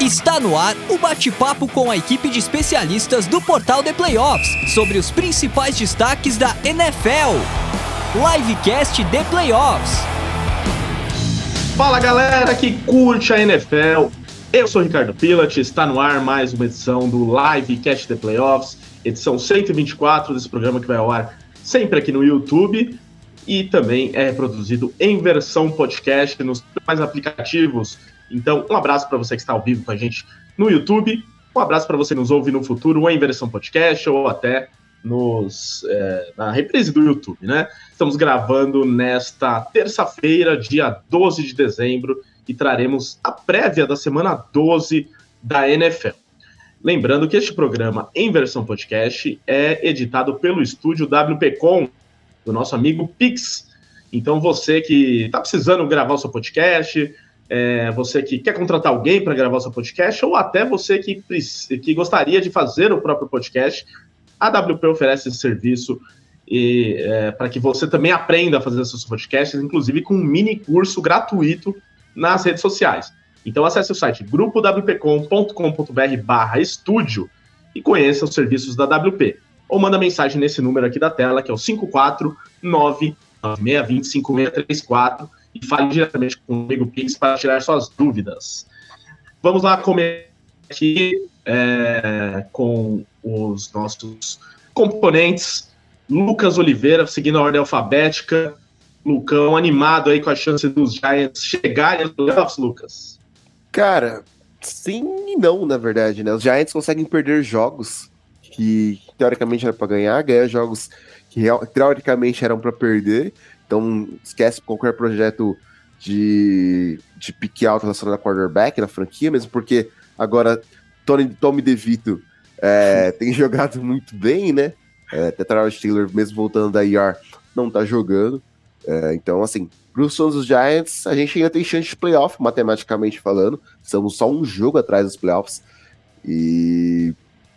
Está no ar o bate-papo com a equipe de especialistas do Portal de Playoffs sobre os principais destaques da NFL. Livecast de Playoffs. Fala galera que curte a NFL. Eu sou Ricardo Pilat, está no ar mais uma edição do Livecast de Playoffs, edição 124 desse programa que vai ao ar sempre aqui no YouTube e também é produzido em versão podcast nos mais aplicativos então, um abraço para você que está ao vivo com a gente no YouTube, um abraço para você que nos ouve no futuro, ou em versão podcast, ou até nos, é, na reprise do YouTube, né? Estamos gravando nesta terça-feira, dia 12 de dezembro, e traremos a prévia da semana 12 da NFL. Lembrando que este programa em versão podcast é editado pelo estúdio WPcom, do nosso amigo Pix. Então você que está precisando gravar o seu podcast, é, você que quer contratar alguém para gravar o seu podcast, ou até você que, que gostaria de fazer o próprio podcast, a WP oferece esse serviço é, para que você também aprenda a fazer seus podcasts, inclusive com um mini curso gratuito nas redes sociais. Então acesse o site grupowpcom.com.br barra estúdio e conheça os serviços da WP. Ou manda mensagem nesse número aqui da tela, que é o 549 9620 5634 e fale diretamente comigo, Pix, para tirar suas dúvidas. Vamos lá começar aqui é, com os nossos componentes. Lucas Oliveira, seguindo a ordem alfabética. Lucão, animado aí com a chance dos Giants chegarem aos playoffs, Lucas? Cara, sim e não, na verdade, né? Os Giants conseguem perder jogos que teoricamente era para ganhar, ganhar jogos que teoricamente eram para perder, então, esquece qualquer projeto de, de pique alto relacionado a quarterback na franquia, mesmo porque agora Tony, Tommy DeVito é, tem jogado muito bem, né? É, Tetrarod Taylor, mesmo voltando da IR, não tá jogando. É, então, assim, para os dos Giants, a gente ainda tem chance de playoff, matematicamente falando. Estamos só um jogo atrás dos playoffs. E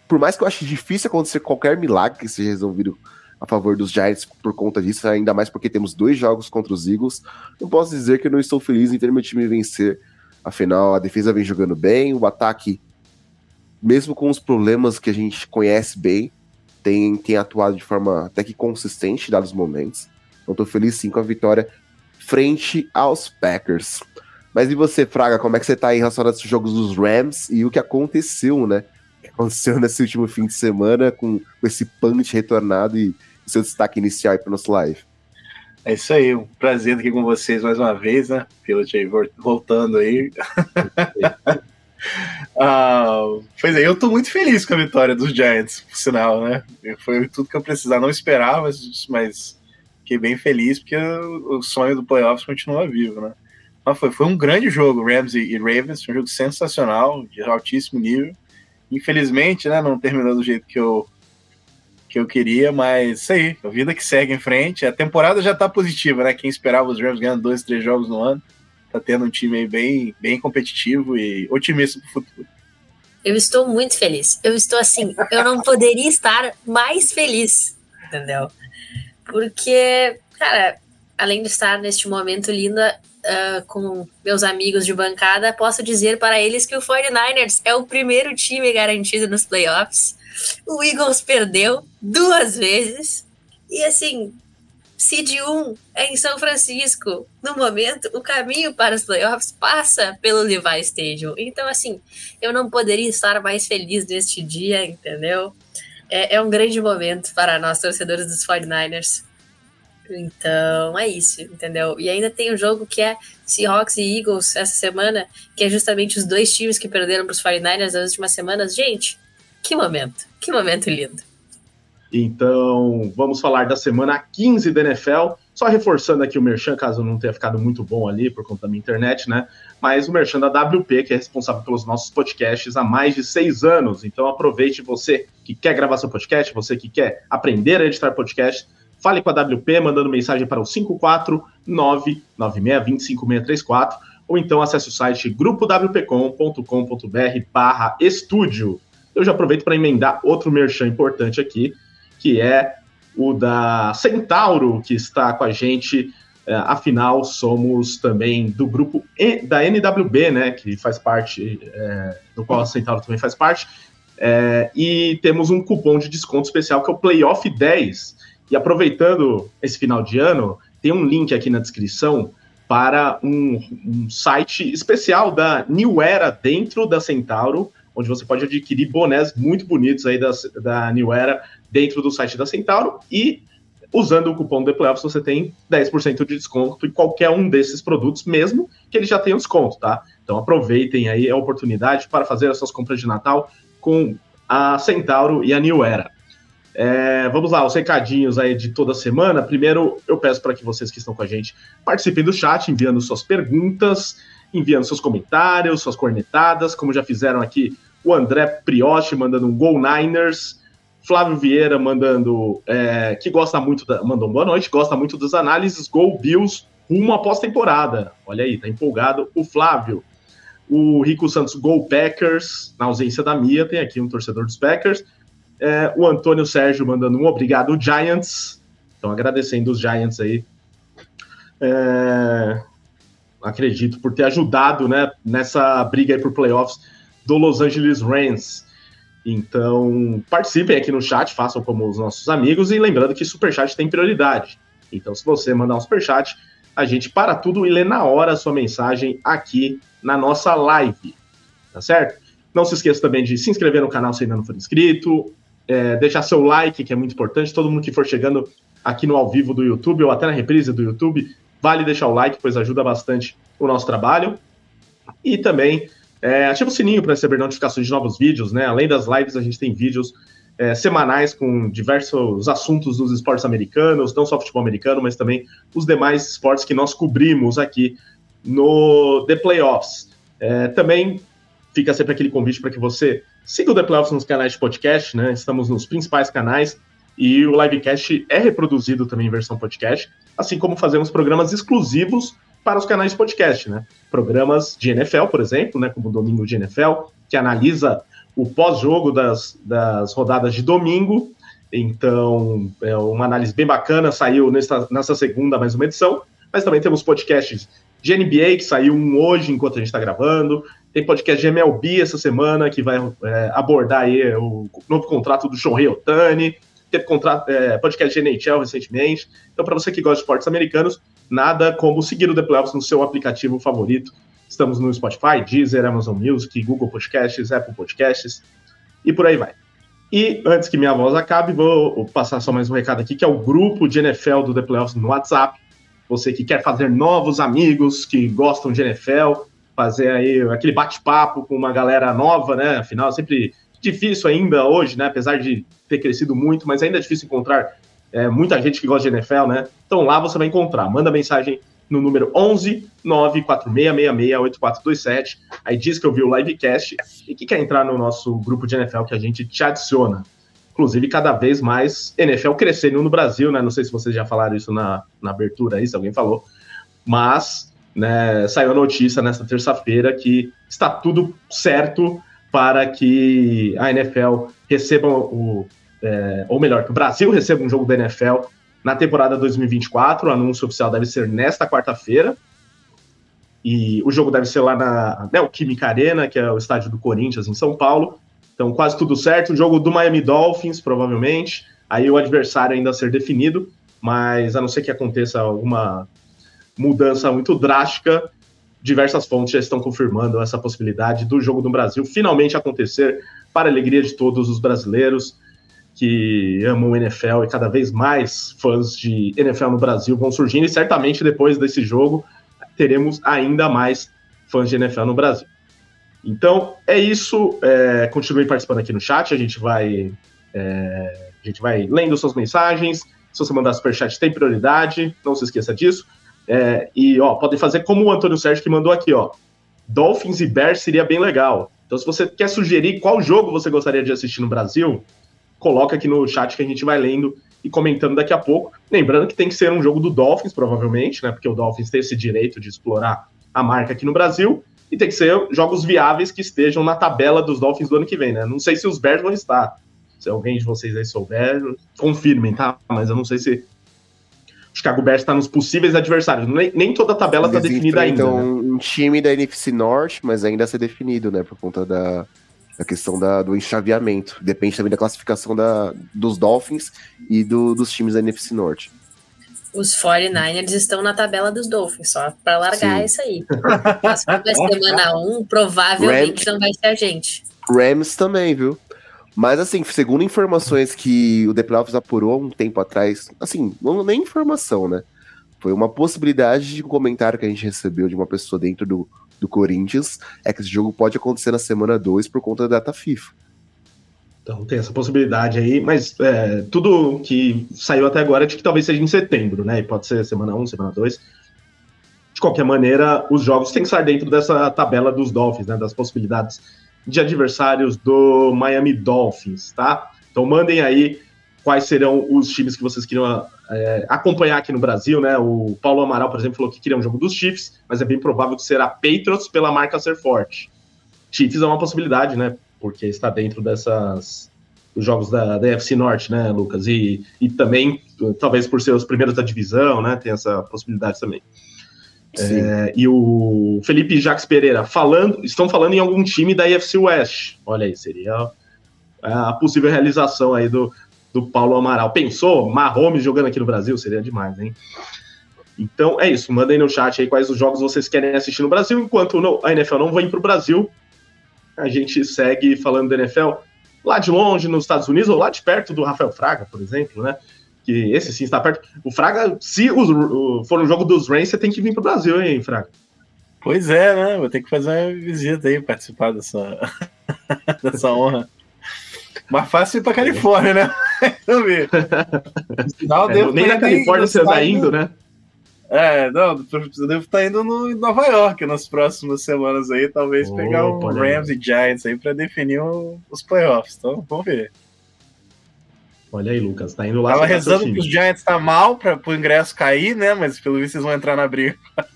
por mais que eu ache difícil acontecer qualquer milagre que seja resolvido a favor dos Giants por conta disso, ainda mais porque temos dois jogos contra os Eagles. Não posso dizer que eu não estou feliz em ter meu time vencer. Afinal, a defesa vem jogando bem, o ataque, mesmo com os problemas que a gente conhece bem, tem, tem atuado de forma até que consistente, dados os momentos. Então, estou feliz sim com a vitória frente aos Packers. Mas e você, Fraga, como é que você está em relação a esses jogos dos Rams e o que aconteceu, né? Aconteceu nesse último fim de semana com, com esse punch retornado e seu destaque inicial aí para o nosso live. É isso aí, um prazer estar aqui com vocês mais uma vez, né? Pilot aí voltando aí. ah, pois é, eu estou muito feliz com a vitória dos Giants, por sinal, né? Foi tudo que eu precisava, não esperava, mas, mas fiquei bem feliz porque o, sonho do playoffs continua vivo, né? Mas foi, foi um grande jogo, Rams e Ravens, um jogo sensacional, de altíssimo nível. Infelizmente, né, não terminou do jeito que eu que eu queria, mas isso aí, a vida que segue em frente. A temporada já tá positiva, né? Quem esperava os Rams ganhando dois, três jogos no ano, tá tendo um time aí bem, bem competitivo e otimista pro futuro. Eu estou muito feliz. Eu estou assim, eu não poderia estar mais feliz, entendeu? Porque, cara, além de estar neste momento linda uh, com meus amigos de bancada, posso dizer para eles que o 49ers é o primeiro time garantido nos playoffs o Eagles perdeu duas vezes. E assim, Seed 1 é em São Francisco. No momento, o caminho para os playoffs passa pelo Levi Stadium. Então, assim, eu não poderia estar mais feliz neste dia, entendeu? É, é um grande momento para nós, torcedores dos 49ers. Então, é isso, entendeu? E ainda tem um jogo que é Seahawks e Eagles essa semana, que é justamente os dois times que perderam para os 49ers nas últimas semanas. Gente, que momento, que momento lindo. Então, vamos falar da semana 15 da NFL. Só reforçando aqui o Merchan, caso não tenha ficado muito bom ali por conta da minha internet, né? Mas o Merchan da WP, que é responsável pelos nossos podcasts há mais de seis anos. Então, aproveite você que quer gravar seu podcast, você que quer aprender a editar podcast, fale com a WP mandando mensagem para o 549-9620-5634 ou então acesse o site grupowpcom.com.br barra estúdio. Eu já aproveito para emendar outro merchan importante aqui, que é o da Centauro, que está com a gente. É, afinal, somos também do grupo da NWB, né, que faz parte, é, do qual a Centauro também faz parte, é, e temos um cupom de desconto especial que é o Playoff 10. E aproveitando esse final de ano, tem um link aqui na descrição para um, um site especial da New Era dentro da Centauro, onde você pode adquirir bonés muito bonitos aí da, da New Era dentro do site da Centauro e usando o cupom The você tem 10% de desconto em qualquer um desses produtos, mesmo que ele já tenha desconto, tá? Então aproveitem aí a oportunidade para fazer as suas compras de Natal com a Centauro e a New Era. É, vamos lá, os recadinhos aí de toda semana. Primeiro, eu peço para que vocês que estão com a gente participem do chat, enviando suas perguntas, enviando seus comentários, suas cornetadas, como já fizeram aqui o André Prioche mandando um Go Niners, Flávio Vieira mandando é, que gosta muito da, mandou um boa noite, gosta muito das análises Go Bills rumo à pós-temporada. Olha aí, tá empolgado o Flávio. O Rico Santos Go Packers, na ausência da Mia, tem aqui um torcedor dos Packers. É, o Antônio Sérgio mandando um obrigado, Giants. Então, agradecendo os Giants aí. É, acredito por ter ajudado né, nessa briga aí por playoffs do Los Angeles Rams. Então, participem aqui no chat, façam como os nossos amigos e lembrando que superchat tem prioridade. Então, se você mandar um superchat, a gente para tudo e lê na hora a sua mensagem aqui na nossa live. Tá certo? Não se esqueça também de se inscrever no canal se ainda não for inscrito, é, deixar seu like, que é muito importante. Todo mundo que for chegando aqui no ao vivo do YouTube ou até na reprise do YouTube, vale deixar o like, pois ajuda bastante o nosso trabalho. E também é, ativa o sininho para receber notificações de novos vídeos, né? Além das lives, a gente tem vídeos é, semanais com diversos assuntos dos esportes americanos, não só futebol americano, mas também os demais esportes que nós cobrimos aqui no The Playoffs. É, também fica sempre aquele convite para que você siga o The Playoffs nos canais de podcast, né? Estamos nos principais canais e o livecast é reproduzido também em versão podcast, assim como fazemos programas exclusivos para os canais de podcast, né? Programas de NFL, por exemplo, né? Como o Domingo de NFL, que analisa o pós-jogo das, das rodadas de domingo. Então, é uma análise bem bacana, saiu nessa, nessa segunda mais uma edição. Mas também temos podcasts de NBA, que saiu um hoje enquanto a gente está gravando. Tem podcast de MLB essa semana, que vai é, abordar aí o novo contrato do Shohei Otani. Teve contrato, é, podcast de NHL recentemente. Então, para você que gosta de esportes americanos, nada como seguir o The Playoffs no seu aplicativo favorito. Estamos no Spotify, Deezer, Amazon Music, Google Podcasts, Apple Podcasts e por aí vai. E antes que minha voz acabe, vou passar só mais um recado aqui, que é o grupo de NFL do The Playoffs no WhatsApp. Você que quer fazer novos amigos, que gostam de NFL, fazer aí aquele bate-papo com uma galera nova, né? Afinal, sempre difícil ainda hoje, né? Apesar de ter crescido muito, mas ainda é difícil encontrar é, muita gente que gosta de NFL, né? Então lá você vai encontrar. Manda mensagem no número 11 946668427. Aí diz que ouviu o livecast e que quer entrar no nosso grupo de NFL que a gente te adiciona. Inclusive, cada vez mais NFL crescendo no Brasil, né? Não sei se vocês já falaram isso na, na abertura aí, se alguém falou. Mas né, saiu a notícia nesta terça-feira que está tudo certo para que a NFL receba o. É, ou melhor, que o Brasil receba um jogo da NFL na temporada 2024. O anúncio oficial deve ser nesta quarta-feira. E o jogo deve ser lá na Neoquímica Arena, que é o estádio do Corinthians, em São Paulo. Então, quase tudo certo. O jogo do Miami Dolphins, provavelmente. Aí o adversário ainda a ser definido. Mas a não ser que aconteça alguma mudança muito drástica. Diversas fontes já estão confirmando essa possibilidade do jogo do Brasil finalmente acontecer para alegria de todos os brasileiros que amam o NFL e cada vez mais fãs de NFL no Brasil vão surgindo e certamente depois desse jogo teremos ainda mais fãs de NFL no Brasil. Então é isso. É, continue participando aqui no chat. A gente vai é, a gente vai lendo suas mensagens. Se você mandar superchat, tem prioridade. Não se esqueça disso. É, e, ó, podem fazer como o Antônio Sérgio que mandou aqui, ó. Dolphins e Bears seria bem legal. Então, se você quer sugerir qual jogo você gostaria de assistir no Brasil, coloca aqui no chat que a gente vai lendo e comentando daqui a pouco. Lembrando que tem que ser um jogo do Dolphins, provavelmente, né? Porque o Dolphins tem esse direito de explorar a marca aqui no Brasil. E tem que ser jogos viáveis que estejam na tabela dos Dolphins do ano que vem, né? Não sei se os Bears vão estar. Se alguém de vocês aí souber, confirmem, tá? Mas eu não sei se Chicago Bears está nos possíveis adversários. Nem, nem toda a tabela está definida ainda. Então, né? um time da NFC Norte, mas ainda a ser definido, né? Por conta da, da questão da, do enxaveamento. Depende também da classificação da, dos Dolphins e do, dos times da NFC Norte. Os 49ers estão na tabela dos Dolphins, só para largar Sim. isso aí. Mas semana 1, provavelmente não vai ser a gente. Rams também, viu? Mas assim, segundo informações que o Playoffs apurou um tempo atrás, assim, não nem informação, né? Foi uma possibilidade de um comentário que a gente recebeu de uma pessoa dentro do, do Corinthians, é que esse jogo pode acontecer na semana 2 por conta da data FIFA. Então tem essa possibilidade aí, mas é, tudo que saiu até agora é de que talvez seja em setembro, né? E pode ser semana 1, semana 2. De qualquer maneira, os jogos têm que estar dentro dessa tabela dos Dolphins, né? Das possibilidades de adversários do Miami Dolphins, tá? Então mandem aí quais serão os times que vocês queriam é, acompanhar aqui no Brasil, né? O Paulo Amaral, por exemplo, falou que queria um jogo dos Chiefs, mas é bem provável que será Patriots pela marca ser forte. Chiefs é uma possibilidade, né? Porque está dentro dessas dos jogos da, da FC Norte, né, Lucas? E, e também, talvez por ser os primeiros da divisão, né? Tem essa possibilidade também. É, e o Felipe Jacques Pereira falando, estão falando em algum time da IFC West. Olha aí, seria a possível realização aí do, do Paulo Amaral. Pensou? Mahomes jogando aqui no Brasil? Seria demais, hein? Então é isso, mandem no chat aí quais os jogos vocês querem assistir no Brasil. Enquanto a NFL não vem para o Brasil, a gente segue falando da NFL lá de longe, nos Estados Unidos, ou lá de perto do Rafael Fraga, por exemplo, né? Que esse sim está perto. O Fraga, se os, o, for um jogo dos Rams, você tem que vir para o Brasil, hein, Fraga? Pois é, né? Vou ter que fazer uma visita aí, participar dessa, dessa honra. Mais fácil ir pra Califórnia, né? Eu ver. Sinal, é, nem na Califórnia você está indo, né? É, não, eu devo estar indo no, em Nova York nas próximas semanas aí, talvez oh, pegar um Rams e Giants aí para definir o, os playoffs. Então, vamos ver. Olha aí, Lucas, tá indo lá. Tava rezando que os Giants tá mal para o ingresso cair, né? Mas pelo visto vocês vão entrar na briga.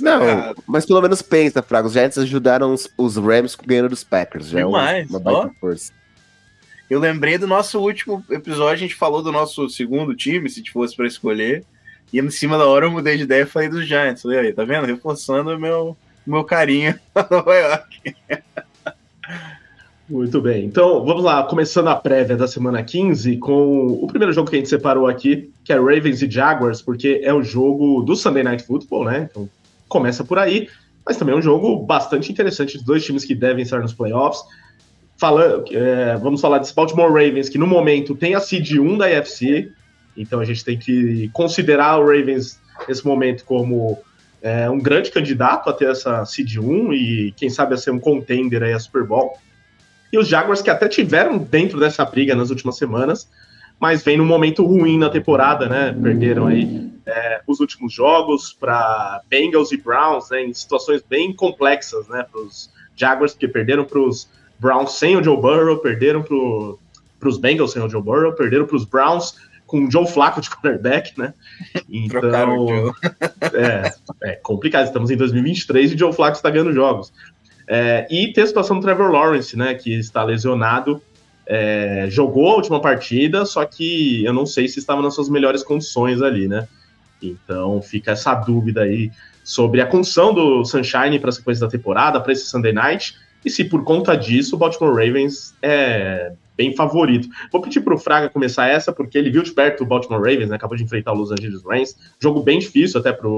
Não, mas pelo menos pensa, Fraga. Os Giants ajudaram os, os Rams ganhando dos Packers. Já Demais, é uma, uma baita força. Eu lembrei do nosso último episódio, a gente falou do nosso segundo time, se fosse para escolher. E em cima da hora eu mudei de ideia e falei dos Giants. Falei aí, tá vendo? Reforçando o meu, meu carinho a Nova York. Muito bem. Então, vamos lá, começando a prévia da semana 15 com o primeiro jogo que a gente separou aqui, que é Ravens e Jaguars, porque é o jogo do Sunday Night Football, né? Então, começa por aí, mas também é um jogo bastante interessante de dois times que devem estar nos playoffs. Falando, é, vamos falar desse Baltimore Ravens, que no momento tem a seed 1 da AFC, então a gente tem que considerar o Ravens nesse momento como é, um grande candidato a ter essa seed 1 e quem sabe a ser um contender aí a Super Bowl. E os Jaguars que até tiveram dentro dessa briga nas últimas semanas, mas vem num momento ruim na temporada, né? Perderam aí é, os últimos jogos para Bengals e Browns, né, em situações bem complexas, né? Para os Jaguars, porque perderam para os Browns sem o Joe Burrow, perderam para os Bengals sem o Joe Burrow, perderam para os Browns com o Joe Flacco de quarterback, né? Então, é, é, complicado. Estamos em 2023 e o Joe Flacco está ganhando jogos. É, e tem a situação do Trevor Lawrence, né? Que está lesionado. É, jogou a última partida, só que eu não sei se estava nas suas melhores condições ali, né? Então fica essa dúvida aí sobre a condição do Sunshine para a sequência da temporada, para esse Sunday Night, e se por conta disso o Baltimore Ravens é bem favorito. Vou pedir para o Fraga começar essa, porque ele viu de perto o Baltimore Ravens, né? acabou de enfrentar o Los Angeles Rams. Jogo bem difícil até para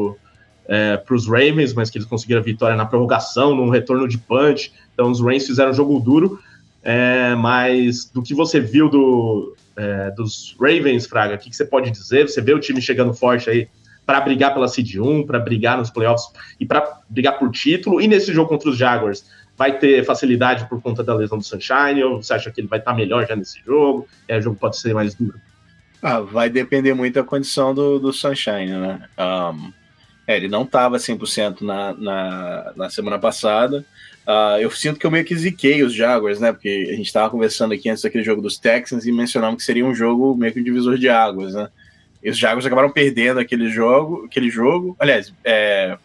é, os Ravens, mas que eles conseguiram a vitória na prorrogação, num retorno de punch. Então os Rams fizeram um jogo duro. É, mas do que você viu do, é, dos Ravens, Fraga, o que, que, você pode dizer? Você vê o time chegando forte aí para brigar pela Seed 1, para brigar nos playoffs e para brigar por título. E nesse jogo contra os Jaguars, vai ter facilidade por conta da lesão do Sunshine? Ou você acha que ele vai estar tá melhor já nesse jogo? É, o jogo pode ser mais duro? Ah, vai depender muito da condição do, do Sunshine, né? Um, é, ele não estava 100% na, na, na semana passada. Uh, eu sinto que eu meio que ziquei os Jaguars, né? Porque a gente estava conversando aqui antes daquele jogo dos Texans e mencionamos que seria um jogo meio que um divisor de águas, né? E os Jaguars acabaram perdendo aquele jogo, aquele jogo. Aliás, é,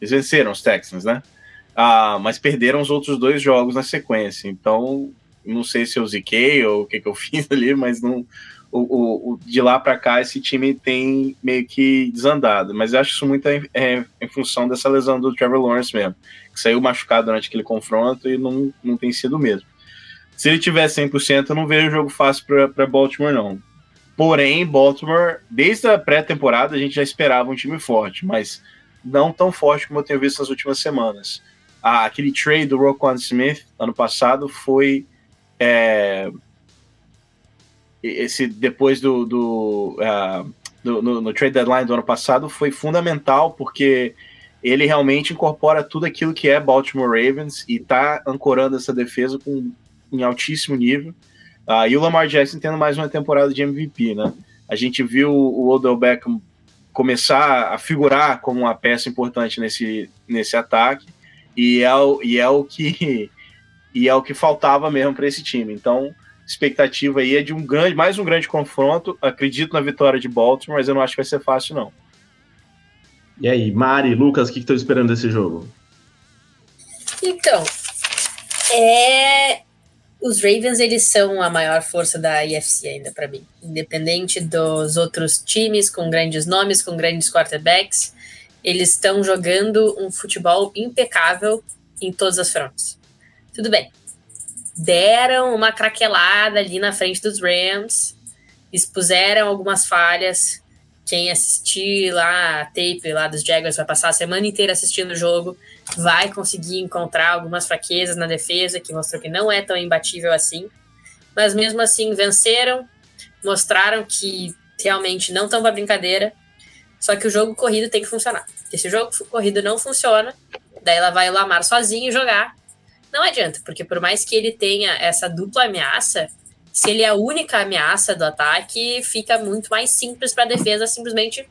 eles venceram os Texans, né? Uh, mas perderam os outros dois jogos na sequência. Então, não sei se eu ziquei ou o que, que eu fiz ali, mas não, o, o, de lá para cá esse time tem meio que desandado. Mas eu acho isso muito em, é, em função dessa lesão do Trevor Lawrence mesmo, que saiu machucado durante aquele confronto e não, não tem sido o mesmo. Se ele tiver 100%, eu não vejo o jogo fácil para Baltimore, não. Porém, Baltimore, desde a pré-temporada, a gente já esperava um time forte, mas não tão forte como eu tenho visto nas últimas semanas. Ah, aquele trade do Roquan Smith ano passado foi. É, esse depois do, do, uh, do no, no, trade deadline do ano passado foi fundamental porque ele realmente incorpora tudo aquilo que é Baltimore Ravens e está ancorando essa defesa com em altíssimo nível. Uh, e o Lamar Jackson tendo mais uma temporada de MVP, né? A gente viu o Odell Beckham começar a figurar como uma peça importante nesse, nesse ataque e é, o, e é o que e é o que faltava mesmo para esse time. Então, expectativa aí é de um grande, mais um grande confronto. Acredito na vitória de Baltimore, mas eu não acho que vai ser fácil, não. E aí, Mari, Lucas, o que estão esperando desse jogo? Então, é... os Ravens eles são a maior força da IFC ainda para mim, independente dos outros times com grandes nomes, com grandes quarterbacks, eles estão jogando um futebol impecável em todas as frontes. Tudo bem, deram uma craquelada ali na frente dos Rams, expuseram algumas falhas. Quem assistir lá a tape lá dos Jaguars vai passar a semana inteira assistindo o jogo, vai conseguir encontrar algumas fraquezas na defesa que mostrou que não é tão imbatível assim. Mas mesmo assim venceram, mostraram que realmente não estão para brincadeira. Só que o jogo corrido tem que funcionar. Se o jogo corrido não funciona, daí ela vai o Lamar sozinho jogar não adianta, porque por mais que ele tenha essa dupla ameaça, se ele é a única ameaça do ataque, fica muito mais simples para a defesa simplesmente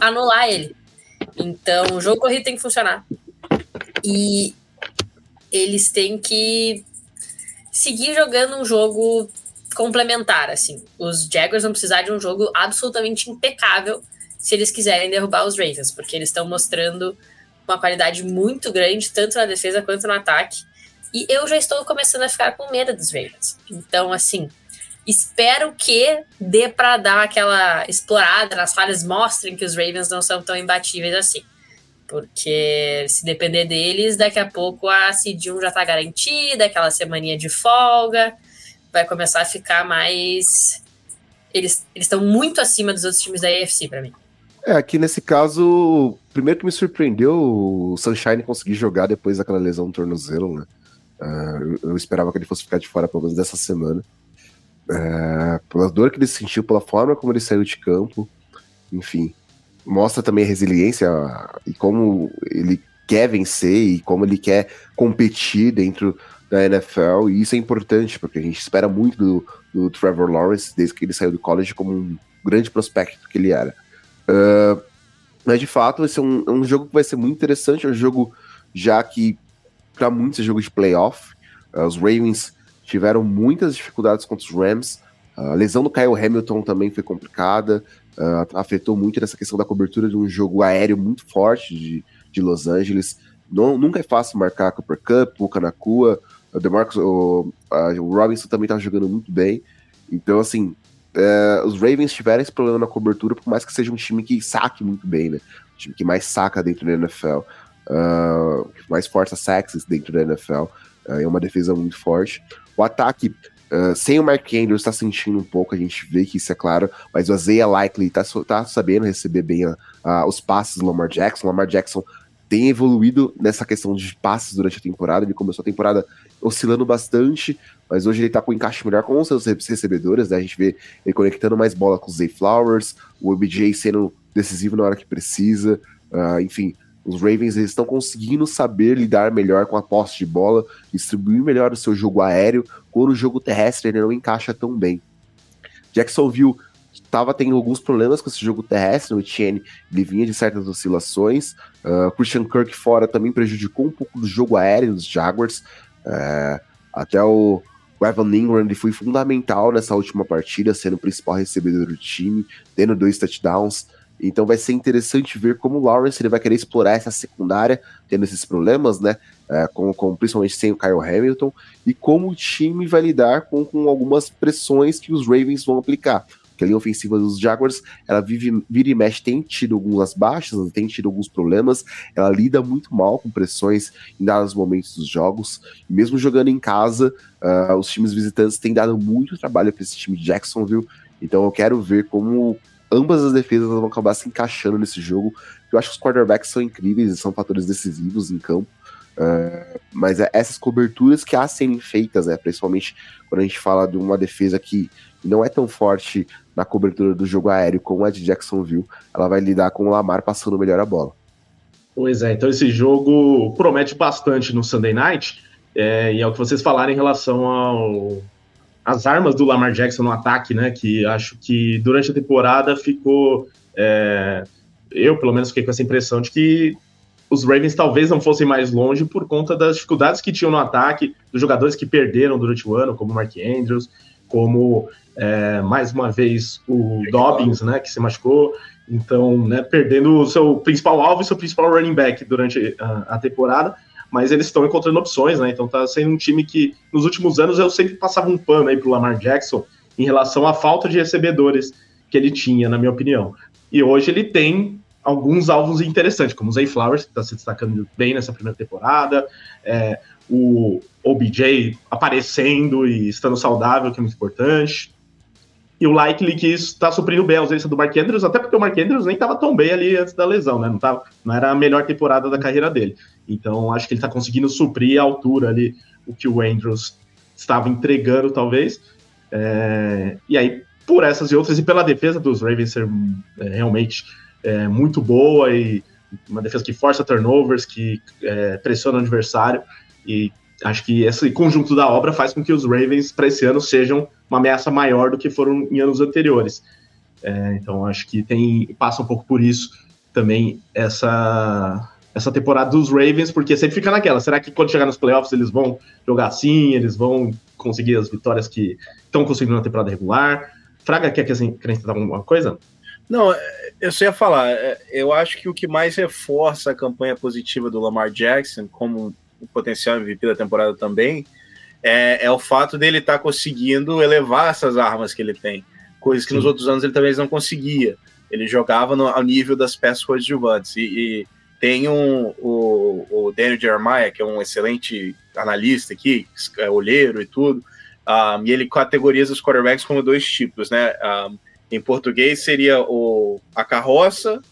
anular ele. Então, o jogo corrido tem que funcionar. E eles têm que seguir jogando um jogo complementar, assim. Os Jaguars vão precisar de um jogo absolutamente impecável se eles quiserem derrubar os Ravens, porque eles estão mostrando uma qualidade muito grande, tanto na defesa quanto no ataque. E eu já estou começando a ficar com medo dos Ravens. Então, assim, espero que dê para dar aquela explorada nas falhas, mostrem que os Ravens não são tão imbatíveis assim. Porque se depender deles, daqui a pouco a Seed 1 já está garantida, aquela semaninha de folga, vai começar a ficar mais. Eles estão muito acima dos outros times da AFC para mim. É, aqui nesse caso, primeiro que me surpreendeu o Sunshine conseguir jogar depois daquela lesão no tornozelo, né? Uh, eu esperava que ele fosse ficar de fora pelo menos dessa semana. Uh, pela dor que ele sentiu, pela forma como ele saiu de campo, enfim. Mostra também a resiliência e como ele quer vencer e como ele quer competir dentro da NFL. E isso é importante, porque a gente espera muito do, do Trevor Lawrence desde que ele saiu do college como um grande prospecto que ele era. Uh, mas de fato, vai ser um, é um jogo que vai ser muito interessante. É um jogo já que para muitos jogo de playoff. Uh, os Ravens tiveram muitas dificuldades contra os Rams. Uh, a lesão do Kyle Hamilton também foi complicada, uh, afetou muito nessa questão da cobertura de um jogo aéreo muito forte de, de Los Angeles. Não, nunca é fácil marcar Cooper Cup, o Kanakua, o DeMarcus, o, o Robinson também estava jogando muito bem. Então, assim, uh, os Ravens tiveram esse problema na cobertura, por mais que seja um time que saque muito bem, né? Um time que mais saca dentro da NFL uh, mais força sexes dentro da NFL. Uh, ah, é uma defesa muito forte. O ataque, uh, sem o Mark Andrews, está sentindo um pouco, a gente vê que isso é claro, mas o Isaiah Likely está tá sabendo receber bem os passes do Lamar Jackson. O Lamar Jackson tem evoluído nessa questão de passes durante a temporada. Ele começou a temporada oscilando bastante, mas hoje ele tá com um encaixe melhor com os seus recebedores. Né? A gente vê ele conectando mais bola com o Zay Flowers, o OBJ sendo decisivo na hora que precisa. Uh, enfim, os Ravens estão conseguindo saber lidar melhor com a posse de bola, distribuir melhor o seu jogo aéreo, quando o jogo terrestre ele não encaixa tão bem. Jacksonville estava tendo alguns problemas com esse jogo terrestre, o Etienne ele vinha de certas oscilações, uh, Christian Kirk fora também prejudicou um pouco do jogo aéreo dos Jaguars, uh, até o, o Evan Ingram ele foi fundamental nessa última partida, sendo o principal recebedor do time, tendo dois touchdowns, então vai ser interessante ver como o Lawrence ele vai querer explorar essa secundária, tendo esses problemas, né? É, com, com, principalmente sem o Kyle Hamilton, e como o time vai lidar com, com algumas pressões que os Ravens vão aplicar. que a linha ofensiva dos Jaguars, ela vive, vira e mexe, tem tido algumas baixas, tem tido alguns problemas, ela lida muito mal com pressões em dados momentos dos jogos, e mesmo jogando em casa, uh, os times visitantes têm dado muito trabalho para esse time de Jacksonville, então eu quero ver como ambas as defesas vão acabar se encaixando nesse jogo. Eu acho que os quarterbacks são incríveis e são fatores decisivos em campo. Uh, mas é essas coberturas que há serem feitas, né, principalmente quando a gente fala de uma defesa que não é tão forte na cobertura do jogo aéreo como a de Jacksonville, ela vai lidar com o Lamar passando melhor a bola. Pois é, então esse jogo promete bastante no Sunday Night, é, e é o que vocês falaram em relação ao, às armas do Lamar Jackson no ataque, né, que acho que durante a temporada ficou, é, eu pelo menos fiquei com essa impressão de que os Ravens talvez não fossem mais longe por conta das dificuldades que tinham no ataque, dos jogadores que perderam durante o ano, como o Mark Andrews, como é, mais uma vez o Dobbins, né, que se machucou. Então, né, perdendo o seu principal alvo e seu principal running back durante a, a temporada, mas eles estão encontrando opções, né? Então tá sendo um time que nos últimos anos eu sempre passava um pano aí pro Lamar Jackson em relação à falta de recebedores que ele tinha, na minha opinião. E hoje ele tem alguns alvos interessantes, como o Zay Flowers, que está se destacando bem nessa primeira temporada, é, o OBJ aparecendo e estando saudável, que é muito importante, e o Likely que está suprindo bem a ausência do Mark Andrews, até porque o Mark Andrews nem estava tão bem ali antes da lesão, né? Não, tava, não era a melhor temporada da carreira dele. Então acho que ele está conseguindo suprir a altura ali o que o Andrews estava entregando, talvez. É, e aí, por essas e outras, e pela defesa dos Ravens ser é, realmente é, muito boa e uma defesa que força turnovers, que é, pressiona o adversário. E acho que esse conjunto da obra faz com que os Ravens para esse ano sejam uma ameaça maior do que foram em anos anteriores. É, então acho que tem passa um pouco por isso também essa essa temporada dos Ravens, porque sempre fica naquela. Será que quando chegar nos playoffs eles vão jogar assim? Eles vão conseguir as vitórias que estão conseguindo na temporada regular? Fraga quer que acrescentar alguma coisa? Não, eu só ia falar, é, eu acho que o que mais reforça a campanha positiva do Lamar Jackson, como potencial MVP da temporada também, é, é o fato dele estar tá conseguindo elevar essas armas que ele tem, coisas que Sim. nos outros anos ele talvez não conseguia. Ele jogava no, ao nível das peças coadjuvantes. E, e tem um, o, o Daniel Jeremiah, que é um excelente analista aqui, é olheiro e tudo, um, e ele categoriza os quarterbacks como dois tipos, né? Um, em português seria o, a carroça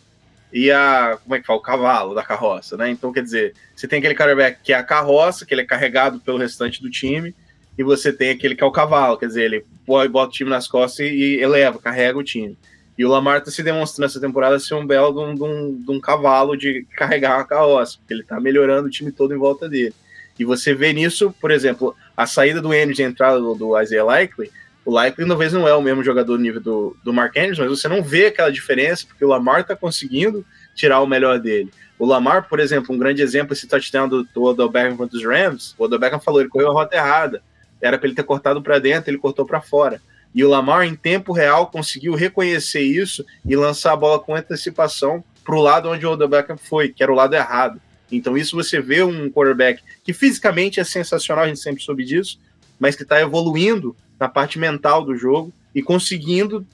e a. Como é que fala? O cavalo da carroça, né? Então, quer dizer, você tem aquele quarterback que é a carroça, que ele é carregado pelo restante do time, e você tem aquele que é o cavalo, quer dizer, ele bota o time nas costas e, eleva, carrega o time. E o Lamar está se demonstrando essa temporada ser um belo de um, de, um, de um, cavalo de carregar uma carroça, porque ele está melhorando o time todo em volta dele. E você vê nisso, por exemplo, a saída do Energy e a entrada do, do Isaiah Likely, o Likely talvez não é o mesmo jogador nível do, do Mark Andrews, mas você não vê aquela diferença, porque o Lamar está conseguindo tirar o melhor dele. O Lamar, por exemplo, um grande exemplo, esse touchdown do, do Odell Beckham contra os Rams, o Odell Beckham falou, ele correu a rota errada, era para ele ter cortado para dentro, ele cortou para fora. E o Lamar, em tempo real, conseguiu reconhecer isso e lançar a bola com antecipação para o lado onde o Odell Beckham foi, que era o lado errado. Então, isso você vê um quarterback que fisicamente é sensacional, a gente sempre soube disso, mas que está evoluindo na parte mental do jogo e conseguindo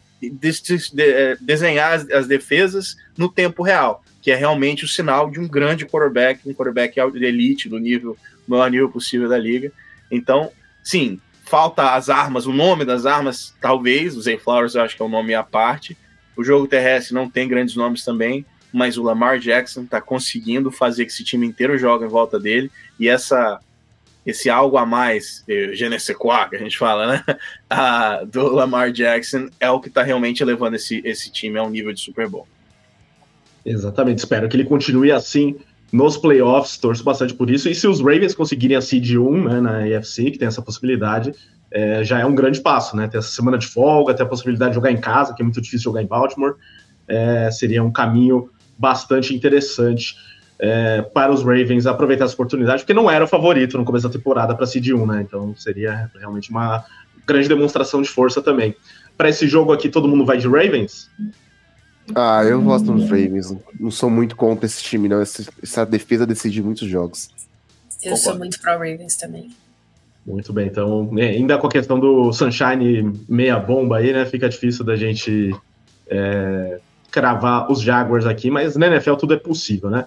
é, desenhar as, defesas no tempo real, que é realmente o sinal de um grande quarterback, um quarterback de elite, no nível, maior nível possível da liga. Então, sim, falta as armas, o nome das armas, talvez, o Zay Flowers eu acho que é um nome à parte. O jogo terrestre não tem grandes nomes também, mas o Lamar Jackson está conseguindo fazer que esse time inteiro jogue em volta dele, e essa esse algo a mais, je ne sais quoi, que a gente fala, né? Ah, do Lamar Jackson é o que está realmente levando esse, esse time a um nível de Super Bowl. Exatamente, espero que ele continue assim nos playoffs, torço bastante por isso. E se os Ravens conseguirem a seed 1 né, na AFC, que tem essa possibilidade, é, já é um grande passo, né? Ter essa semana de folga, ter a possibilidade de jogar em casa, que é muito difícil jogar em Baltimore, é, seria um caminho bastante interessante é, para os Ravens aproveitar essa oportunidade, porque não era o favorito no começo da temporada para Seed 1, né? Então seria realmente uma grande demonstração de força também. Para esse jogo aqui, todo mundo vai de Ravens? Ah, eu gosto dos Ravens. Não sou muito contra esse time, não. Essa, essa defesa decide muitos jogos. Eu Opa. sou muito pro Ravens também. Muito bem, então, né, ainda com a questão do Sunshine meia bomba aí, né? Fica difícil da gente é, cravar os Jaguars aqui, mas na NFL tudo é possível, né?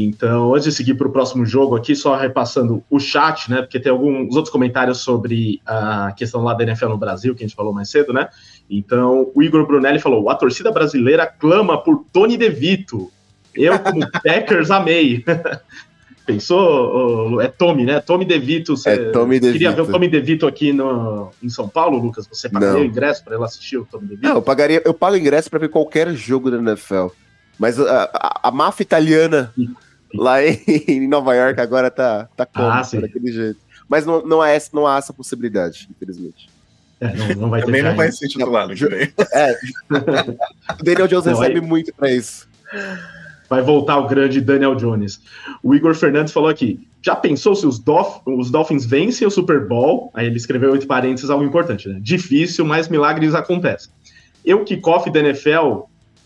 Então, antes de seguir para o próximo jogo aqui, só repassando o chat, né? Porque tem alguns outros comentários sobre a questão lá da NFL no Brasil, que a gente falou mais cedo, né? Então, o Igor Brunelli falou: a torcida brasileira clama por Tony DeVito. Eu, como Packers, amei. Pensou? É Tommy, né? Tommy DeVito. Você É Tommy DeVito. queria ver o Tommy DeVito aqui no, em São Paulo, Lucas? Você pagaria o ingresso para ele assistir o Tommy DeVito? Não, eu pagaria, eu pago ingresso pra ver qualquer jogo da NFL. Mas a, a, a máfia italiana lá em, em Nova York agora tá, tá como? Ah, sim. Tá daquele jeito. Mas não, não, há essa, não há essa possibilidade, infelizmente. É, não, não Também não vai ser titular que vem. É. o Daniel Jones Não, recebe aí- muito pra isso. Vai voltar o grande Daniel Jones. O Igor Fernandes falou aqui: já pensou se os, Dolph- os Dolphins vencem o Super Bowl? Aí ele escreveu entre parênteses algo importante, né? Difícil, mas milagres acontecem. Eu, kickoff da NFL,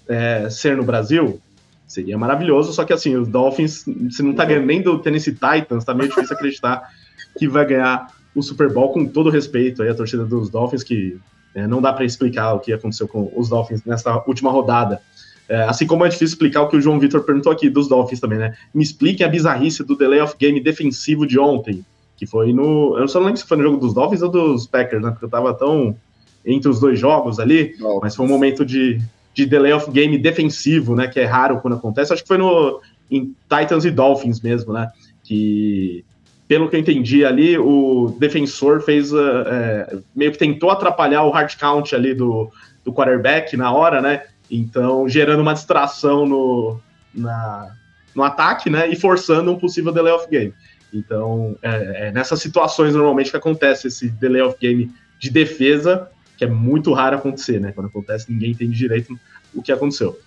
é, ser no Brasil, seria maravilhoso, só que assim, os Dolphins, se não tá ganhando nem do Tennessee Titans, tá meio difícil acreditar que vai ganhar o Super Bowl, com todo respeito aí à torcida dos Dolphins, que é, não dá para explicar o que aconteceu com os Dolphins nessa última rodada. É, assim como é difícil explicar o que o João Vitor perguntou aqui dos Dolphins também, né? Me expliquem a bizarrice do delay of game defensivo de ontem, que foi no. Eu só não lembro se foi no jogo dos Dolphins ou dos Packers, né? Porque eu tava tão entre os dois jogos ali, mas foi um momento de, de delay of game defensivo, né? Que é raro quando acontece. Acho que foi no em Titans e Dolphins mesmo, né? Que pelo que eu entendi ali, o defensor fez é, meio que tentou atrapalhar o hard count ali do, do quarterback na hora, né? Então, gerando uma distração no, na, no ataque, né? E forçando um possível delay of game. Então, é, é nessas situações normalmente que acontece esse delay of game de defesa, que é muito raro acontecer, né? Quando acontece, ninguém entende direito o que aconteceu.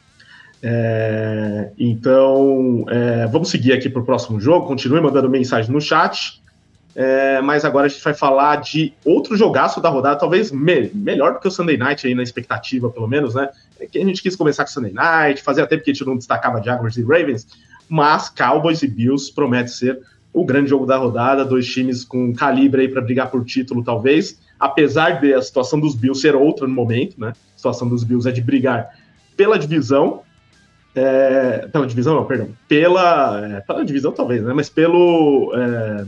É, então, é, vamos seguir aqui para o próximo jogo. Continue mandando mensagem no chat. É, mas agora a gente vai falar de outro jogaço da rodada, talvez me melhor do que o Sunday Night aí na expectativa, pelo menos, né? É que a gente quis começar com Sunday Night, fazia tempo que a gente não destacava Jaguars e Ravens, mas Cowboys e Bills promete ser o grande jogo da rodada, dois times com calibre aí para brigar por título, talvez, apesar de a situação dos Bills ser outra no momento, né? A situação dos Bills é de brigar pela divisão, é, pela divisão, não, perdão, pela, é, pela divisão talvez, né? Mas pelo é,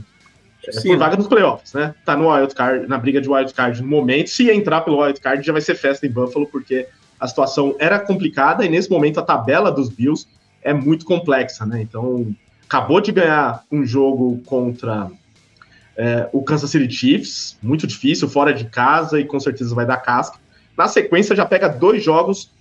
é, por vaga nos playoffs, né? Tá no wild card, na briga de wild card no momento. Se entrar pelo wild card, já vai ser festa em Buffalo, porque a situação era complicada e nesse momento a tabela dos Bills é muito complexa, né? Então, acabou de ganhar um jogo contra é, o Kansas City Chiefs, muito difícil, fora de casa e com certeza vai dar casca. Na sequência, já pega dois jogos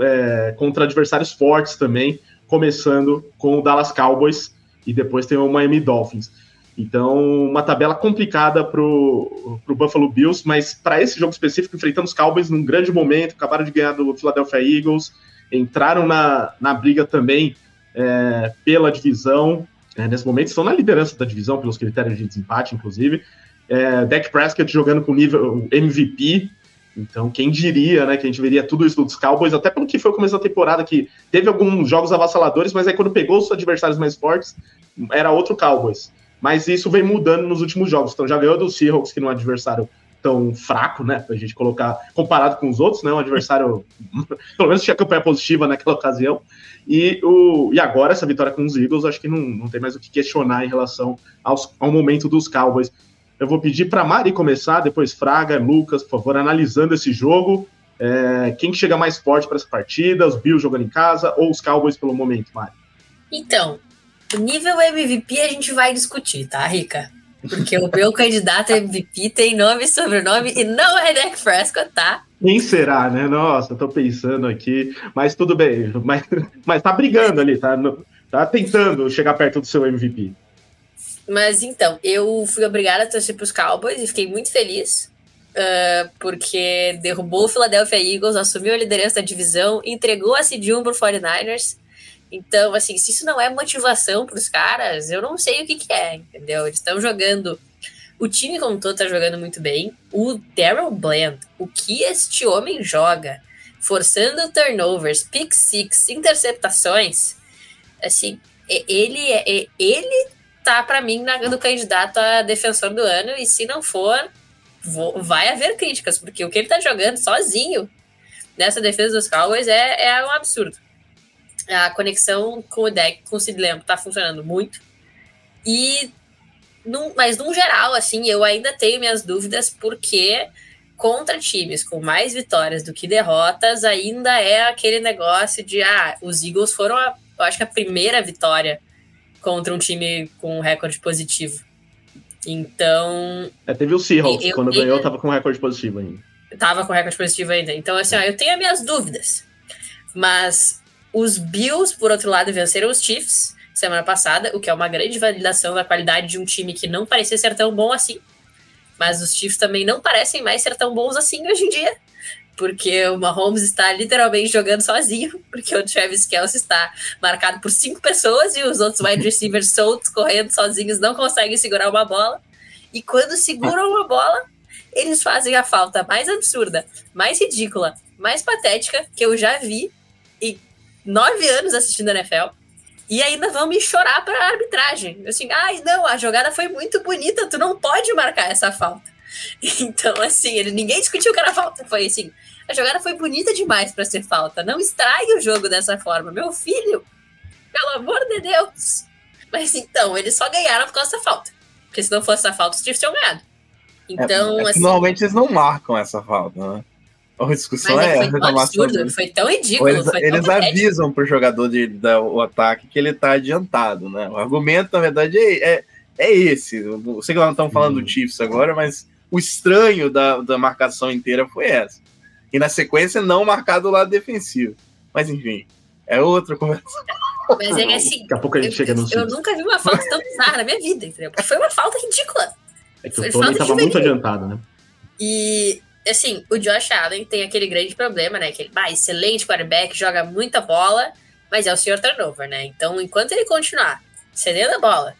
é, contra adversários fortes também, começando com o Dallas Cowboys e depois tem o Miami Dolphins. Então, uma tabela complicada para o Buffalo Bills, mas para esse jogo específico, enfrentando os Cowboys num grande momento, acabaram de ganhar do Philadelphia Eagles, entraram na, na briga também é, pela divisão. É, nesse momento, estão na liderança da divisão, pelos critérios de desempate, inclusive. É, Dak Prescott jogando com nível MVP. Então, quem diria, né, que a gente veria tudo isso dos Cowboys, até pelo que foi o começo da temporada, que teve alguns jogos avassaladores, mas aí quando pegou os adversários mais fortes, era outro Cowboys mas isso vem mudando nos últimos jogos. Então já ganhou do Seahawks, que não é um adversário tão fraco, né? Pra gente colocar, comparado com os outros, né? Um adversário, pelo menos tinha campanha positiva naquela ocasião. E, o, e agora, essa vitória com os Eagles, acho que não, não tem mais o que questionar em relação aos, ao momento dos Cowboys. Eu vou pedir para Mari começar, depois Fraga, Lucas, por favor, analisando esse jogo. É, quem que chega mais forte para essa partida? Os Bills jogando em casa ou os Cowboys pelo momento, Mari? Então, o nível MVP a gente vai discutir, tá, Rica? Porque o meu candidato MVP tem nome e sobrenome e não é Dak Prescott, tá? Quem será, né? Nossa, tô pensando aqui, mas tudo bem. Mas, mas tá brigando ali, tá, tá tentando chegar perto do seu MVP. Mas então, eu fui obrigada a torcer pros Cowboys e fiquei muito feliz. Uh, porque derrubou o Philadelphia Eagles, assumiu a liderança da divisão, entregou a Seed 1 pro 49ers. Então, assim, se isso não é motivação para os caras, eu não sei o que, que é, entendeu? Eles estão jogando. O time como todo tá jogando muito bem. O Daryl Bland, o que este homem joga, forçando turnovers, pick six, interceptações, assim, ele, ele tá para mim na, no candidato a defensor do ano e se não for, vou, vai haver críticas, porque o que ele tá jogando sozinho nessa defesa dos Cowboys é, é um absurdo. A conexão com o deck, com o Sid Lamb, tá funcionando muito. E, mas num geral, assim, eu ainda tenho minhas dúvidas, porque contra times com mais vitórias do que derrotas, ainda é aquele negócio de, ah, os Eagles foram, a, eu acho que a primeira vitória contra um time com um recorde positivo. Então. É, teve o Seahawks, eu, quando eu, ganhou, tava com recorde positivo ainda. Tava com recorde positivo ainda. Então, assim, ó, eu tenho as minhas dúvidas. Mas os Bills, por outro lado, venceram os Chiefs semana passada, o que é uma grande validação da qualidade de um time que não parecia ser tão bom assim. Mas os Chiefs também não parecem mais ser tão bons assim hoje em dia porque o Mahomes está literalmente jogando sozinho, porque o Travis Kelce está marcado por cinco pessoas e os outros wide receivers soltos, correndo sozinhos, não conseguem segurar uma bola. E quando seguram uma bola, eles fazem a falta mais absurda, mais ridícula, mais patética que eu já vi em nove anos assistindo a NFL. E ainda vão me chorar para a arbitragem. Assim, ai, não, a jogada foi muito bonita, tu não pode marcar essa falta. Então, assim, ele, ninguém discutiu que era falta. Foi assim, a jogada foi bonita demais para ser falta. Não estrague o jogo dessa forma. Meu filho, pelo amor de Deus. Mas então, eles só ganharam por causa da falta. Porque se não fosse a falta, os Chiefs tinham ganhado. Então, é, é assim, Normalmente eles não marcam essa falta, né? A discussão é, é foi tão absurdo, foi tão ridículo. Eles, foi eles tão avisam pro jogador de, da, o ataque que ele tá adiantado, né? O argumento, na verdade, é, é, é esse. Eu sei que nós não estamos falando hum. do Chiefs agora, mas o estranho da, da marcação inteira foi essa. E na sequência, não marcar do lado defensivo. Mas enfim, é outra conversa. Mas é assim. Daqui a pouco a gente eu, chega no. Eu, eu nunca vi uma falta tão bizarra na minha vida, entendeu? Foi uma falta ridícula. É que o Tony estava muito adiantado, né? E, assim, o Josh Allen tem aquele grande problema, né? Que ele, ah, excelente quarterback, joga muita bola, mas é o senhor turnover, né? Então, enquanto ele continuar cedendo a bola,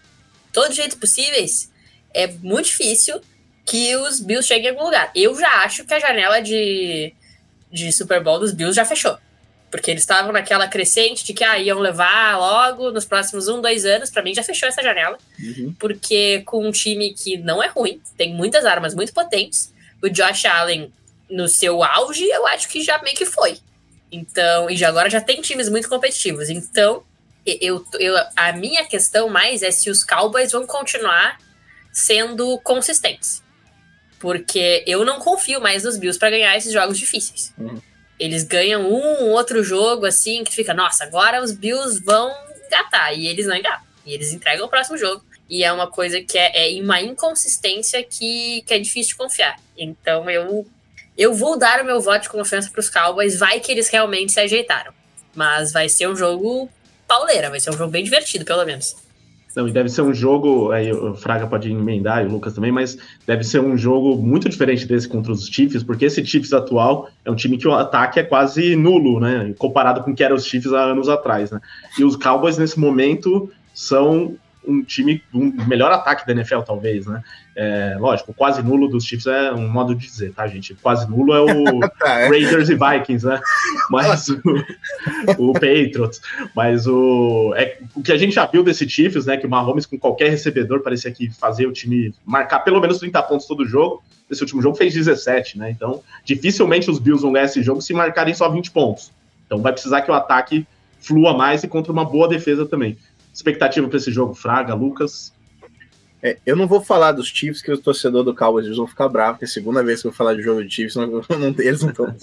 todos os jeitos possíveis, é muito difícil que os Bills cheguem em algum lugar. Eu já acho que a janela de, de Super Bowl dos Bills já fechou. Porque eles estavam naquela crescente de que ah, iam levar logo nos próximos um, dois anos. Para mim já fechou essa janela. Uhum. Porque com um time que não é ruim, tem muitas armas muito potentes. O Josh Allen, no seu auge, eu acho que já meio que foi. Então, e já agora já tem times muito competitivos. Então, eu, eu, a minha questão mais é se os Cowboys vão continuar sendo consistentes porque eu não confio mais nos Bills para ganhar esses jogos difíceis. Uhum. Eles ganham um outro jogo assim que fica, nossa, agora os Bills vão engatar. E eles não engatam. E eles entregam o próximo jogo. E é uma coisa que é, é uma inconsistência que, que é difícil de confiar. Então eu, eu vou dar o meu voto de confiança para os Cowboys. Vai que eles realmente se ajeitaram. Mas vai ser um jogo pauleira, vai ser um jogo bem divertido, pelo menos. Não, e deve ser um jogo, aí o Fraga pode emendar e o Lucas também, mas deve ser um jogo muito diferente desse contra os Chiefs, porque esse Chiefs atual é um time que o ataque é quase nulo, né? Comparado com o que eram os Chiefs há anos atrás, né? E os Cowboys, nesse momento, são um time, um melhor ataque da NFL, talvez, né? É, lógico, quase nulo dos Chiefs é um modo de dizer, tá, gente? Quase nulo é o tá, é. Raiders e Vikings, né? Mas o, o Patriots. Mas o, é, o que a gente já viu desse Chiefs, né? Que o Mahomes com qualquer recebedor parecia que fazia o time marcar pelo menos 30 pontos todo jogo. Esse último jogo fez 17, né? Então, dificilmente os Bills vão ganhar esse jogo se marcarem só 20 pontos. Então vai precisar que o ataque flua mais e contra uma boa defesa também. Expectativa para esse jogo, Fraga, Lucas? É, eu não vou falar dos Chiefs, que o torcedor do Cowboys eles vão ficar bravos, porque é a segunda vez que eu vou falar de jogo de Chiefs, não, não, eles não estão.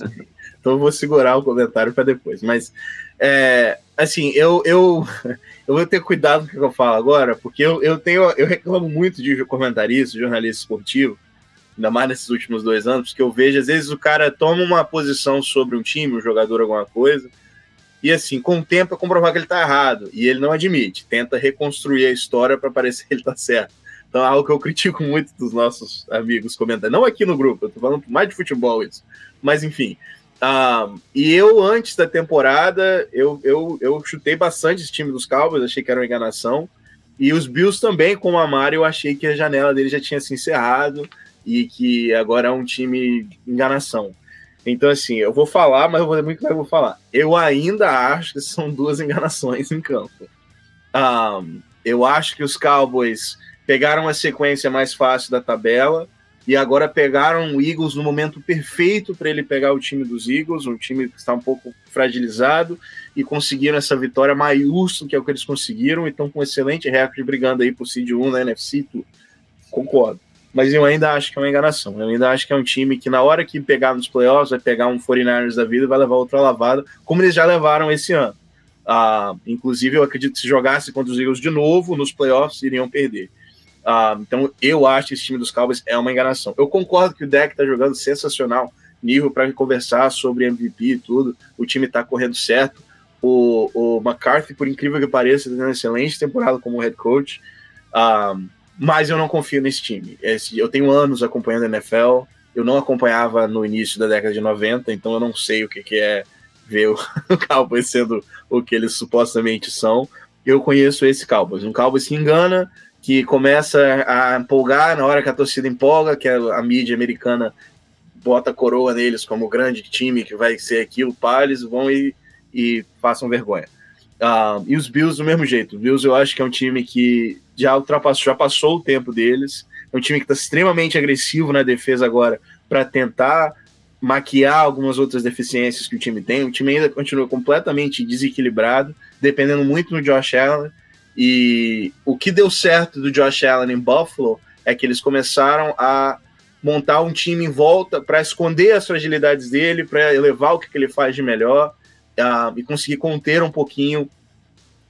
então eu vou segurar o comentário para depois. Mas, é, assim, eu, eu, eu vou ter cuidado com o que eu falo agora, porque eu, eu, tenho, eu reclamo muito de comentarista, jornalista esportivo, ainda mais nesses últimos dois anos, porque eu vejo, às vezes, o cara toma uma posição sobre um time, um jogador, alguma coisa, e assim, com o tempo é comprovar que ele está errado, e ele não admite, tenta reconstruir a história para parecer que ele está certo. Então é algo que eu critico muito dos nossos amigos comentando. Não aqui no grupo, eu tô falando mais de futebol isso. Mas enfim. Uh, e eu, antes da temporada, eu, eu, eu chutei bastante esse time dos Cowboys, achei que era uma enganação. E os Bills também, com o Amaro, eu achei que a janela dele já tinha se encerrado e que agora é um time enganação. Então, assim, eu vou falar, mas eu vou muito eu vou falar. Eu ainda acho que são duas enganações em campo. Um, Eu acho que os Cowboys pegaram a sequência mais fácil da tabela e agora pegaram o Eagles no momento perfeito para ele pegar o time dos Eagles, um time que está um pouco fragilizado, e conseguiram essa vitória maiúscula, que é o que eles conseguiram, e estão com um excelente recorde brigando aí por Seed 1 na NFC. Tudo. Concordo. Mas eu ainda acho que é uma enganação. Eu ainda acho que é um time que, na hora que pegar nos playoffs, vai pegar um 49ers da vida e vai levar outra lavada, como eles já levaram esse ano. Uh, inclusive, eu acredito que se jogasse contra os Eagles de novo nos playoffs, iriam perder. Uh, então, eu acho que esse time dos Cowboys é uma enganação. Eu concordo que o deck está jogando sensacional, nível para conversar sobre MVP e tudo. O time está correndo certo. O, o McCarthy, por incrível que pareça, está tendo uma excelente temporada como head coach. Uh, mas eu não confio nesse time. Eu tenho anos acompanhando a NFL. Eu não acompanhava no início da década de 90, então eu não sei o que, é ver o, o Cowboys sendo o que eles supostamente são. Eu conheço esse Cowboys, um Cowboys que engana, que começa a empolgar na hora que a torcida empolga, que a, mídia americana bota coroa neles como grande time que vai ser aquilo, pá, eles vão e, e façam vergonha. Uh, e os Bills do mesmo jeito. Os Bills eu acho que é um time que já ultrapassou, já passou o tempo deles. É um time que está extremamente agressivo na defesa agora para tentar maquiar algumas outras deficiências que o time tem. O time ainda continua completamente desequilibrado, dependendo muito do Josh Allen. E o que deu certo do Josh Allen em Buffalo é que eles começaram a montar um time em volta para esconder as fragilidades dele, para elevar o que, que, ele faz de melhor uh, e conseguir conter um pouquinho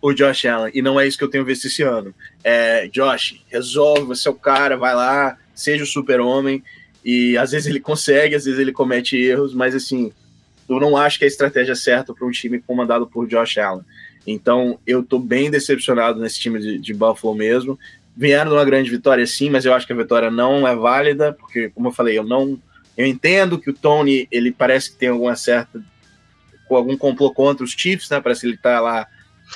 o Josh Allen. E não é isso que eu tenho visto esse ano. É, Josh, resolve, você é o cara, vai lá, seja o super-homem. E às vezes ele consegue, às vezes ele comete erros, mas assim, eu não acho que é a estratégia certa para um time comandado por Josh Allen. Então eu tô bem decepcionado nesse time de, de Buffalo mesmo. Vieram uma grande vitória, sim, mas eu acho que a vitória não é válida, porque, como eu falei, eu não. Eu entendo que o Tony, ele parece que tem alguma certa. Com algum complô contra os Chiefs, né? Parece que ele tá lá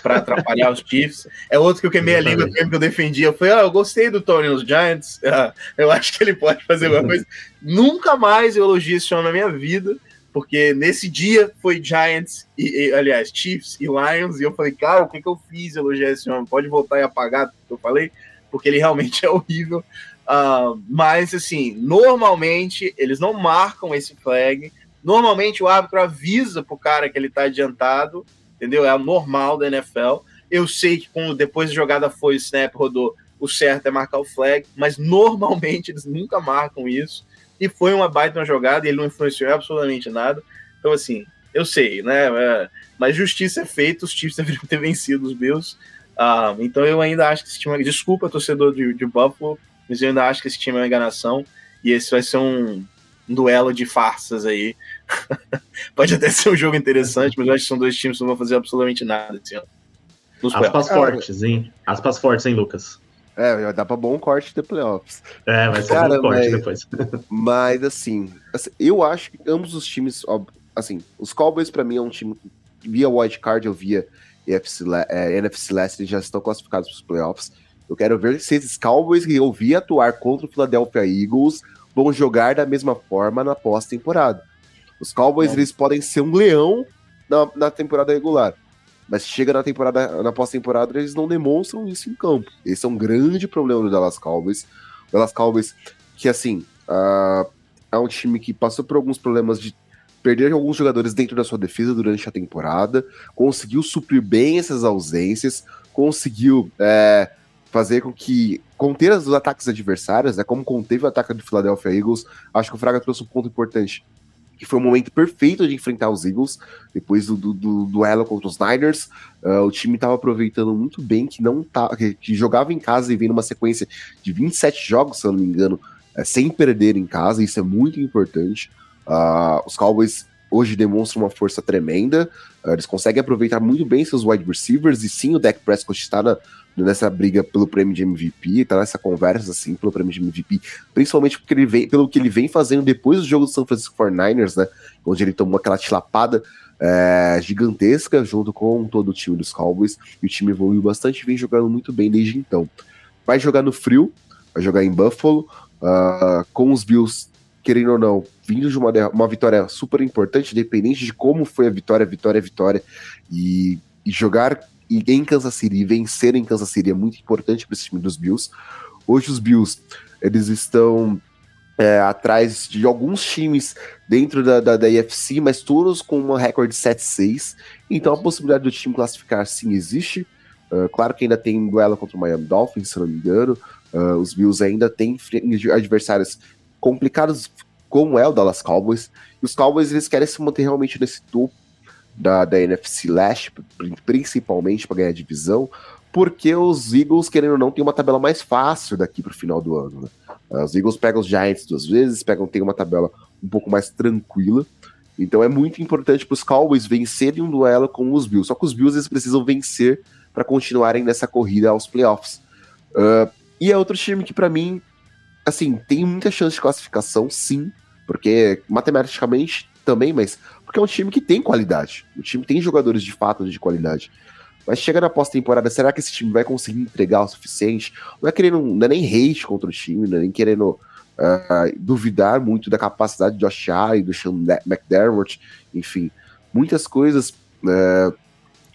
para atrapalhar os Chiefs. É outro que eu queimei a língua que eu defendia. Eu falei, ah, eu gostei do Tony nos Giants. Ah, eu acho que ele pode fazer alguma coisa. Nunca mais eu elogio esse homem na minha vida, porque nesse dia foi Giants, e, e, aliás, Chiefs e Lions, e eu falei, cara, o que, que eu fiz elogiar esse homem? Pode voltar e apagar o que eu falei, porque ele realmente é horrível. Uh, mas, assim, normalmente eles não marcam esse flag. Normalmente o árbitro avisa pro cara que ele tá adiantado entendeu? É o normal da NFL. Eu sei que quando depois a jogada foi, o snap rodou, o certo é marcar o flag, mas normalmente eles nunca marcam isso. E foi uma baita uma jogada e ele não influenciou absolutamente nada. Então, assim, eu sei, né? É, mas justiça é feita, os Chiefs deveriam ter vencido os Bills. Uh, então eu ainda acho que esse time. É, desculpa, torcedor de, de Buffalo, mas eu ainda acho que esse time é uma enganação. E esse vai ser um, um duelo de farsas aí. Pode até ser um jogo interessante, mas eu acho que são dois times que não vão fazer absolutamente nada esse ano. Aspas fortes, hein? Aspas fortes, hein, Lucas? É, dá pra bom corte de playoffs. É, vai ser Cara, um corte mas, depois. mas, assim, assim, eu acho que ambos os times, assim, os Cowboys pra mim é um time que via wildcard, eu via EFC, é, NFC Leste, eles já estão classificados para os playoffs. Eu quero ver se esses Cowboys que eu vi atuar contra o Philadelphia Eagles vão jogar da mesma forma na pós-temporada. Os Cowboys é. eles podem ser um leão na, na temporada regular, mas chega na temporada na pós-temporada eles não demonstram isso em campo. Esse é um grande problema do Dallas Cowboys. O Dallas Cowboys que assim uh, é um time que passou por alguns problemas de perder alguns jogadores dentro da sua defesa durante a temporada, conseguiu suprir bem essas ausências, conseguiu é, fazer com que conter os ataques adversários, né, como conteve o ataque do Philadelphia Eagles, acho que o Fraga trouxe um ponto importante, que foi o momento perfeito de enfrentar os Eagles, depois do, do, do duelo contra os Niners, uh, o time estava aproveitando muito bem que não tá, que, que, jogava em casa e vem numa sequência de 27 jogos, se eu não me engano, uh, sem perder em casa, isso é muito importante. Uh, os Cowboys hoje demonstram uma força tremenda, ah, eles conseguem aproveitar muito bem seus wide receivers, e sim, o Dak Prescott está na, nessa briga pelo prêmio de MVP, tá nessa conversa assim pelo prêmio de MVP, principalmente porque ele vem, pelo que ele vem fazendo depois do jogo do San Francisco 49ers, né, onde ele tomou aquela tilapada é, gigantesca junto com todo o time dos Cowboys, e o time evoluiu bastante, vem jogando muito bem desde então. Vai jogar no frio, vai jogar em Buffalo, uh, com os Bills, querendo ou não, vindo de uma, uma vitória super importante, independente de como foi a vitória, vitória, vitória, e, e jogar e em Kansas City e vencer em Kansas City é muito importante para esse time dos Bills. Hoje os Bills eles estão é, atrás de alguns times dentro da, da, da IFC, mas todos com uma recorde 7-6. Então a possibilidade do time classificar sim existe. Uh, claro que ainda tem duelo contra o Miami Dolphins, se não me engano. Uh, os Bills ainda têm adversários complicados, como é o Dallas Cowboys. E os Cowboys eles querem se manter realmente nesse topo da, da NFC Leste, principalmente para ganhar divisão, porque os Eagles, querendo ou não, tem uma tabela mais fácil daqui para o final do ano. Né? Ah, os Eagles pegam os Giants duas vezes, pegam tem uma tabela um pouco mais tranquila. Então é muito importante para os Cowboys vencerem um duelo com os Bills. Só que os Bills eles precisam vencer para continuarem nessa corrida aos playoffs. Uh, e é outro time que, para mim, assim, tem muita chance de classificação, sim, porque matematicamente também, mas porque é um time que tem qualidade. O time tem jogadores de fato de qualidade. Mas chega na pós-temporada, será que esse time vai conseguir entregar o suficiente? Não é querendo, não é nem hate contra o time, não é nem querendo uh, duvidar muito da capacidade de Josh Allen, do Sean McDermott, enfim, muitas coisas. Uh,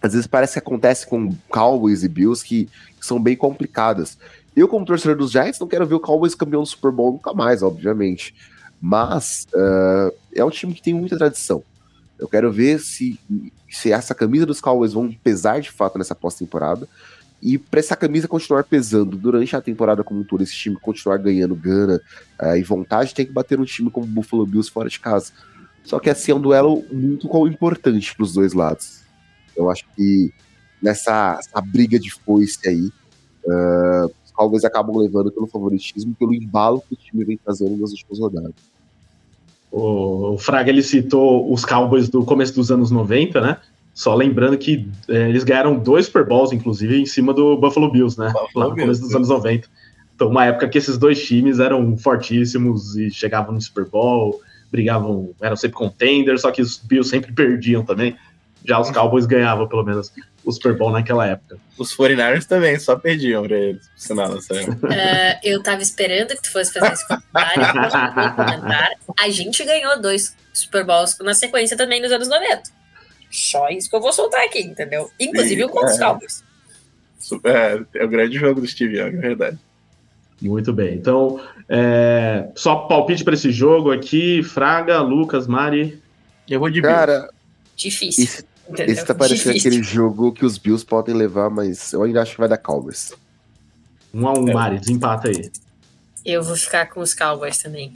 às vezes parece que acontece com Cowboys e Bills que, que são bem complicadas. Eu, como torcedor dos Giants, não quero ver o Cowboys campeão do Super Bowl nunca mais, obviamente. Mas uh, é um time que tem muita tradição. Eu quero ver se, se essa camisa dos Cowboys vão pesar de fato nessa pós-temporada. E para essa camisa continuar pesando durante a temporada como um todo, esse time continuar ganhando gana uh, e vontade, tem que bater um time como o Buffalo Bills fora de casa. Só que assim é um duelo muito importante para os dois lados. Eu acho que nessa briga de foice aí, uh, os Cowboys acabam levando pelo favoritismo, pelo embalo que o time vem fazendo nas últimas rodadas. O, Fraga ele citou os Cowboys do começo dos anos 90, né? Só lembrando que é, eles ganharam dois Super Bowls, inclusive, em cima do Buffalo Bills, né? Buffalo Lá no começo dos anos 90. Então, uma época que esses dois times eram fortíssimos e chegavam no Super Bowl, brigavam, eram sempre contenders, só que os Bills sempre perdiam também. Já os Cowboys ganhavam, pelo menos, o Super Bowl naquela época. Os 49ers também, só perdiam pra eles, por sinal, não sei. Uh, eu tava esperando que tu fosse fazer esse comentário. A gente ganhou dois Super Bowls na sequência também nos anos 90. Só isso que eu vou soltar aqui, entendeu? Inclusive o contra os é. Cowboys. É, é o grande jogo do Steve Young, é verdade. Muito bem. Então, é, só palpite para esse jogo aqui. Fraga, Lucas, Mari. Eu vou de Cara, Difícil. Esse, esse tá parecendo Difícil. aquele jogo que os Bills podem levar, mas eu ainda acho que vai dar Cowboys. Um a um, é. Mari, desempata aí. Eu vou ficar com os Cowboys também.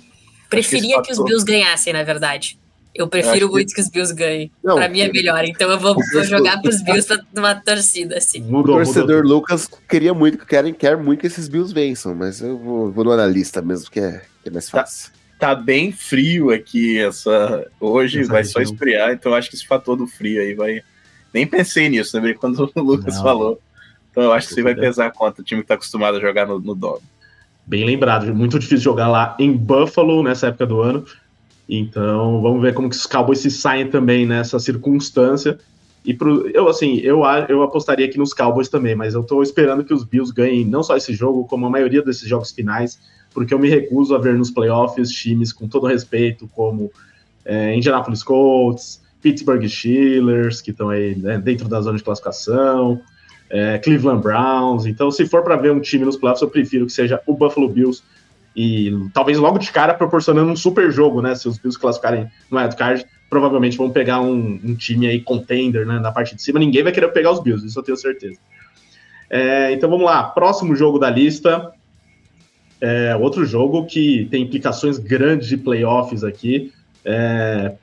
Preferia que, que, os Bills ganhassem, na verdade. Eu prefiro eu muito que... que... os Bills ganhem. Não, pra mim é melhor. Então eu vou, vou jogar pros Bills pra uma torcida, assim. Mudou, o torcedor mudou. Lucas queria muito, quer, quer muito que esses Bills vençam, mas eu vou, vou no analista mesmo, que é, que é mais tá. fácil. Tá tá bem frio aqui essa hoje, vai só esfriar, então acho que esse fator do frio aí vai. Nem pensei nisso, lembrei quando o Lucas Não. falou. Então eu acho que isso vai pesar contra o time que tá acostumado a jogar no, no Dom. Bem lembrado, muito difícil jogar lá em Buffalo nessa época do ano. Então vamos ver como que os Cowboys se saem também nessa circunstância. E pro, eu assim, eu, eu apostaria aqui nos Cowboys também, mas eu tô esperando que os Bills ganhem não só esse jogo, como a maioria desses jogos finais porque eu me recuso a ver nos playoffs times com todo respeito, como é, Indianapolis Colts, Pittsburgh Steelers, que estão aí né, dentro da zona de classificação, é, Cleveland Browns. Então, se for para ver um time nos playoffs, eu prefiro que seja o Buffalo Bills e talvez logo de cara proporcionando um super jogo, né? Se os Bills classificarem no wildcard, provavelmente vão pegar um, um, time aí contender, né? Na parte de cima, ninguém vai querer pegar os Bills, isso eu tenho certeza. É, então vamos lá, próximo jogo da lista. É, outro jogo que tem implicações grandes de playoffs aqui. É,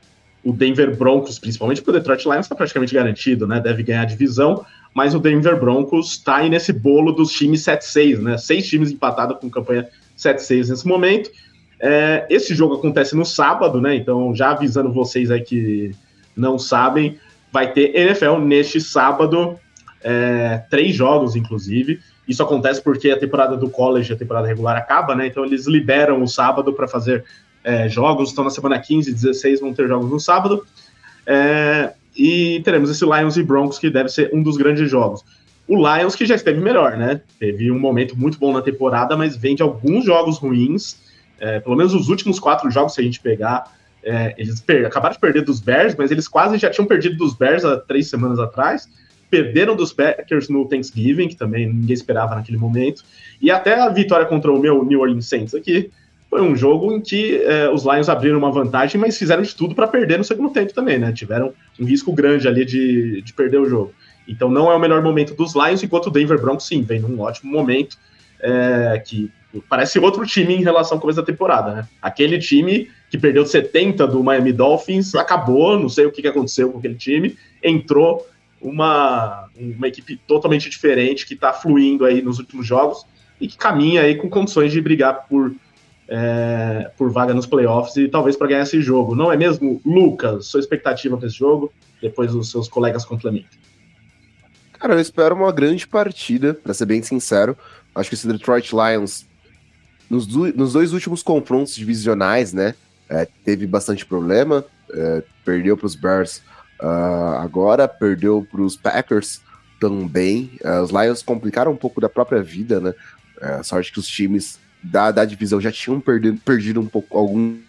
o Denver Broncos, principalmente porque o Detroit Lions está praticamente garantido, né? Deve ganhar a divisão, mas o Denver Broncos está aí nesse bolo dos times 7-6, né? Seis times empatados com campanha 7-6 nesse momento. É, esse jogo acontece no sábado, né? Então, já avisando vocês aí que não sabem, vai ter NFL neste sábado, é, três jogos, inclusive. Isso acontece porque a temporada do college, a temporada regular acaba, né? Então eles liberam o sábado para fazer é, jogos. Então na semana 15 e 16 vão ter jogos no sábado. É, e teremos esse Lions e Broncos, que deve ser um dos grandes jogos. O Lions, que já esteve melhor, né? Teve um momento muito bom na temporada, mas vem de alguns jogos ruins. É, pelo menos os últimos quatro jogos, se a gente pegar, é, eles acabaram de perder dos Bears, mas eles quase já tinham perdido dos Bears há três semanas atrás. Perderam dos Packers no Thanksgiving, que também ninguém esperava naquele momento, e até a vitória contra o meu New Orleans Saints aqui, foi um jogo em que é, os Lions abriram uma vantagem, mas fizeram de tudo para perder no segundo tempo também, né? Tiveram um risco grande ali de, de perder o jogo. Então não é o melhor momento dos Lions, enquanto o Denver Broncos sim, vem num ótimo momento, é, que parece outro time em relação ao começo da temporada, né? Aquele time que perdeu 70 do Miami Dolphins, acabou, não sei o que aconteceu com aquele time, entrou uma, uma equipe totalmente diferente que está fluindo aí nos últimos jogos e que caminha aí com condições de brigar por, é, por vaga nos playoffs e talvez para ganhar esse jogo. Não é mesmo, Lucas? Sua expectativa para esse jogo? Depois os seus colegas complementam. Cara, eu espero uma grande partida, para ser bem sincero. Acho que esse Detroit Lions, nos, do, nos dois últimos confrontos divisionais, né, é, teve bastante problema. É, perdeu para os Bears uh, agora, perdeu para os Packers também. Uh, os Lions complicaram um pouco da própria vida, né? Uh, sorte que os times da, da divisão já tinham perdido, perdido um pouco alguns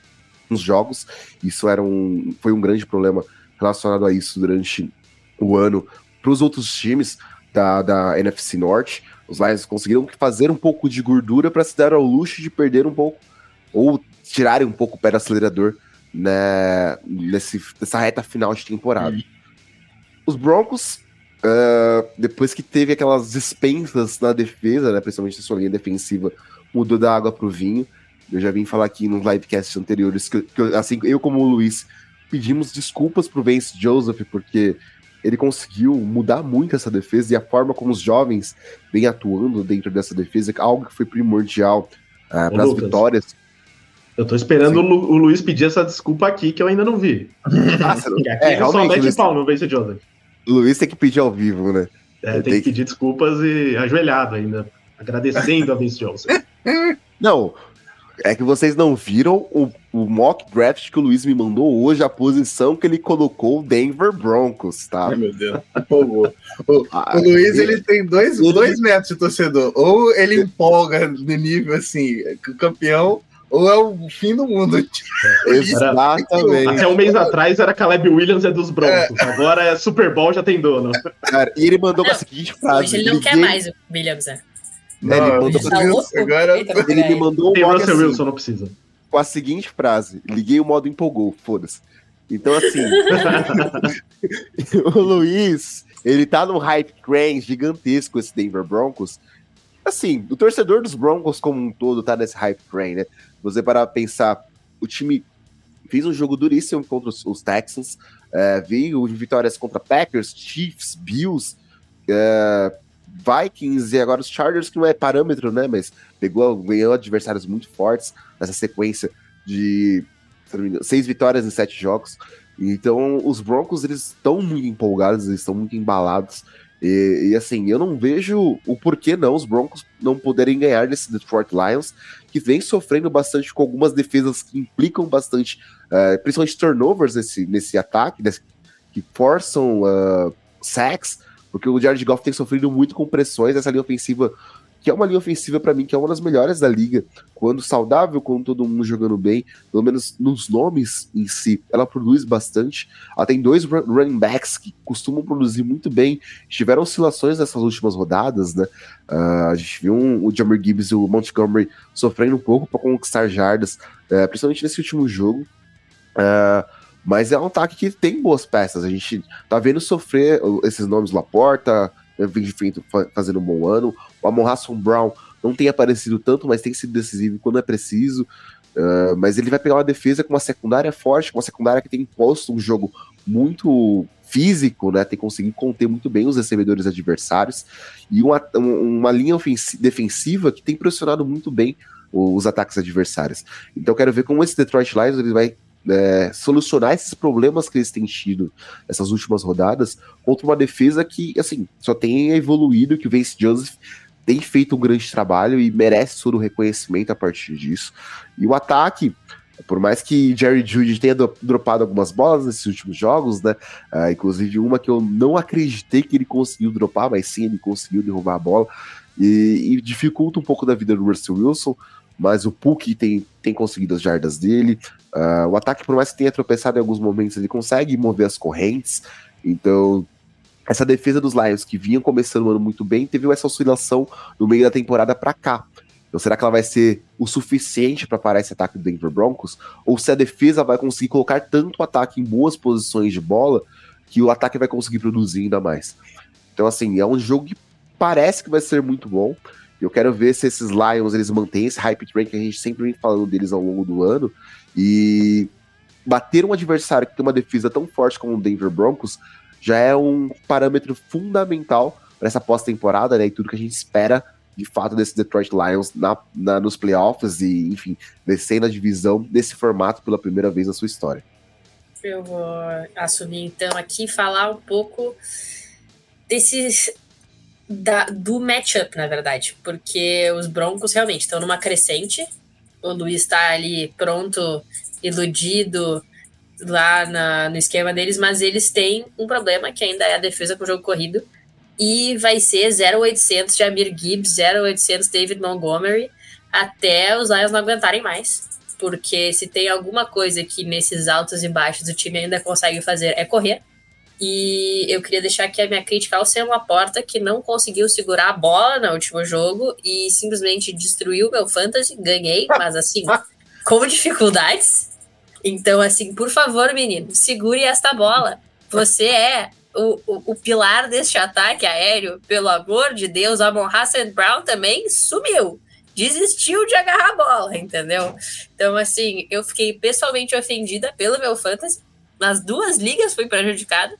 jogos. Isso era um, foi um grande problema relacionado a isso durante o ano para os outros times da, da NFC Norte. Os Lions conseguiram fazer um pouco de gordura para se dar ao luxo de perder um pouco ou tirarem um pouco o pé do acelerador né, nesse, nessa reta final de temporada. Uhum. Os Broncos, uh, depois que teve aquelas dispensas na defesa, né, principalmente na sua linha defensiva, mudou da água para o vinho. Eu já vim falar aqui nos livecasts anteriores que, que assim, eu como o Luiz pedimos desculpas pro Vance Joseph, porque ele conseguiu mudar muito essa defesa e a forma como os jovens vêm atuando dentro dessa defesa, algo que foi primordial uh, para as vitórias. Eu tô esperando o, Lu, o, Luiz pedir essa desculpa aqui que eu ainda não vi. Ah, aqui é, só mete Luiz... pau no Vence Joseph. Luiz tem que pedir ao vivo, né? É, tem, tem que pedir desculpas e ajoelhado ainda, agradecendo a Vince Joseph. Não, é que vocês não viram o, o, mock draft que o Luiz me mandou hoje, a posição que ele colocou o Denver Broncos, tá? Ai, meu Deus, empolgou. O, ah, o Luiz, ele, ele, tem dois, dois metros de torcedor. Ou ele empolga no nível, assim, campeão, ou é o fim do mundo. Exatamente. Até um mês atrás era Caleb Williams é dos Broncos. É. Agora é Super Bowl, já tem dono. Cara, e ele mandou não, a seguinte frase. Hoje ele não quer mais o Williams, né? Não, ele, mandou, tá agora... ele me mandou um Russell assim, Wilson, não precisa. Com a seguinte frase: liguei o modo empolgou, foda-se. Então, assim, o Luiz, ele tá num hype train gigantesco, esse Denver Broncos. Assim, o torcedor dos Broncos como um todo tá nesse hype train, né? Você parar pra pensar, o time fez um jogo duríssimo contra os, os Texans, é, veio vitórias contra Packers, Chiefs, Bills, é, Vikings e agora os Chargers, que não é parâmetro, né? Mas pegou, ganhou adversários muito fortes nessa sequência de seis vitórias em sete jogos. Então, os Broncos, eles estão muito empolgados, eles estão muito embalados. E, e, assim, eu não vejo o porquê não os Broncos não poderem ganhar desse Detroit Lions, que vem sofrendo bastante com algumas defesas que implicam bastante, uh, principalmente turnovers nesse, nesse ataque, nesse, que forçam uh, sacks, porque o Jared Goff tem sofrido muito com pressões, essa linha ofensiva, que é uma linha ofensiva para mim, que é uma das melhores da liga, quando saudável, quando todo mundo jogando bem, pelo menos nos nomes em si, ela produz bastante. Ela tem dois running backs que costumam produzir muito bem, tiveram oscilações nessas últimas rodadas, né? Uh, a gente viu um, o Jammer Gibbs e o Montgomery sofrendo um pouco para conquistar jardas, uh, principalmente nesse último jogo. Uh, mas é um ataque que tem boas peças. A gente tá vendo sofrer esses nomes Laporta, vem fazendo um bom ano. O Amon Brown não tem aparecido tanto, mas tem sido decisivo quando é preciso. Uh, mas ele vai pegar uma defesa com uma secundária forte, com uma secundária que tem imposto um jogo muito físico, né? Tem conseguido conter muito bem os recebedores adversários e uma, uma linha defensiva que tem pressionado muito bem os ataques adversários. Então quero ver como esse Detroit Lions ele vai é, solucionar esses problemas que eles têm tido nessas últimas rodadas contra uma defesa que, assim, só tem evoluído, que o Vince Joseph tem feito um grande trabalho e merece todo o reconhecimento a partir disso. E o ataque, por mais que Jerry Judy tenha dropado algumas bolas nesses últimos jogos, né? Uh, inclusive uma que eu não acreditei que ele conseguiu dropar, mas sim ele conseguiu derrubar a bola. E, e dificulta um pouco da vida do Russell Wilson mas o Puck tem, tem conseguido as jardas dele. Uh, o ataque, por mais que tenha tropeçado em alguns momentos, ele consegue mover as correntes. Então, essa defesa dos Lions, que vinha começando o ano muito bem, teve essa oscilação no meio da temporada para cá. Então, será que ela vai ser o suficiente para parar esse ataque do Denver Broncos? Ou se a defesa vai conseguir colocar tanto o ataque em boas posições de bola que o ataque vai conseguir produzir ainda mais? Então, assim, é um jogo que parece que vai ser muito bom. Eu quero ver se esses Lions eles mantêm esse hype train que a gente sempre vem falando deles ao longo do ano e bater um adversário que tem uma defesa tão forte como o Denver Broncos já é um parâmetro fundamental para essa pós-temporada, né? E tudo que a gente espera de fato desse Detroit Lions na, na, nos playoffs e, enfim, descendo a divisão nesse formato pela primeira vez na sua história. Eu vou assumir então aqui falar um pouco desses da, do matchup, na verdade, porque os Broncos realmente estão numa crescente. O Luiz está ali pronto, iludido lá na, no esquema deles, mas eles têm um problema que ainda é a defesa com o jogo corrido. E vai ser 0800 de Amir Gibbs, 0800 David Montgomery, até os Lions não aguentarem mais. Porque se tem alguma coisa que nesses altos e baixos o time ainda consegue fazer é correr. E eu queria deixar aqui a minha crítica ao ser uma porta que não conseguiu segurar a bola no último jogo e simplesmente destruiu meu fantasy. Ganhei, mas assim, com dificuldades. Então, assim, por favor, menino, segure esta bola. Você é o, o, o pilar deste ataque aéreo, pelo amor de Deus. Amon Hassan Brown também sumiu. Desistiu de agarrar a bola, entendeu? Então, assim, eu fiquei pessoalmente ofendida pelo meu fantasy. Nas duas ligas fui prejudicada.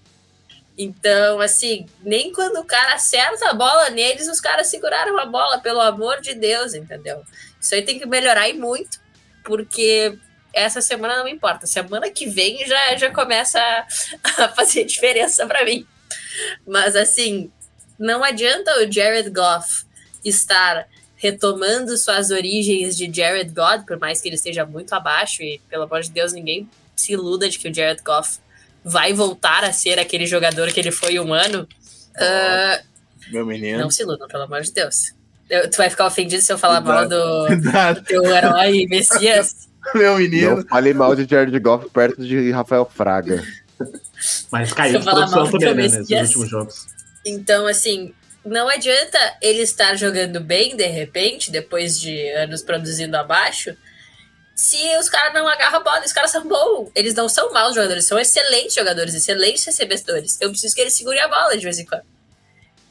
Então, assim, nem quando o cara acerta a bola neles, os caras seguraram a bola, pelo amor de Deus, entendeu? Isso aí tem que melhorar e muito, porque essa semana não me importa. Semana que vem já, já começa a, a fazer diferença para mim. Mas, assim, não adianta o Jared Goff estar retomando suas origens de Jared God, por mais que ele esteja muito abaixo, e pelo amor de Deus, ninguém se iluda de que o Jared Goff vai voltar a ser aquele jogador que ele foi um ano. Uh, Meu menino. Não se iludam, pelo amor de Deus. Eu, tu vai ficar ofendido se eu falar mal do, do teu herói Messias? Meu menino. Não fale mal de Jared Goff perto de Rafael Fraga. Mas caiu de produção também, né, nesses últimos jogos. Então, assim, não adianta ele estar jogando bem, de repente, depois de anos produzindo abaixo, se os caras não agarram a bola, os caras são bons. Eles não são maus jogadores, são excelentes jogadores, excelentes recebedores. Eu preciso que eles segurem a bola de vez em quando.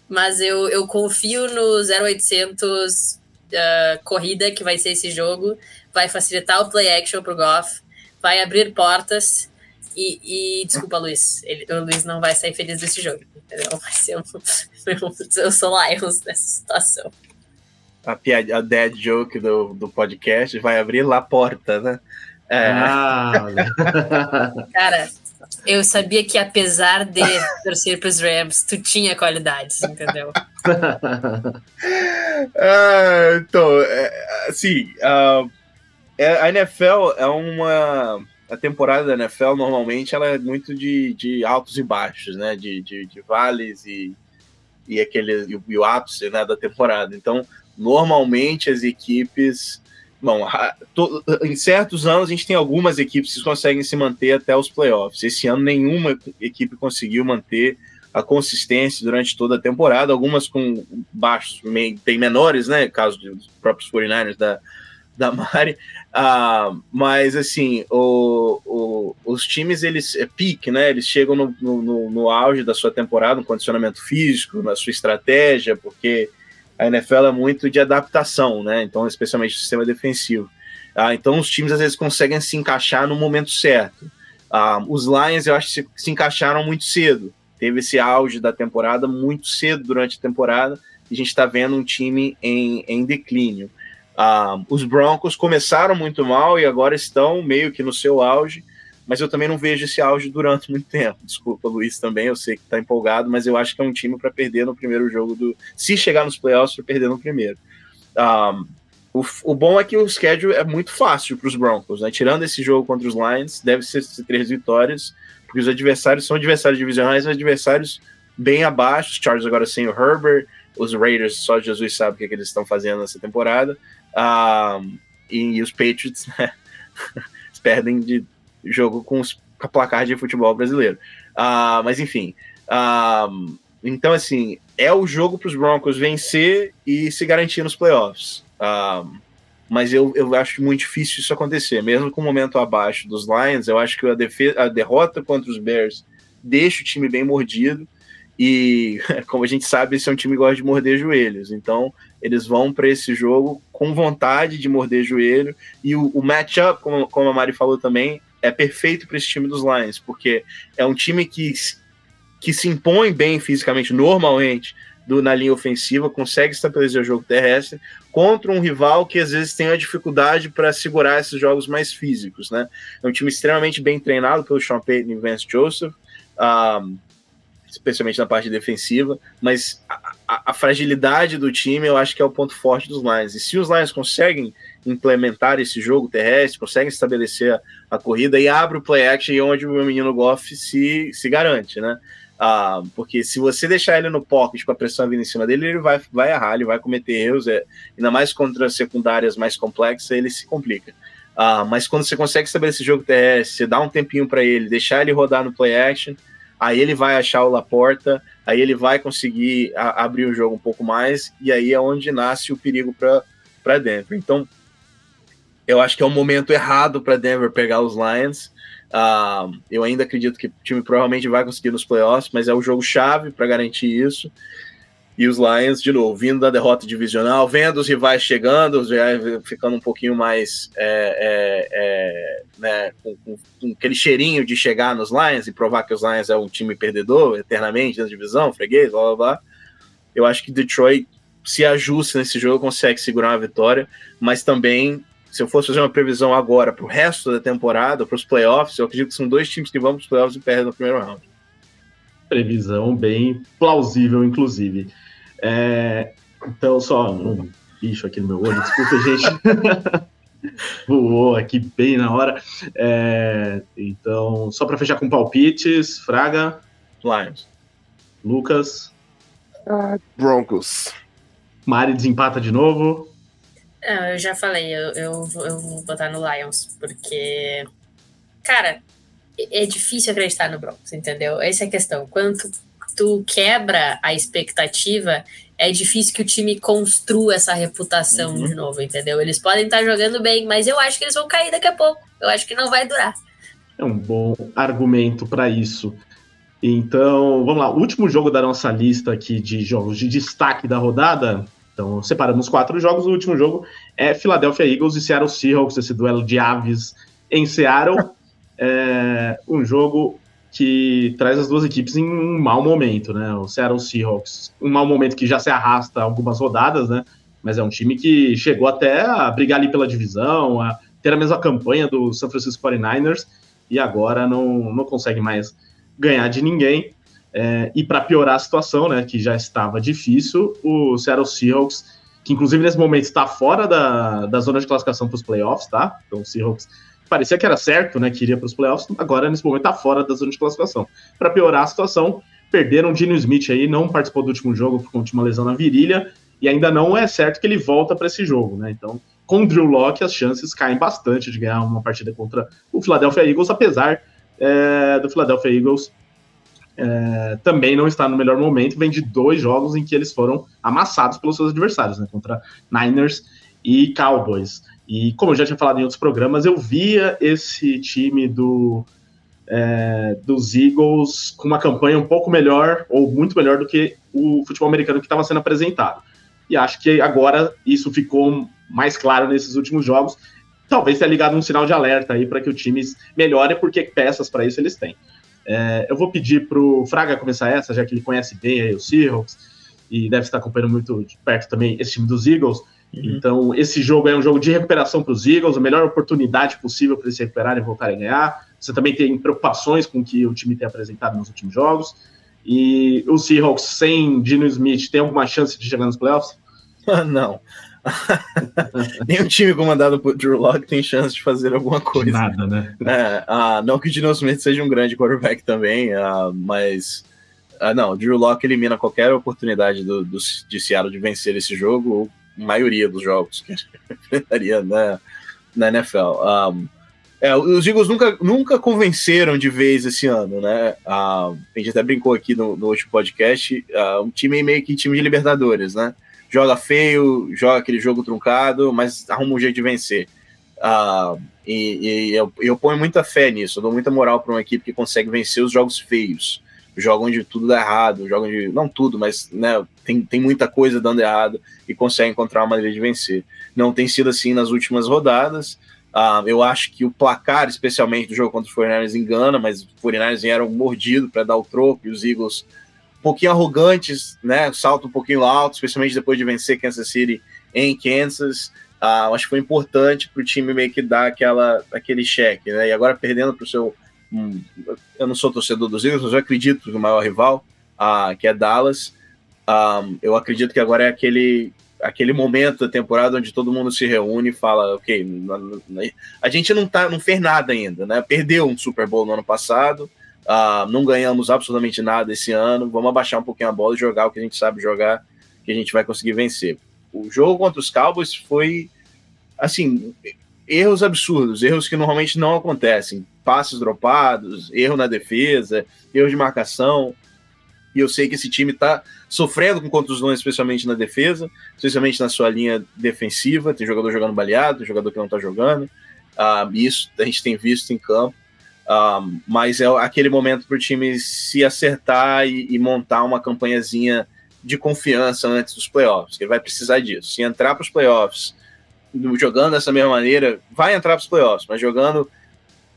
Mas eu, eu confio no 0800 uh, corrida que vai ser esse jogo. Vai facilitar o play action pro Goff, vai abrir portas. E, e desculpa, Luiz, ele, o Luiz não vai sair feliz desse jogo. Entendeu? Vai ser um, eu sou Lions nessa situação a, piada, a dead joke do, do podcast, vai abrir lá a porta, né? É. Ah, Cara, eu sabia que apesar de torcer para os Rams, tu tinha qualidades, entendeu? ah, então, é, assim, uh, a NFL é uma. A temporada da NFL normalmente ela é muito de, de altos e baixos, né? De, de, de vales e, e aquele e o, e o ápice né, da temporada. Então, normalmente as equipes. Bom, to, em certos anos a gente tem algumas equipes que conseguem se manter até os playoffs. Esse ano nenhuma equipe conseguiu manter a consistência durante toda a temporada, algumas com baixos, tem menores, né? Caso dos próprios 49ers da, da Mari. Uh, mas assim, o, o, os times eles é pique, né? Eles chegam no, no, no auge da sua temporada, no condicionamento físico, na sua estratégia, porque a NFL é muito de adaptação, né? Então, especialmente o sistema defensivo. Ah, então, os times às vezes conseguem se encaixar no momento certo. Ah, os Lions, eu acho que se, se, encaixaram muito cedo. Teve esse auge da temporada muito cedo durante a temporada. E a gente está vendo um time em, em declínio. Ah, os Broncos começaram muito mal e agora estão meio que no seu auge mas eu também não vejo esse auge durante muito tempo. Desculpa, Luiz, também, eu sei que está empolgado, mas eu acho que é um time para perder no primeiro jogo do. Se chegar nos playoffs, para perder no primeiro. Um, o, o, bom é que o schedule é muito fácil para os Broncos, né? Tirando esse jogo contra os Lions, deve ser três vitórias, porque os adversários são adversários divisionais, mas adversários bem abaixo. Os Chargers agora sem o Herbert, os Raiders, só Jesus sabe o que, é que eles estão fazendo nessa temporada. Um, e, e, os Patriots, né? perdem de jogo com, os, com a placar de futebol brasileiro. Uh, mas enfim, uh, então, assim, é o jogo para os Broncos vencer e se garantir nos playoffs. Um, mas eu, eu acho muito difícil isso acontecer, mesmo com o momento abaixo dos Lions. Eu acho que a, defesa, a derrota contra os Bears deixa o time bem mordido. E, como a gente sabe, esse é um time que gosta de morder joelhos. Então, eles vão para esse jogo com vontade de morder joelho. E o, o matchup, como, como a Mari falou também, é perfeito para esse time dos Lions, porque é um time que, que se impõe bem fisicamente, normalmente, do, na linha ofensiva, consegue estabelecer o jogo terrestre contra um rival que às vezes tem a dificuldade para segurar esses jogos mais físicos, né? É um time extremamente bem treinado pelo Sean Payton e Vance Joseph. Um, especialmente na parte defensiva, mas a, a, a, fragilidade do time eu acho que é o ponto forte dos Lions. E se os Lions conseguem implementar esse jogo terrestre, conseguem estabelecer a, a corrida e abre o play action onde o menino Goff se, se garante, né? Ah, porque se você deixar ele no pocket com a pressão vindo em cima dele, ele vai, vai errar, ele vai cometer erros, é, ainda mais contra secundárias mais complexas, ele se complica. Ah, mas quando você consegue estabelecer jogo terrestre, você dá um tempinho para ele, deixar ele rodar no play action, aí ele vai achar o Laporta, aí ele vai conseguir a, abrir o jogo um pouco mais, e aí é onde nasce o perigo para Denver. Então, eu acho que é o momento errado para Denver pegar os Lions. Uh, eu ainda acredito que o time provavelmente vai conseguir nos playoffs, mas é o jogo chave para garantir isso. E os Lions, de novo, vindo da derrota divisional, vendo os rivais chegando, já ficando um pouquinho mais é, é, é, né, com, com, com, aquele cheirinho de chegar nos Lions e provar que os Lions é um time perdedor eternamente na divisão, freguês, blá blá blá. Eu acho que Detroit se ajusta nesse jogo, consegue segurar uma vitória, mas também, se eu fosse fazer uma previsão agora para o resto da temporada, para os playoffs, eu acredito que são dois times que vão para os playoffs e perdem no primeiro round. Previsão bem plausível, inclusive. É, então, só um bicho aqui no meu olho, desculpa, gente. Voou aqui bem na hora. É, então, só para fechar com palpites, Fraga. Lions. Lucas. Uh, Broncos. Mari desempata de novo. Não, eu já falei, eu, eu, eu vou botar no Lions, porque, cara, é difícil acreditar no Broncos, entendeu? Essa é a questão. Quanto tu quebra a expectativa, é difícil que o time construa essa reputação uhum. de novo, entendeu? Eles podem estar jogando bem, mas eu acho que eles vão cair daqui a pouco. Eu acho que não vai durar. É um bom argumento para isso. Então, vamos lá. O último jogo da nossa lista aqui de jogos de destaque da rodada. Então, separamos quatro jogos. O último jogo é Philadelphia Eagles e Seattle Seahawks, esse duelo de aves em Seattle. É um jogo que traz as duas equipes em um mau momento, né? O Seattle Seahawks, um mau momento que já se arrasta algumas rodadas, né? Mas é um time que chegou até a brigar ali pela divisão, a ter a mesma campanha do San Francisco 49ers e agora não, não consegue mais ganhar de ninguém. É, e para piorar a situação, né, que já estava difícil, o Seattle Seahawks, que inclusive nesse momento está fora da, da zona de classificação para os playoffs, tá? Então o Seahawks parecia que era certo, né, que iria para os playoffs, agora nesse momento está fora da zona de classificação. Para piorar a situação, perderam o Dino Smith aí, não participou do último jogo por conta de uma lesão na virilha, e ainda não é certo que ele volta para esse jogo, né? Então, com o Drew Locke, as chances caem bastante de ganhar uma partida contra o Philadelphia Eagles, apesar é, do Philadelphia Eagles é, também não estar no melhor momento, vem de dois jogos em que eles foram amassados pelos seus adversários, né? Contra Niners e Cowboys. E como eu já tinha falado em outros programas, eu via esse time do, é, dos Eagles com uma campanha um pouco melhor, ou muito melhor do que o futebol americano que estava sendo apresentado. E acho que agora isso ficou mais claro nesses últimos jogos. Talvez tenha ligado um sinal de alerta aí para que o time melhore, porque peças para isso eles têm. É, eu vou pedir para o Fraga começar essa, já que ele conhece bem aí o Seahawks e deve estar acompanhando muito de perto também esse time dos Eagles. Uhum. Então, esse jogo é um jogo de recuperação para os Eagles, a melhor oportunidade possível para eles se recuperarem e voltarem a ganhar. Você também tem preocupações com o que o time tem apresentado nos últimos jogos. E o Seahawks sem Dino Smith tem alguma chance de chegar nos playoffs? Não. Nenhum time comandado por Drew Locke tem chance de fazer alguma coisa. Nada, né? É, uh, não que o Dino Smith seja um grande quarterback também, uh, mas uh, não, Drew Locke elimina qualquer oportunidade do, do, de Seattle de vencer esse jogo maioria dos jogos que enfrentaria na, na NFL. Um, É, os Eagles nunca, nunca convenceram de vez esse ano, né? Ah, a gente até brincou aqui no, no último podcast, ah, um time meio que time de Libertadores, né? Joga feio, joga aquele jogo truncado, mas arruma um jeito de vencer. Ah, e, e eu, eu, ponho muita fé nisso, eu dou muita moral para uma equipe que consegue vencer os jogos feios. Jogam onde tudo dá errado, jogam onde. Não tudo, mas né, tem, tem muita coisa dando errado e consegue encontrar uma maneira de vencer. Não tem sido assim nas últimas rodadas. Uh, eu acho que o placar, especialmente do jogo contra os 49ers, engana, mas os 49ers vieram mordido para dar o troco e os Eagles um pouquinho arrogantes, né? Salto um pouquinho alto, especialmente depois de vencer Kansas City em Kansas. Uh, acho que foi importante para o time meio que dar aquela, aquele cheque, né? E agora perdendo para o seu. Um, eu não sou torcedor dos Eagles, mas eu acredito que o maior rival, uh, que é Dallas. Um, eu acredito que agora é aquele aquele momento da temporada onde todo mundo se reúne e fala, ok, a gente não tá, não fez nada ainda, né? Perdeu um Super Bowl no ano passado, uh, não ganhamos absolutamente nada esse ano, vamos abaixar um pouquinho a bola e jogar o que a gente sabe jogar, que a gente vai conseguir vencer. O jogo contra os Cowboys foi, assim, erros absurdos, erros que normalmente não acontecem, passes dropados, erro na defesa, erro de marcação, e eu sei que esse time está sofrendo com contusões, especialmente na defesa, especialmente na sua linha defensiva. Tem jogador jogando baleado, tem jogador que não está jogando. Uh, isso a gente tem visto em campo. Uh, mas é aquele momento para o time se acertar e, e, montar uma campanhazinha de confiança antes dos playoffs. Ele vai precisar disso. Se entrar para os playoffs jogando dessa mesma maneira, vai entrar para os playoffs, mas jogando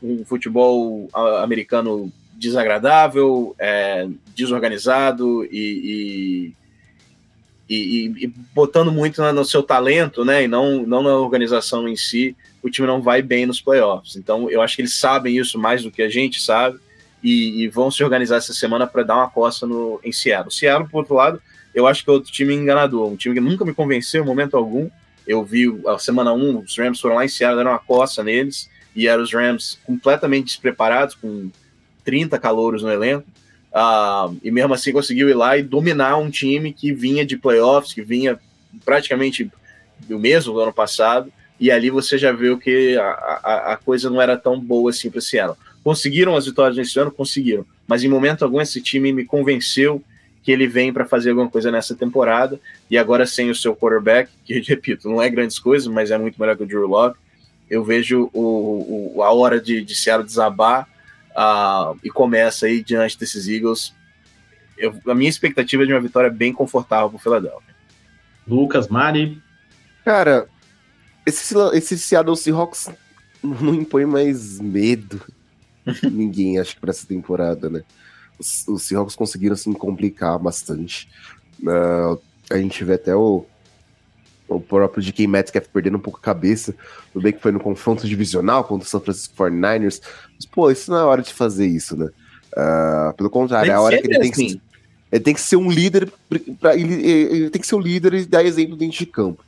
um futebol americano desagradável, é, desorganizado e, e, e, e botando muito no seu talento, né, e não, não na organização em si, o time não vai bem nos playoffs. Então, eu acho que eles sabem isso mais do que a gente sabe e, vão se organizar essa semana para dar uma coça no, em Seattle. Seattle, por outro lado, eu acho que é outro time enganador, um time que nunca me convenceu em momento algum. Eu vi a semana 1, os Rams foram lá em Seattle, deram uma coça neles, e eram os Rams completamente despreparados, com 30 calouros no elenco. Uh, e mesmo assim conseguiu ir lá e dominar um time que vinha de playoffs, que vinha praticamente do mesmo do ano passado. E ali você já viu que a, a, a coisa não era tão boa assim para Seattle. Conseguiram as vitórias nesse ano? Conseguiram. Mas em momento algum esse time me convenceu que ele vem para fazer alguma coisa nessa temporada. E agora sem o seu quarterback, que repito, não é grandes coisas, mas é muito melhor que o Drew Locke. Eu vejo o, o a hora de, de Seattle desabar uh, e começa aí diante desses Eagles. Eu, a minha expectativa é de uma vitória bem confortável para o Philadelphia. Lucas, Mari. Cara, esse, esse Seattle Seahawks não impõe mais medo ninguém, acho que, para essa temporada, né? Os, os Seahawks conseguiram se assim, complicar bastante. Uh, a gente vê até o, o próprio DK Metcalf perdendo um pouco a cabeça. Tudo bem que foi no confronto divisional contra o San Francisco 49ers. Mas, pô, isso não é hora de fazer isso, né? Uh, pelo contrário, é a hora que ele tem assim. que. Ele tem que ser um líder. Pra, ele, ele, tem que ser um líder e dar exemplo dentro de campo.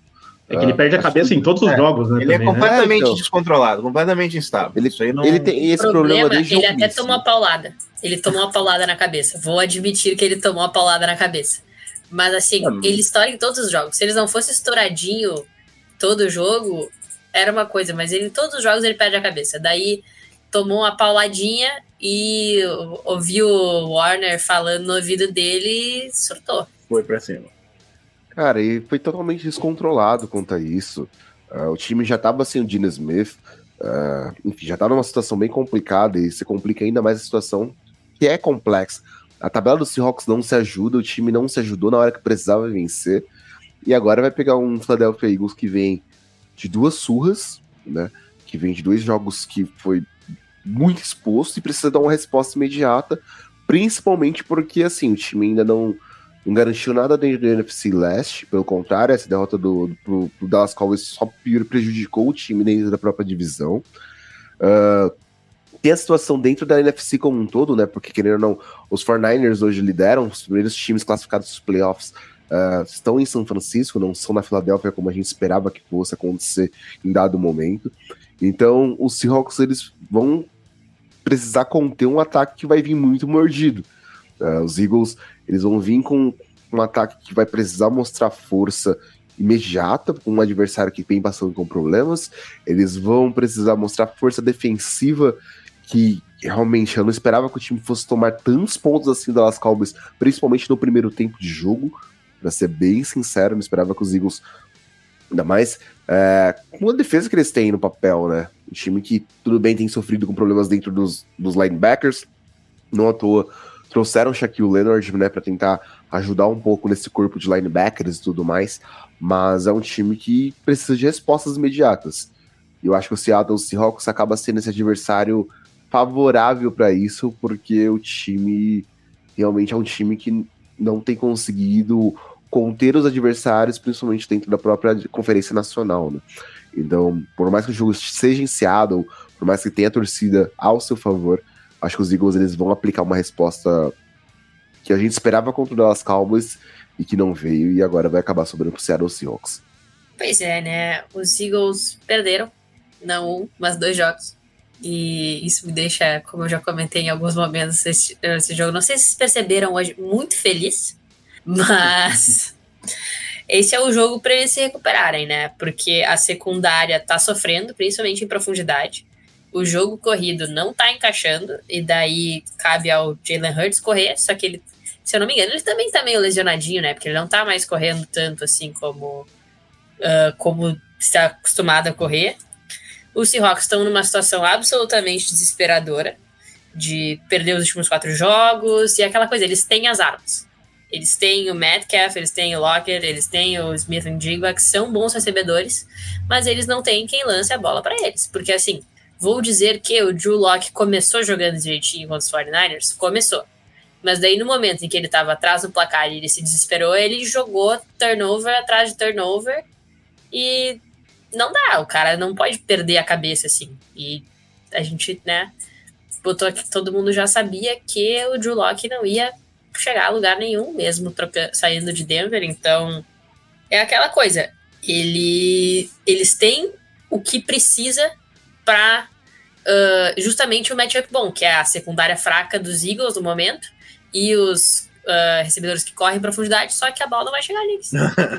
É que ele perde a cabeça que, em todos os é, jogos, né? Ele é também, é completamente né? descontrolado, completamente instável. Ele, Isso aí não... ele tem esse problema, problema Ele até tomou uma paulada. Ele tomou uma paulada na cabeça. Vou admitir que ele tomou uma paulada na cabeça. Mas assim, hum. ele estoura em todos os jogos. Se eles não fossem estouradinho todo jogo, era uma coisa, mas ele, em todos os jogos ele perde a cabeça. Daí tomou uma pauladinha e ouviu o Warner falando no ouvido dele e surtou. Foi pra cima. Cara, e foi totalmente descontrolado quanto a isso. Uh, o time já tava sem o Dino Smith, uh, enfim, já tava numa situação bem complicada e se complica ainda mais a situação que é complexa. A tabela dos Seahawks não se ajuda, o time não se ajudou na hora que precisava vencer. E agora vai pegar um Philadelphia Eagles que vem de duas surras, né? Que vem de dois jogos que foi muito exposto e precisa dar uma resposta imediata, principalmente porque assim, o time ainda não, não garantiu nada dentro do NFC Leste, pelo contrário, essa derrota do, do, pro, pro Dallas Cowboys só prejudicou o time dentro da própria divisão. Uh, tem a situação dentro da NFC como um todo, né? Porque, querendo ou não, os 49ers hoje lideram, os primeiros times classificados dos playoffs uh, estão em São Francisco, não são na Filadélfia como a gente esperava que fosse acontecer em dado momento. Então, os Seahawks eles vão precisar conter um ataque que vai vir muito mordido. Uh, os Eagles eles vão vir com um ataque que vai precisar mostrar força imediata com um adversário que vem passando com problemas. Eles vão precisar mostrar força defensiva que realmente eu não esperava que o time fosse tomar tantos pontos assim da Las Cowboys, principalmente no primeiro tempo de jogo. Pra ser bem sincero, não esperava que os Eagles, ainda mais é, com a defesa que eles têm no papel, né? Um time que tudo bem tem sofrido com problemas dentro dos, dos linebackers, não à toa trouxeram Shaquille Leonard, né, para tentar ajudar um pouco nesse corpo de linebackers e tudo mais, mas é um time que precisa de respostas imediatas. Eu acho que o Seattle Seahawks acaba sendo esse adversário favorável para isso, porque o time realmente é um time que não tem conseguido conter os adversários, principalmente dentro da própria Conferência Nacional, né? Então, por mais que o jogo seja em Seattle, por mais que tenha torcida ao seu favor, acho que os Eagles eles vão aplicar uma resposta que a gente esperava contra o Dallas Cowboys e que não veio e agora vai acabar sobrando pro Seattle Seahawks. Pois é, né? Os Eagles perderam, não um, mas dois jogos. E isso me deixa, como eu já comentei em alguns momentos esse, esse jogo, não sei se vocês perceberam hoje, muito feliz, mas esse é o jogo para eles se recuperarem, né? Porque a secundária tá sofrendo, principalmente em profundidade o jogo corrido não tá encaixando, e daí cabe ao Jalen Hurts correr, só que ele, se eu não me engano, ele também tá meio lesionadinho, né? Porque ele não tá mais correndo tanto assim como, uh, como está acostumado a correr. Os Seahawks estão numa situação absolutamente desesperadora de perder os últimos quatro jogos e aquela coisa, eles têm as armas. Eles têm o Metcalf, eles têm o Locker, eles têm o Smith e Jigba, que são bons recebedores, mas eles não têm quem lance a bola para eles. Porque assim, Vou dizer que o Drew Locke começou jogando direitinho contra os 49ers? Começou. Mas daí, no momento em que ele estava atrás do placar e ele se desesperou, ele jogou turnover atrás de turnover. E não dá, o cara não pode perder a cabeça assim. E a gente, né, botou aqui, todo mundo já sabia que o Drew Locke não ia chegar a lugar nenhum, mesmo saindo de Denver. Então, é aquela coisa. Ele, eles têm o que precisa para uh, justamente o matchup bom, que é a secundária fraca dos Eagles no momento e os uh, recebedores que correm em profundidade, só que a bola não vai chegar neles.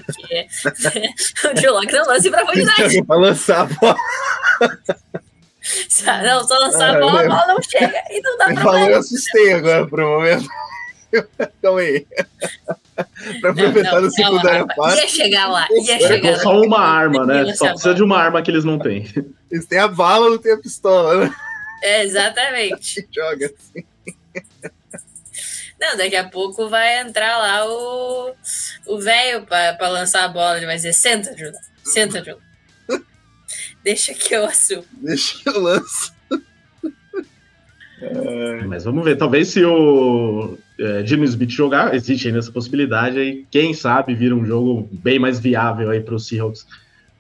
Porque o Joe Locke não lança em profundidade. Pra lançar a bola. Não, só lançar a bola, a bola não chega e não dá pra falou, eu assustei agora por um momento. Calma aí. pra aproveitar da secundária fácil. Ia chegar lá, ia chegar Só uma arma, né? Só precisa de uma arma que eles não têm. Eles têm a bala, não tem a pistola, né? É, exatamente. Joga assim. Não, daqui a pouco vai entrar lá o o velho para lançar a bola. Ele vai dizer: senta, Júlio. Senta, Júlio. Deixa que eu assumo. Deixa que eu lanço. Mas vamos ver, talvez se o é, Jimmy Smith jogar, existe ainda essa possibilidade aí, quem sabe vira um jogo bem mais viável aí para os Seahawks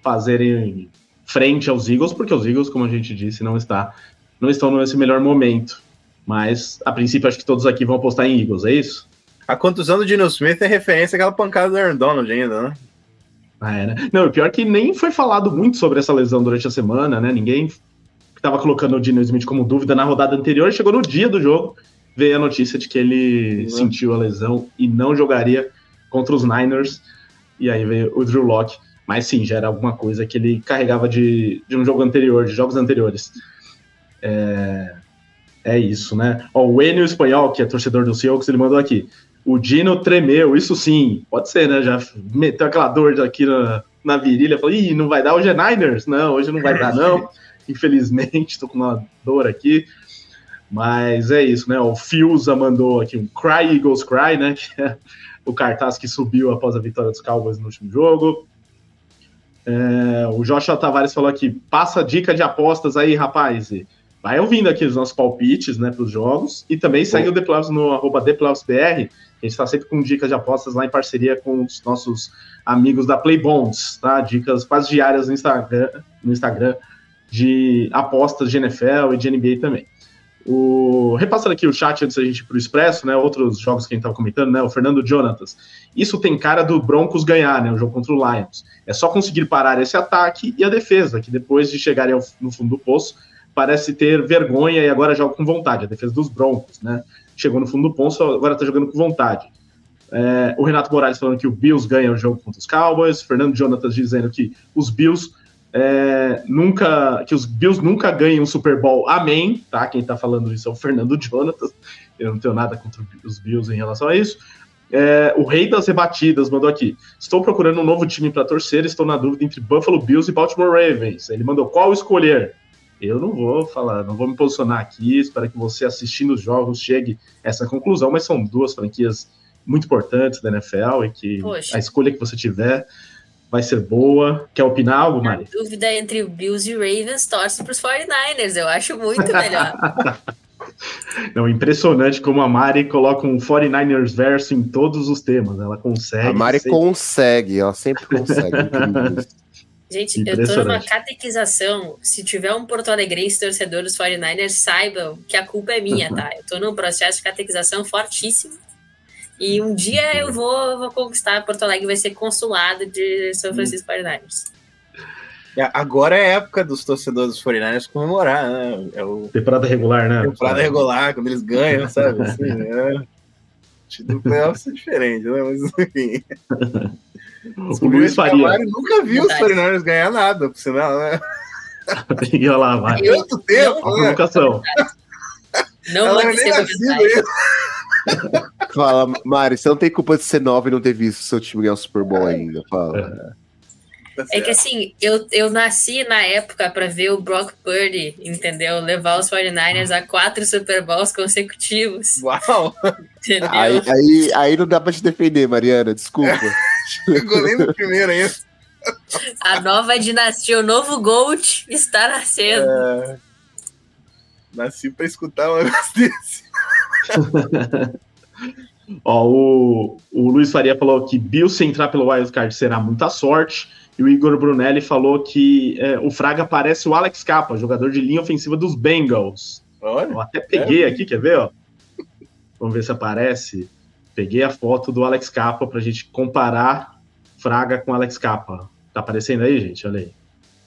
fazerem frente aos Eagles, porque os Eagles, como a gente disse, não está não estão nesse melhor momento. Mas a princípio acho que todos aqui vão apostar em Eagles, é isso? A contusão do Dino Smith é referência àquela pancada do Aaron Donald ainda, né? Ah, é, né? Não, o pior é que nem foi falado muito sobre essa lesão durante a semana, né? Ninguém estava colocando o Dino Smith como dúvida na rodada anterior, chegou no dia do jogo, veio a notícia de que ele uhum. sentiu a lesão e não jogaria contra os Niners. E aí veio o Drew Locke. Mas sim, já era alguma coisa que ele carregava de, de um jogo anterior, de jogos anteriores. É, é isso, né? Ó, o Enio Espanhol, que é torcedor do Seahawks, ele mandou aqui. O Dino tremeu, isso sim. Pode ser, né? Já meteu aquela dor aqui na, na virilha. Falou, ih, não vai dar hoje é Niners? Não, hoje não vai dar, não. Infelizmente, tô com uma dor aqui. Mas é isso, né? O Fiusa mandou aqui um Cry Eagles Cry, né? Que é o cartaz que subiu após a vitória dos Cowboys no último jogo. É, o Joshua Tavares falou aqui: passa dica de apostas aí, rapaz. E vai ouvindo aqui os nossos palpites né, para os jogos. E também segue o Playoffs no arroba ThePlayoffsBR. A gente está sempre com dicas de apostas lá em parceria com os nossos amigos da Playbonds, tá? Dicas quase diárias no Instagram, no Instagram de apostas de NFL e de NBA também. O, repassando aqui o chat antes da gente ir pro Expresso, né? Outros jogos que a gente estava comentando, né? O Fernando Jonatas. Isso tem cara do Broncos ganhar, né? O jogo contra o Lions. É só conseguir parar esse ataque e a defesa, que depois de chegarem ao, no fundo do poço, parece ter vergonha e agora joga com vontade. A defesa dos Broncos, né? Chegou no fundo do poço, agora está jogando com vontade. É, o Renato Morales falando que o Bills ganha o jogo contra os Cowboys. Fernando Jonathan dizendo que os Bills é, nunca, que os Bills nunca ganham um Super Bowl. Amém, tá? Quem tá falando isso é o Fernando Jonathan. Eu não tenho nada contra os Bills em relação a isso. É, o Rei das Rebatidas mandou aqui. Estou procurando um novo time para torcer. Estou na dúvida entre Buffalo Bills e Baltimore Ravens. Ele mandou qual escolher. Eu não vou falar, não vou me posicionar aqui. Espero que você assistindo os jogos chegue a essa conclusão. Mas são duas franquias muito importantes da NFL e que Poxa. a escolha que você tiver vai ser boa. Quer opinar algo, Mari? A dúvida entre o Bills e o Ravens torce para os 49ers. Eu acho muito melhor. Não, impressionante como a Mari coloca um 49ers verso em todos os temas. Ela consegue. A Mari sempre... consegue, ela sempre consegue. Gente, eu tô numa catequização. Se tiver um Porto Alegrense torcedor dos 49ers, saibam que a culpa é minha, tá? Eu tô num processo de catequização fortíssimo. E um dia eu vou, vou conquistar Porto Alegre, vai ser consulado de São Francisco 49ers. É, agora é a época dos torcedores dos 49ers comemorar, né? É o... Temporada regular, né? Temporada regular, quando eles ganham, sabe? Assim, é... O playoffs é diferente, né? Mas enfim. o Luiz Faria. nunca viu os 49ers ganhar nada, por sinal, né? e olha lá, vai. Tanto tempo, não, né? Provocação. Não Ela pode ser nascido, Fala, Mari, você não tem culpa de ser nova e não ter visto seu time ganhar o Super Bowl ainda. Fala. É. Tá é que assim, eu, eu nasci na época para ver o Brock Purdy, entendeu? Levar os 49ers a quatro Super Bowls consecutivos. Uau! Entendeu? Aí, aí, aí não dá pra te defender, Mariana, desculpa. Chegou nem no primeiro ainda. A nova dinastia, o novo Gold está nascendo. É... Nasci pra escutar um negócio desse. Ó, o, o Luiz Faria falou que Bill se entrar pelo wildcard será muita sorte. E o Igor Brunelli falou que é, o Fraga parece o Alex Capa, jogador de linha ofensiva dos Bengals. Olha, Eu até peguei é. aqui, quer ver? Ó? Vamos ver se aparece. Peguei a foto do Alex Capa pra gente comparar Fraga com Alex Capa. Tá aparecendo aí, gente? Olha aí.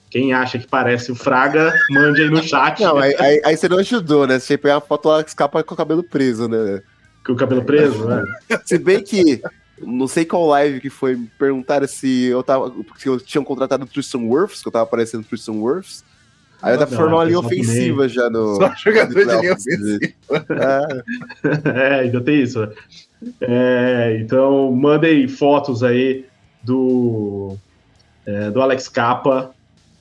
Quem acha que parece o Fraga, mande aí no chat. Não, aí, aí, aí você não ajudou, né? Você pegar a foto do Alex Capa com o cabelo preso, né? Com o cabelo preso, né? Se bem que não sei qual live que foi, me perguntaram se eu tava. Se eu tinha contratado o Tristan Wirfs, que eu tava aparecendo Tristan Wirfs. Aí eu tava formando uma linha ofensiva já no. Só jogador de linha ofensiva. É. é, ainda tem isso. É, então, mandem fotos aí do, é, do Alex Capa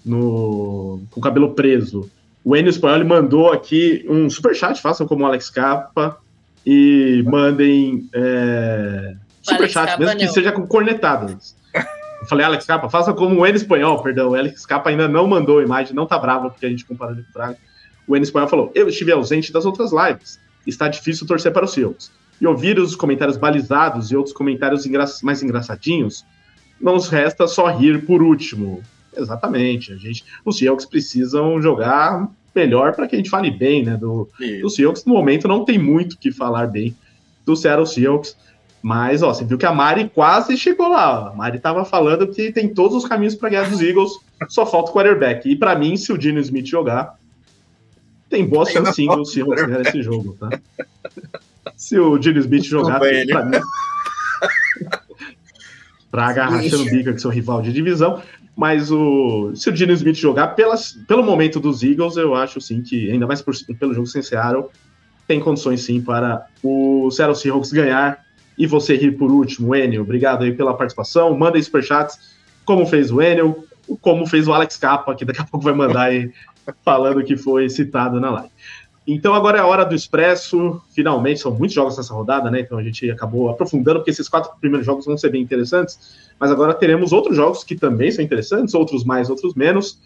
no, com o cabelo preso. O Enio Espanhol mandou aqui um super chat, façam como o Alex Capa e mandem é, superchat, mesmo que seja com cornetadas. Eu falei, Alex Capa, faça como o N espanhol, perdão. O Alex Capa ainda não mandou a imagem, não tá bravo porque a gente comparou com o Fraga. O N espanhol falou: Eu estive ausente das outras lives. Está difícil torcer para os Seahawks. E ouvir os comentários balizados e outros comentários engra mais engraçadinhos, não nos resta só rir por último. Exatamente. A gente, os Seahawks precisam jogar melhor para que a gente fale bem, né? Do, do Seahawks, no momento, não tem muito que falar bem do Seattle Seahawks. Mas, ó, você viu que a Mari quase chegou lá. A Mari tava falando que tem todos os caminhos para ganhar dos Eagles, só falta o quarterback. E para mim, se o Dino Smith jogar, tem boa chance sim do Seahawks ganhar esse jogo, tá? Se o Dino Smith jogar, tem, pra mim. pra agarrar o bico que seu rival de divisão. Mas o, se o Dino Smith jogar, pelas, pelo momento dos Eagles, eu acho sim que, ainda mais por, pelo jogo sem Seattle, tem condições sim para o Seattle Seahawks ganhar e você rir por último, Enio. Obrigado aí pela participação. Manda superchats, como fez o Enio, como fez o Alex Capa, que daqui a pouco vai mandar aí falando que foi citado na live. Então agora é a hora do Expresso. Finalmente, são muitos jogos nessa rodada, né? Então a gente acabou aprofundando, porque esses quatro primeiros jogos vão ser bem interessantes. Mas agora teremos outros jogos que também são interessantes, outros mais, outros menos.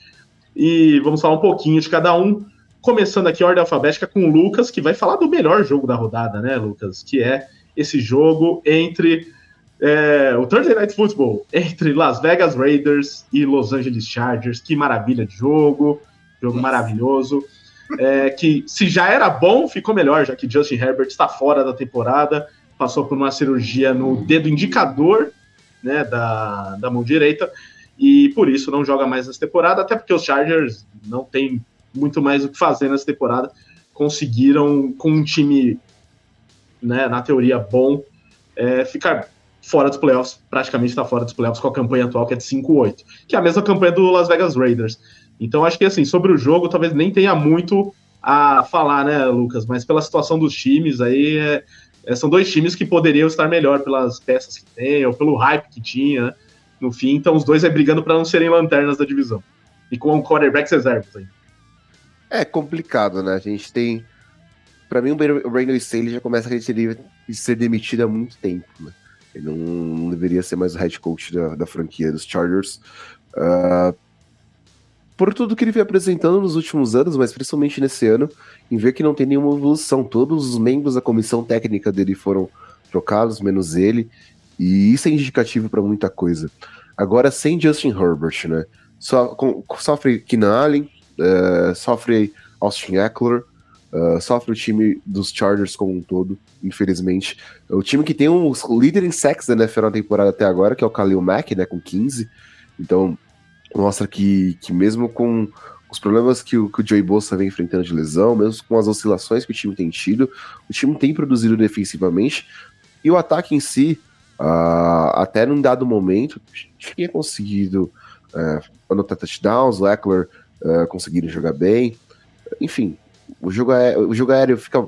E vamos falar um pouquinho de cada um. Começando aqui a ordem alfabética com o Lucas, que vai falar do melhor jogo da rodada, né, Lucas? Que é esse jogo entre é, o Thursday Night Football, entre Las Vegas Raiders e Los Angeles Chargers. Que maravilha de jogo, jogo maravilhoso. É, que se já era bom, ficou melhor, já que Justin Herbert está fora da temporada, passou por uma cirurgia no dedo indicador né, da, da mão direita, e por isso não joga mais nessa temporada, até porque os Chargers não tem muito mais o que fazer nessa temporada. Conseguiram, com um time né, na teoria bom, é, ficar fora dos playoffs, praticamente está fora dos playoffs com a campanha atual, que é de 5-8, que é a mesma campanha do Las Vegas Raiders. Então acho que assim, sobre o jogo, talvez nem tenha muito a falar, né, Lucas? Mas pela situação dos times, aí é, é, são dois times que poderiam estar melhor pelas peças que tem, ou pelo hype que tinha, né? no fim. Então os dois é brigando para não serem lanternas da divisão. E com quarterbacks reservas aí. É complicado, né? A gente tem. Para mim, o Brandon Staley já começa a querer ser demitido há muito tempo, né? Ele não, não, deveria ser mais o head coach da, da franquia dos Chargers. Uh, por tudo que ele vem apresentando nos últimos anos, mas principalmente nesse ano, em ver que não tem nenhuma evolução. Todos os membros da comissão técnica dele foram trocados, menos ele. E isso é indicativo para muita coisa. Agora, sem Justin Herbert, né? So, com, sofre Keenan Allen, uh, sofre Austin Eckler, uh, sofre o time dos Chargers como um todo, infelizmente. O time que tem um líder em sacks da NFL na temporada até agora, que é o Khalil Mack, né, com 15. Então, mostra que, que mesmo com os problemas que o, que o Joey Bosa vem enfrentando de lesão, mesmo com as oscilações que o time tem tido, o time tem produzido defensivamente. E o ataque em si, Uh, até num dado momento, tinha conseguido uh, anotar touchdowns, o Eckler uh, jogar bem. Enfim, o jogo, aéreo, o jogo aéreo fica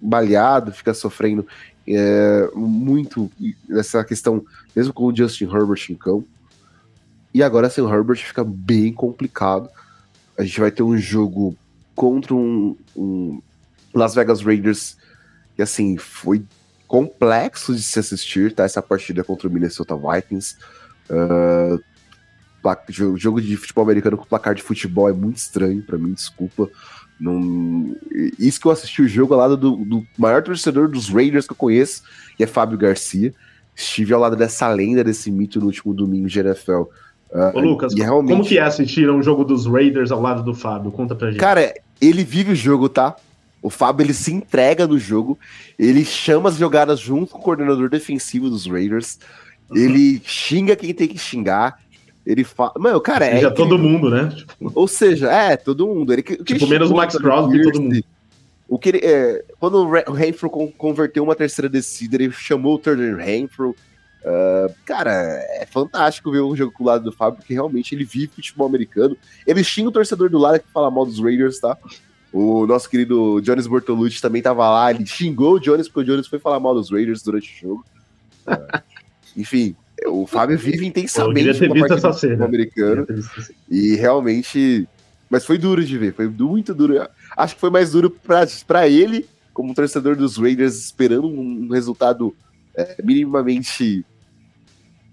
baleado, fica sofrendo é, muito nessa questão, mesmo com o Justin Herbert em campo. E agora sem o Herbert fica bem complicado. A gente vai ter um jogo contra um, um Las Vegas Raiders que assim foi complexo de se assistir, tá? Essa partida contra o Minnesota Vikings. Uh, jogo de futebol americano com placar de futebol é muito estranho para mim, desculpa. Não... Isso que eu assisti o jogo ao lado do, do, maior torcedor dos Raiders que eu conheço, que é Fábio Garcia. Estive ao lado dessa lenda, desse mito no último domingo de NFL. Uh, ah, Ô, Lucas, realmente... como que é assistir um jogo dos Raiders ao lado do Fábio? Conta pra gente. Cara, ele vive o jogo, tá? O Fábio ele se entrega no jogo, ele chama as jogadas junto com o coordenador defensivo dos Raiders, uhum. ele xinga quem tem que xingar, ele fala. Mano, cara, é. Já todo mundo, né? Ou seja, é, todo mundo. Ele, tipo, menos o Max Crosby todo mundo. O que ele, é, quando o Renfro converteu uma terceira descida, ele chamou o Turner Renfro. Uh, cara, é fantástico ver um jogo com o lado do Fábio, porque realmente ele vive futebol americano. Ele xinga o torcedor do lado que fala mal dos Raiders, tá? O nosso querido Jones Bortolucci também tava lá, ele xingou o Jones porque o Jones foi falar mal dos Raiders durante o jogo. Uh, enfim, o Fábio vive intensamente com a essa cena. americano. E realmente. Mas foi duro de ver, foi muito duro. Acho que foi mais duro para ele, como torcedor dos Raiders, esperando um resultado é, minimamente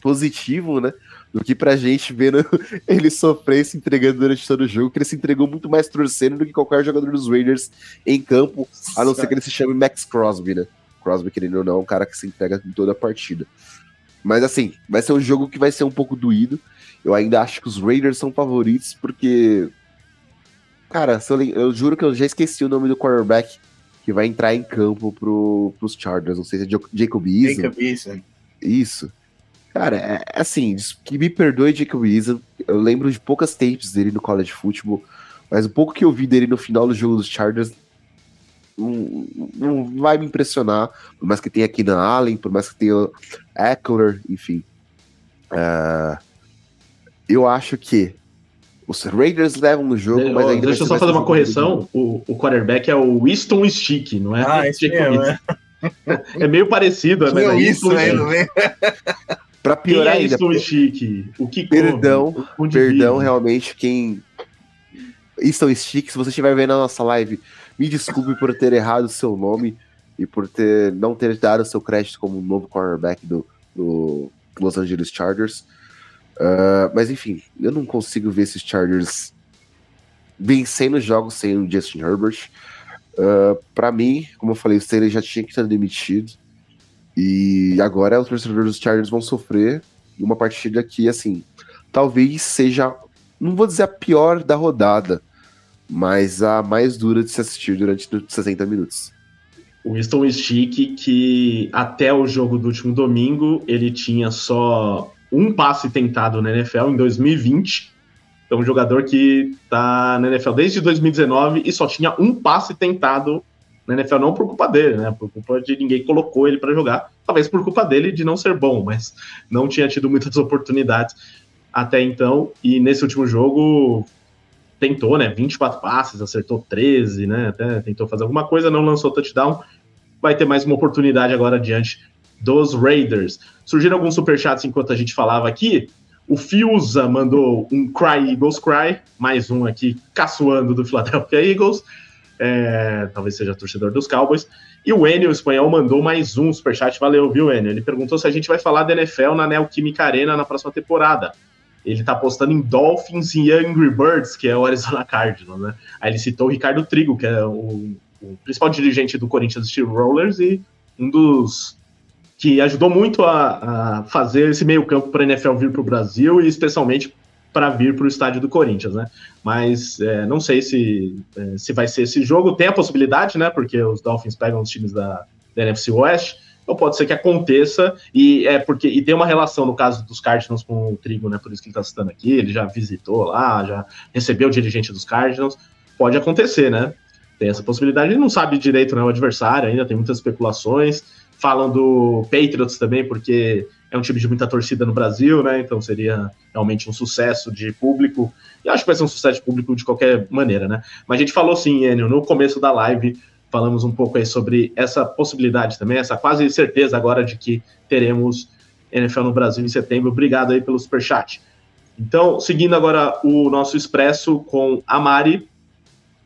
positivo, né? do que pra gente vendo ele sofrer se entregando durante todo o jogo, que ele se entregou muito mais torcendo do que qualquer jogador dos Raiders em campo, a não ser que ele se chame Max Crosby, né? Crosby, querendo ou não, é um cara que se entrega em toda a partida. Mas assim, vai ser um jogo que vai ser um pouco doído. Eu ainda acho que os Raiders são favoritos, porque. Cara, eu, eu, juro que eu já esqueci o nome do quarterback que vai entrar em campo pro, pros Chargers. Não sei se é Jacob Eason. Jacob Eason. Isso. Cara, é, é, assim, que me perdoe Jacob Eason, eu lembro de poucas tapes dele no college football, mas o pouco que eu vi dele no final do jogo dos Chargers não, não vai me impressionar, por mais que tenha aqui na Allen, por mais que tenha Eckler, enfim. Uh, eu acho que os Raiders levam no jogo, de, mas ainda Deixa eu só fazer uma correção. O, o quarterback é o Winston Stick, não é? Ah, isso é, é meio parecido, né? Isso, né? Pra piorar quem é ainda. Chique? O que Perdão, come, perdão, realmente, quem. Easton Stick, se você estiver vendo a nossa live, me desculpe por ter errado o seu nome e por ter não ter dado seu crédito como novo cornerback do, do Los Angeles Chargers. Uh, mas enfim, eu não consigo ver esses Chargers vencendo jogos sem o Justin Herbert. Uh, para mim, como eu falei, o Staley já tinha que ser demitido. E agora os torcedores dos Chargers vão sofrer uma partida que, assim, talvez seja, não vou dizer a pior da rodada, mas a mais dura de se assistir durante 60 minutos. Winston Stick, que até o jogo do último domingo, ele tinha só um passe tentado na NFL em 2020. Então, um jogador que tá na NFL desde 2019 e só tinha um passe tentado na NFL, não por culpa dele, né? Por culpa de ninguém colocou ele para jogar, talvez por culpa dele de não ser bom, mas não tinha tido muitas oportunidades até então. E nesse último jogo tentou, né? 24 passes, acertou 13, né? Até tentou fazer alguma coisa, não lançou touchdown. Vai ter mais uma oportunidade agora diante dos Raiders. Surgiram alguns superchats enquanto a gente falava aqui. O Fiuza mandou um Cry Eagles Cry, mais um aqui caçoando do Philadelphia Eagles. É, talvez seja torcedor dos Cowboys. E o Enio, o espanhol, mandou mais um superchat. Valeu, viu, Enio? Ele perguntou se a gente vai falar da NFL na Neoquímica Arena na próxima temporada. Ele tá apostando em Dolphins e Angry Birds, que é o Arizona Cardinals, né? Aí ele citou o Ricardo Trigo, que é o, o principal dirigente do Corinthians Steel Rollers e um dos que ajudou muito a, a fazer esse meio campo para a NFL vir para o Brasil e especialmente para vir para o estádio do Corinthians, né? Mas é, não sei se, é, se vai ser esse jogo. Tem a possibilidade, né? Porque os Dolphins pegam os times da, da NFC West. Então pode ser que aconteça e é porque e tem uma relação no caso dos Cardinals com o Trigo, né? Por isso que ele está citando aqui. Ele já visitou lá, já recebeu o dirigente dos Cardinals. Pode acontecer, né? Tem essa possibilidade. Ele não sabe direito né, o adversário ainda, tem muitas especulações falam do Patriots também, porque é um time de muita torcida no Brasil, né? Então seria realmente um sucesso de público. E acho que vai ser um sucesso de público de qualquer maneira, né? Mas a gente falou sim, Enio, no começo da live, falamos um pouco aí sobre essa possibilidade também, essa quase certeza agora de que teremos NFL no Brasil em setembro. Obrigado aí pelo superchat. Então, seguindo agora o nosso expresso com a Mari,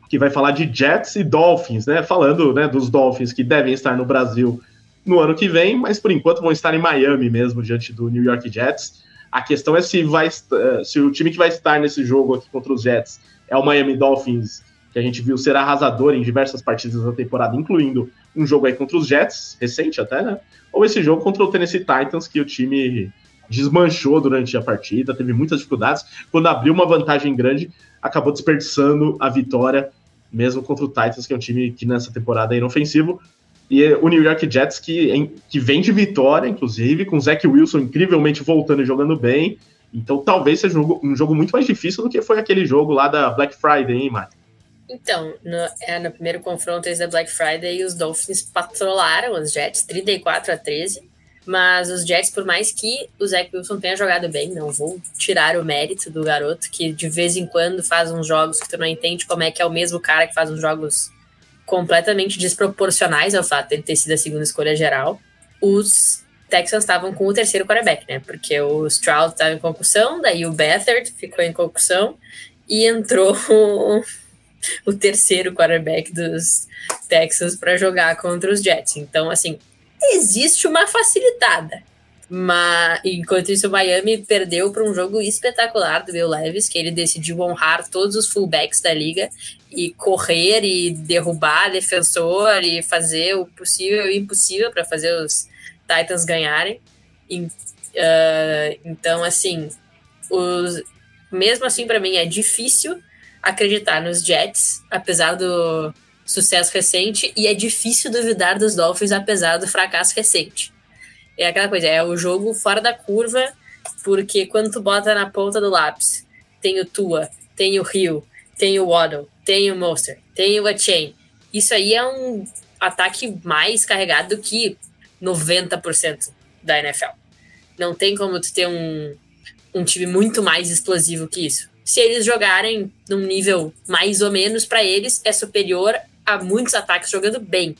que vai falar de Jets e Dolphins, né? Falando né, dos Dolphins que devem estar no Brasil no ano que vem, mas por enquanto vão estar em Miami mesmo, diante do New York Jets. A questão é se, vai, eh, se o time que vai estar nesse jogo aqui contra os Jets é o Miami Dolphins, que a gente viu ser arrasador em diversas partidas da temporada, incluindo um jogo aí contra os Jets, recente até, né? Ou esse jogo contra o Tennessee Titans, que o time desmanchou durante a partida, teve muitas dificuldades. Quando abriu uma vantagem grande, acabou desperdiçando a vitória, mesmo contra o Titans, que é um time que nessa temporada é inofensivo. E o New York Jets, que, que vem de vitória, inclusive, com o Zach Wilson incrivelmente voltando e jogando bem. Então talvez seja um jogo, um jogo muito mais difícil do que foi aquele jogo lá da Black Friday, hein, Mari? Então, no, é, no primeiro confronto da Black Friday, os Dolphins patrolaram os Jets 34 a 13. Mas os Jets, por mais que o Zach Wilson tenha jogado bem, não vou tirar o mérito do garoto, que de vez em quando faz uns jogos que tu não entende como é que é o mesmo cara que faz uns jogos completamente desproporcionais ao fato de ele ter sido a segunda escolha geral, os Texans estavam com o terceiro quarterback, né? Porque o Stroud estava em concussão, daí o Beathard ficou em concussão e entrou o, terceiro quarterback dos Texans para jogar contra os Jets. Então, assim, existe uma facilitada. Mas enquanto isso, o Miami perdeu para um jogo espetacular do Will Levis, que ele decidiu honrar todos os fullbacks da liga e correr e derrubar defensor e fazer o possível e o impossível para fazer os Titans ganharem. E, uh, então, assim, os, mesmo assim, para mim é difícil acreditar nos Jets, apesar do sucesso recente, e é difícil duvidar dos Dolphins, apesar do fracasso recente é aquela coisa, é o jogo fora da curva, porque quando tu bota na ponta do lápis, tem o Tua, tem o Rio, tem o Waddle, tem o Monster, tem o Achain. Isso aí é um ataque mais carregado do que 90% da NFL. Não tem como tu ter um, um time muito mais explosivo que isso. Se eles jogarem num nível mais ou menos para eles, é superior a muitos ataques jogando bem.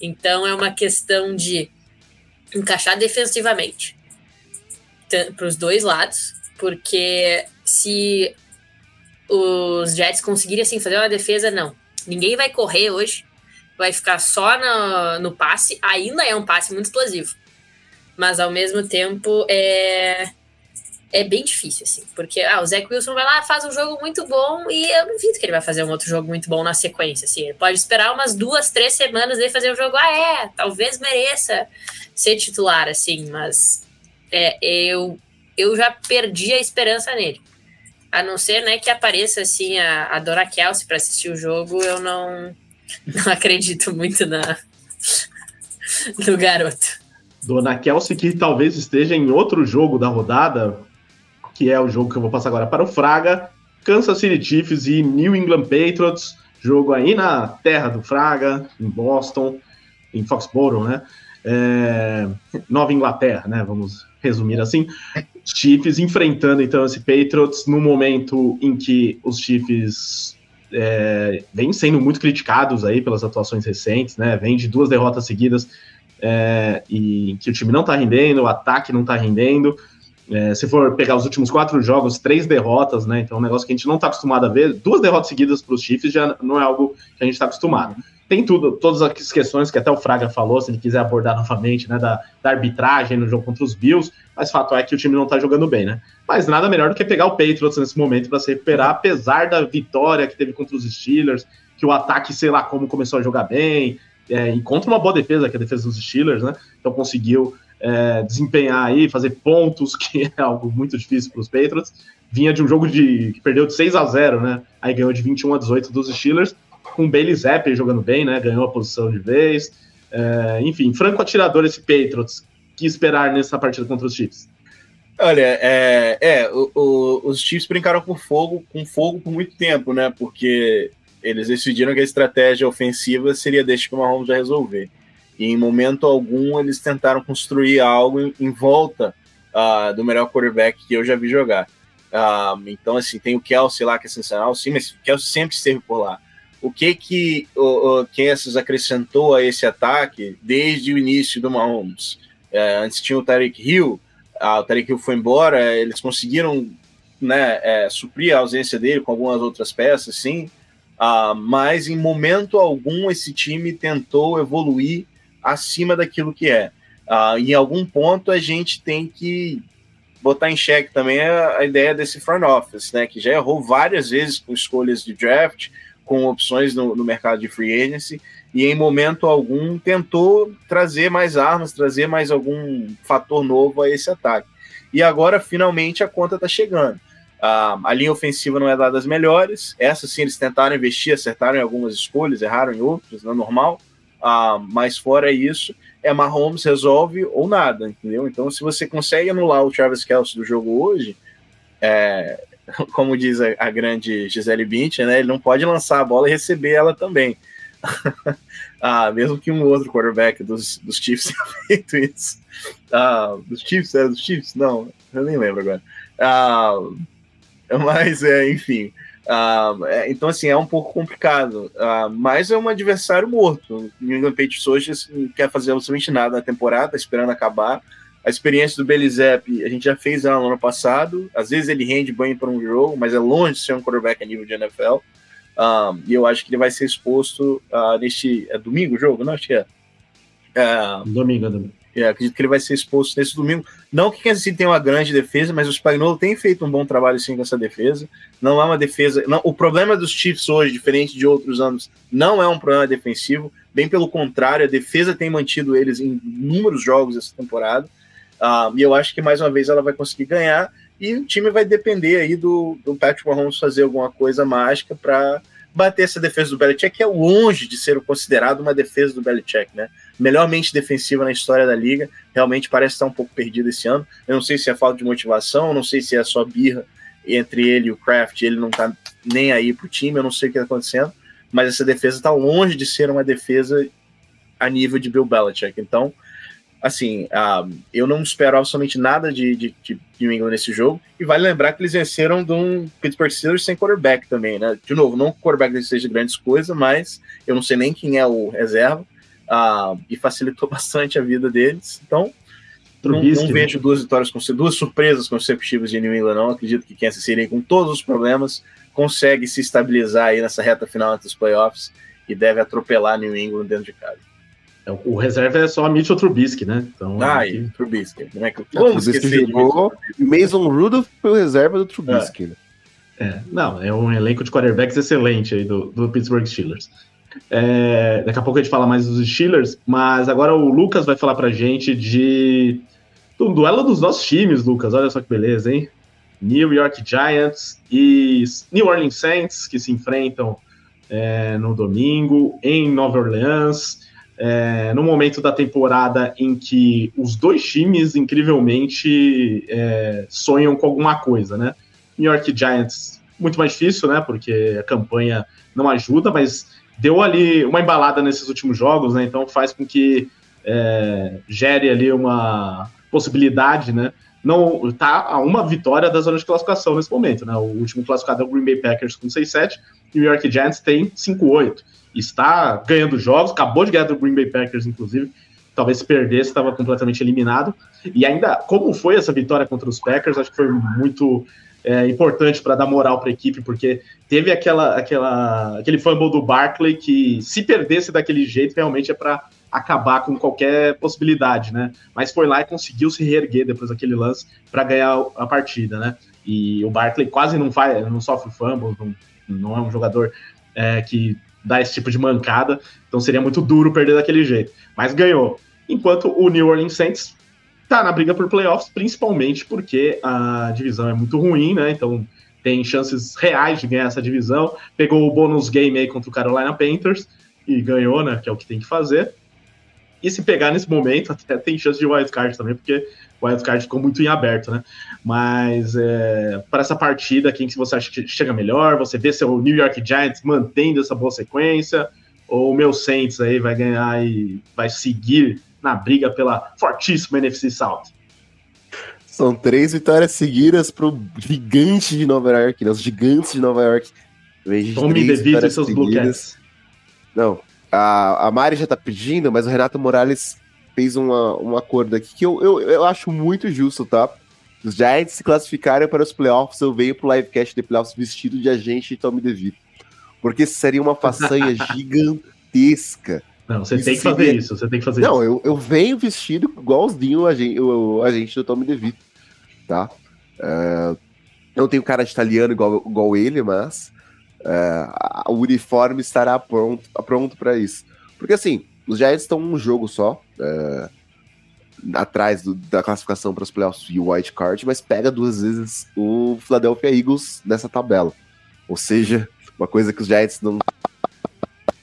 Então é uma questão de encaixar defensivamente para os dois lados, porque se os Jets conseguirem assim fazer uma defesa, não. Ninguém vai correr hoje, vai ficar só no, no passe. Ainda é um passe muito explosivo, mas ao mesmo tempo é é bem difícil, assim, porque ah, o Zach Wilson vai lá, faz um jogo muito bom e eu duvido que ele vai fazer um outro jogo muito bom na sequência, assim, ele pode esperar umas duas, três semanas e fazer um jogo, ah, é, talvez mereça ser titular, assim, mas é, eu, eu já perdi a esperança nele. A não ser, né, que apareça, assim, a, a Dora Kelsey para assistir o jogo, eu não, não acredito muito na, no garoto. Dona Kelsey, que talvez esteja em outro jogo da rodada, que é o jogo que eu vou passar agora para o Fraga, Kansas City Chiefs e New England Patriots, Jogo aí na terra do Fraga, em Boston, em Foxborough, né? É, Nova Inglaterra, né? Vamos resumir assim. Chiefs enfrentando então esse Patriots no momento em que os Chiefs é, vêm sendo muito criticados aí pelas atuações recentes, né? Vem de duas derrotas seguidas é, e que o time não tá rendendo, o ataque não tá rendendo. É, se for pegar os últimos quatro jogos, três derrotas, né? Então, é um negócio que a gente não está acostumado a ver. Duas derrotas seguidas para os Chiefs já não é algo que a gente está acostumado. Tem tudo, todas as questões que até o Fraga falou, se ele quiser abordar novamente, né? Da, da arbitragem no jogo contra os Bills, mas fato é que o time não está jogando bem, né? Mas nada melhor do que pegar o Patriots nesse momento para se recuperar, apesar da vitória que teve contra os Steelers, que o ataque, sei lá como, começou a jogar bem, é, e contra uma boa defesa, que é a defesa dos Steelers, né? Então conseguiu é, desempenhar aí, fazer pontos, que é algo muito difícil para os Patriots. Vinha de um jogo de que perdeu de 6 a 0, né? Aí ganhou de 21 a 18 dos Steelers, com o Bailey Zappi jogando bem, né? Ganhou a posição de vez. É, enfim, franco atirador esse Patriots. Que esperar nessa partida contra os Chiefs? Olha, é, é o, o, os Chiefs brincaram com fogo, com fogo por muito tempo, né? Porque eles decidiram que a estratégia ofensiva seria deixar o Mahomes já resolver. E em momento algum eles tentaram construir algo em, em volta uh, do melhor quarterback que eu já vi jogar. Uh, então, assim, tem o Kelsey lá que é sensacional, sim, mas o Kelsey sempre esteve por lá. O que que o, o Kansas acrescentou a esse ataque desde o início do Mahomes? É, antes tinha o Tarek Hill, uh, o Tarek Hill foi embora, eles conseguiram né, é, suprir a ausência dele com algumas outras peças, sim, mas em momento algum esse time tentou evoluir acima daquilo que é. Uh, em algum ponto a gente tem que botar em xeque também a, a, ideia desse front office, né, que já errou várias vezes com escolhas de draft, com opções no, no mercado de free agency, e em momento algum tentou trazer mais armas, trazer mais algum fator novo a esse ataque. E agora, finalmente, a conta está chegando. Uh, a linha ofensiva não é das melhores. Essa sim, eles tentaram investir, acertaram em algumas escolhas, erraram em outras, não é normal. Ah, mas fora isso, é Mahomes resolve ou nada, entendeu? Então, se você consegue anular o Travis Kelce do jogo hoje, é, como diz a, a, grande Gisele Bündchen, né? Ele não pode lançar a bola e receber ela também. ah, mesmo que um outro quarterback dos, dos Chiefs tenha feito isso. Ah, dos Chiefs? É dos Chiefs? Não, eu nem lembro agora. Ah, mas, é, enfim. Uh, então, assim, é um pouco complicado. Uh, mas é um adversário morto. O New England Patriots hoje não quer fazer absolutamente nada na temporada, esperando acabar. A experiência do Belizep, a gente já fez ela no ano passado. Às vezes ele rende bem para um jogo, mas é longe de ser um quarterback a nível de NFL. Um, ah, e eu acho que ele vai ser exposto uh, neste. É domingo o jogo? Não, acho que é. domingo, domingo. É, acredito que ele vai ser exposto nesse domingo. Não que Kansas City tenha uma grande defesa, mas o Spagnuolo tem feito um bom trabalho sim com essa defesa. Não é uma defesa. Não, o problema dos Chiefs hoje, diferente de outros anos, não é um problema defensivo. Bem pelo contrário, a defesa tem mantido eles em inúmeros jogos essa temporada. Uh, e eu acho que mais uma vez ela vai conseguir ganhar. E o time vai depender aí do, do Patrick Mahomes fazer alguma coisa mágica para bater essa defesa do Belichick, que é longe de ser considerado uma defesa do Belichick, né? Melhor mente defensiva na história da liga, realmente parece estar um pouco perdido esse ano. Eu não sei se é falta de motivação, não sei se é só birra entre ele e o Kraft, ele não tá nem aí pro time, eu não sei o que tá acontecendo, mas essa defesa tá longe de ser uma defesa a nível de Bill Belichick. Então, assim, uh, eu não espero absolutamente nada de, de, de New England nesse jogo. E vale lembrar que eles venceram de um Pittsburgh Steelers sem quarterback também, né? De novo, não que o quarterback seja grandes coisas, mas eu não sei nem quem é o reserva. Uh, e facilitou bastante a vida deles. Então, não, não, vejo duas vitórias, duas surpresas consecutivas de New England, não. Acredito que Kansas City, com todos os problemas, consegue se estabilizar aí nessa reta final entre os playoffs e deve atropelar New England dentro de casa. É, o reserva é só Mitchell Trubisky, né? Então, ah, é que... Trubisky. Como é que Como esquecer jogou, Mason Rudolph foi o reserva do Trubisky. É. Né? é. não, é um elenco de quarterbacks excelente aí do, do Pittsburgh Steelers. É, daqui a pouco a gente fala mais dos Steelers, mas agora o Lucas vai falar pra gente de do duelo dos nossos times, Lucas. Olha só que beleza, hein? New York Giants e New Orleans Saints que se enfrentam é, no domingo em Nova Orleans é, no momento da temporada em que os dois times, incrivelmente, é, sonham com alguma coisa, né? New York Giants muito mais difícil, né? Porque a campanha não ajuda, mas deu ali uma embalada nesses últimos jogos, né? Então faz com que é, gere ali uma possibilidade, né? Não tá a uma vitória da zona de classificação nesse momento, né? O último classificado é o Green Bay Packers com 6-7, e o New York Giants tem 5-8. Está ganhando jogos, acabou de ganhar do Green Bay Packers, inclusive. Talvez se perdesse, estava completamente eliminado. E ainda, como foi essa vitória contra os Packers, acho que foi muito é, importante para dar moral para a equipe, porque teve aquela, aquela, aquele fumble do Barkley que, se perdesse daquele jeito, realmente é para acabar com qualquer possibilidade, né? Mas foi lá e conseguiu se reerguer depois daquele lance para ganhar a partida, né? E o Barkley quase não faz, não sofre fumble, não, não é um jogador é, que dá esse tipo de mancada, então seria muito duro perder daquele jeito. Mas ganhou. Enquanto o New Orleans Saints tá na briga por playoffs, principalmente porque a divisão é muito ruim, né? Então tem chances reais de ganhar essa divisão. Pegou o bônus game aí contra o Carolina Panthers e ganhou, né? Que é o que tem que fazer. E se pegar nesse momento, até tem chance de wildcard também, porque o wildcard ficou muito em aberto, né? Mas é, para essa partida, quem que você acha que chega melhor? Você vê seu New York Giants mantendo essa boa sequência? Ou o meu Saints aí vai ganhar e vai seguir na briga pela fortíssima NFC South? São três vitórias seguidas pro gigante de Nova York, né? Os gigantes de Nova York. Tome devido e seus Blue Cats. Não, a, a Mari já tá pedindo, mas o Renato Morales fez uma, um acordo aqui que eu, eu, eu acho muito justo, tá? Os Giants se classificarem para os playoffs, eu venho pro livecast de playoffs vestido de agente e Tommy DeVito. Porque seria uma façanha gigantesca. Não, você isso tem que seria... fazer isso, você tem que fazer Não, isso. eu, eu venho vestido igualzinho o agente, o, o agente do Tommy DeVito, tá? Uh, eu não tenho cara de italiano igual, igual ele, mas uh, o uniforme estará pronto, pronto para isso. Porque assim, os Giants estão um jogo só, uh, atrás do, da classificação para os playoffs e o White Card, mas pega duas vezes o Philadelphia Eagles nessa tabela. Ou seja, uma coisa que os Giants não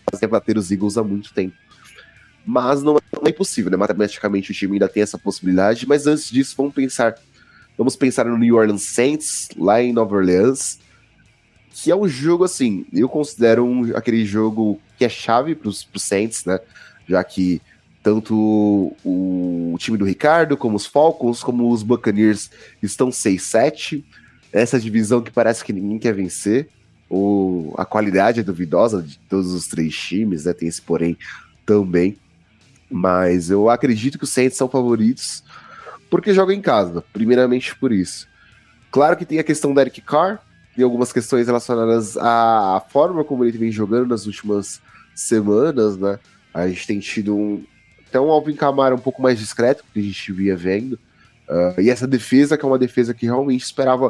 fazem bater os Eagles há muito tempo. Mas não, não é impossível, né? Matematicamente o time ainda tem essa possibilidade, mas antes disso, vamos pensar. Vamos pensar no New Orleans Saints, lá em Nova Orleans, que é um jogo assim, eu considero um, aquele jogo que é chave para os Saints, né? Já que tanto o, o, time do Ricardo, como os Falcons, como os Buccaneers estão 6-7. Essa divisão que parece que ninguém quer vencer. O, a qualidade é duvidosa de todos os três times, né? Tem esse porém também. Mas eu acredito que os Saints são favoritos porque jogam em casa, primeiramente por isso. Claro que tem a questão da Eric Carr, tem algumas questões relacionadas à, forma como ele vem jogando nas últimas semanas, né? A gente tem tido um, até um Alvin Kamara um pouco mais discreto que a gente via vendo. Uh, e essa defesa, que é uma defesa que realmente esperava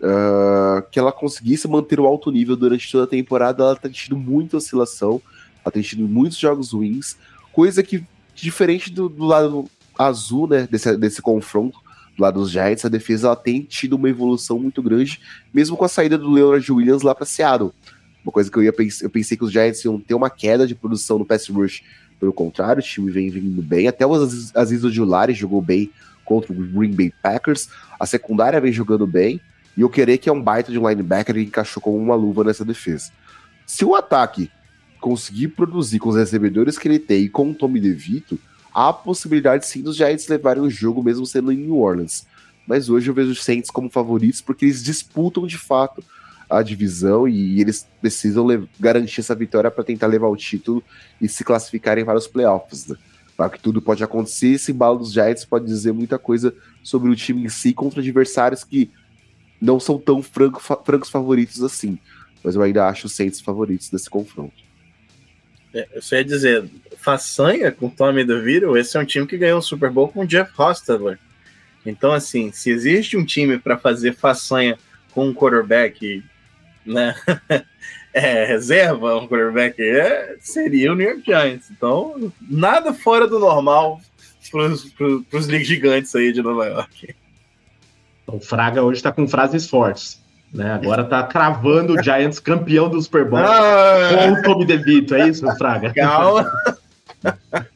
uh, que ela conseguisse manter o alto nível durante toda a temporada, ela tem tido muita oscilação, ela tem tido muitos jogos ruins, coisa que, diferente do, do lado azul, né, desse, desse confronto, do lado dos Giants, a defesa ela tem tido uma evolução muito grande, mesmo com a saída do Leonard Williams lá para Seattle. Uma coisa que eu ia eu pensei que os Giants iam ter uma queda de produção no pass rush, pelo contrário, o time vem vindo bem. Até o Aziz Ojulari jogou bem contra o Green Bay Packers. A secundária vem jogando bem. E eu querer que é um baita de linebacker e encaixou como uma luva nessa defesa. Se o ataque conseguir produzir com os recebedores que ele tem e com o Tommy DeVito, há possibilidade sim dos Giants levarem o jogo mesmo sendo em New Orleans. Mas hoje eu vejo os Saints como favoritos porque eles disputam de fato a divisão e eles precisam garantir essa vitória para tentar levar o título e se classificarem para os playoffs. Né? Para que tudo pode acontecer, esse embalo dos Giants pode dizer muita coisa sobre o time em si contra adversários que não são tão franco, francos favoritos assim. Mas eu ainda acho os Saints favoritos desse confronto. É, eu só ia dizer, façanha com Tommy DeVito, esse é um time que ganhou o Super Bowl com o Jeff Hostetler. Então, assim, se existe um time para fazer façanha com um quarterback, né, é, reserva, um quarterback, é, seria o New York Giants. Então, nada fora do normal para os gigantes aí de Nova York. O Fraga hoje está com frases fortes. Né? Agora tá cravando o Giants campeão do Super Bowl ah, com o Tommy DeVito, é isso, Fraga? Calma.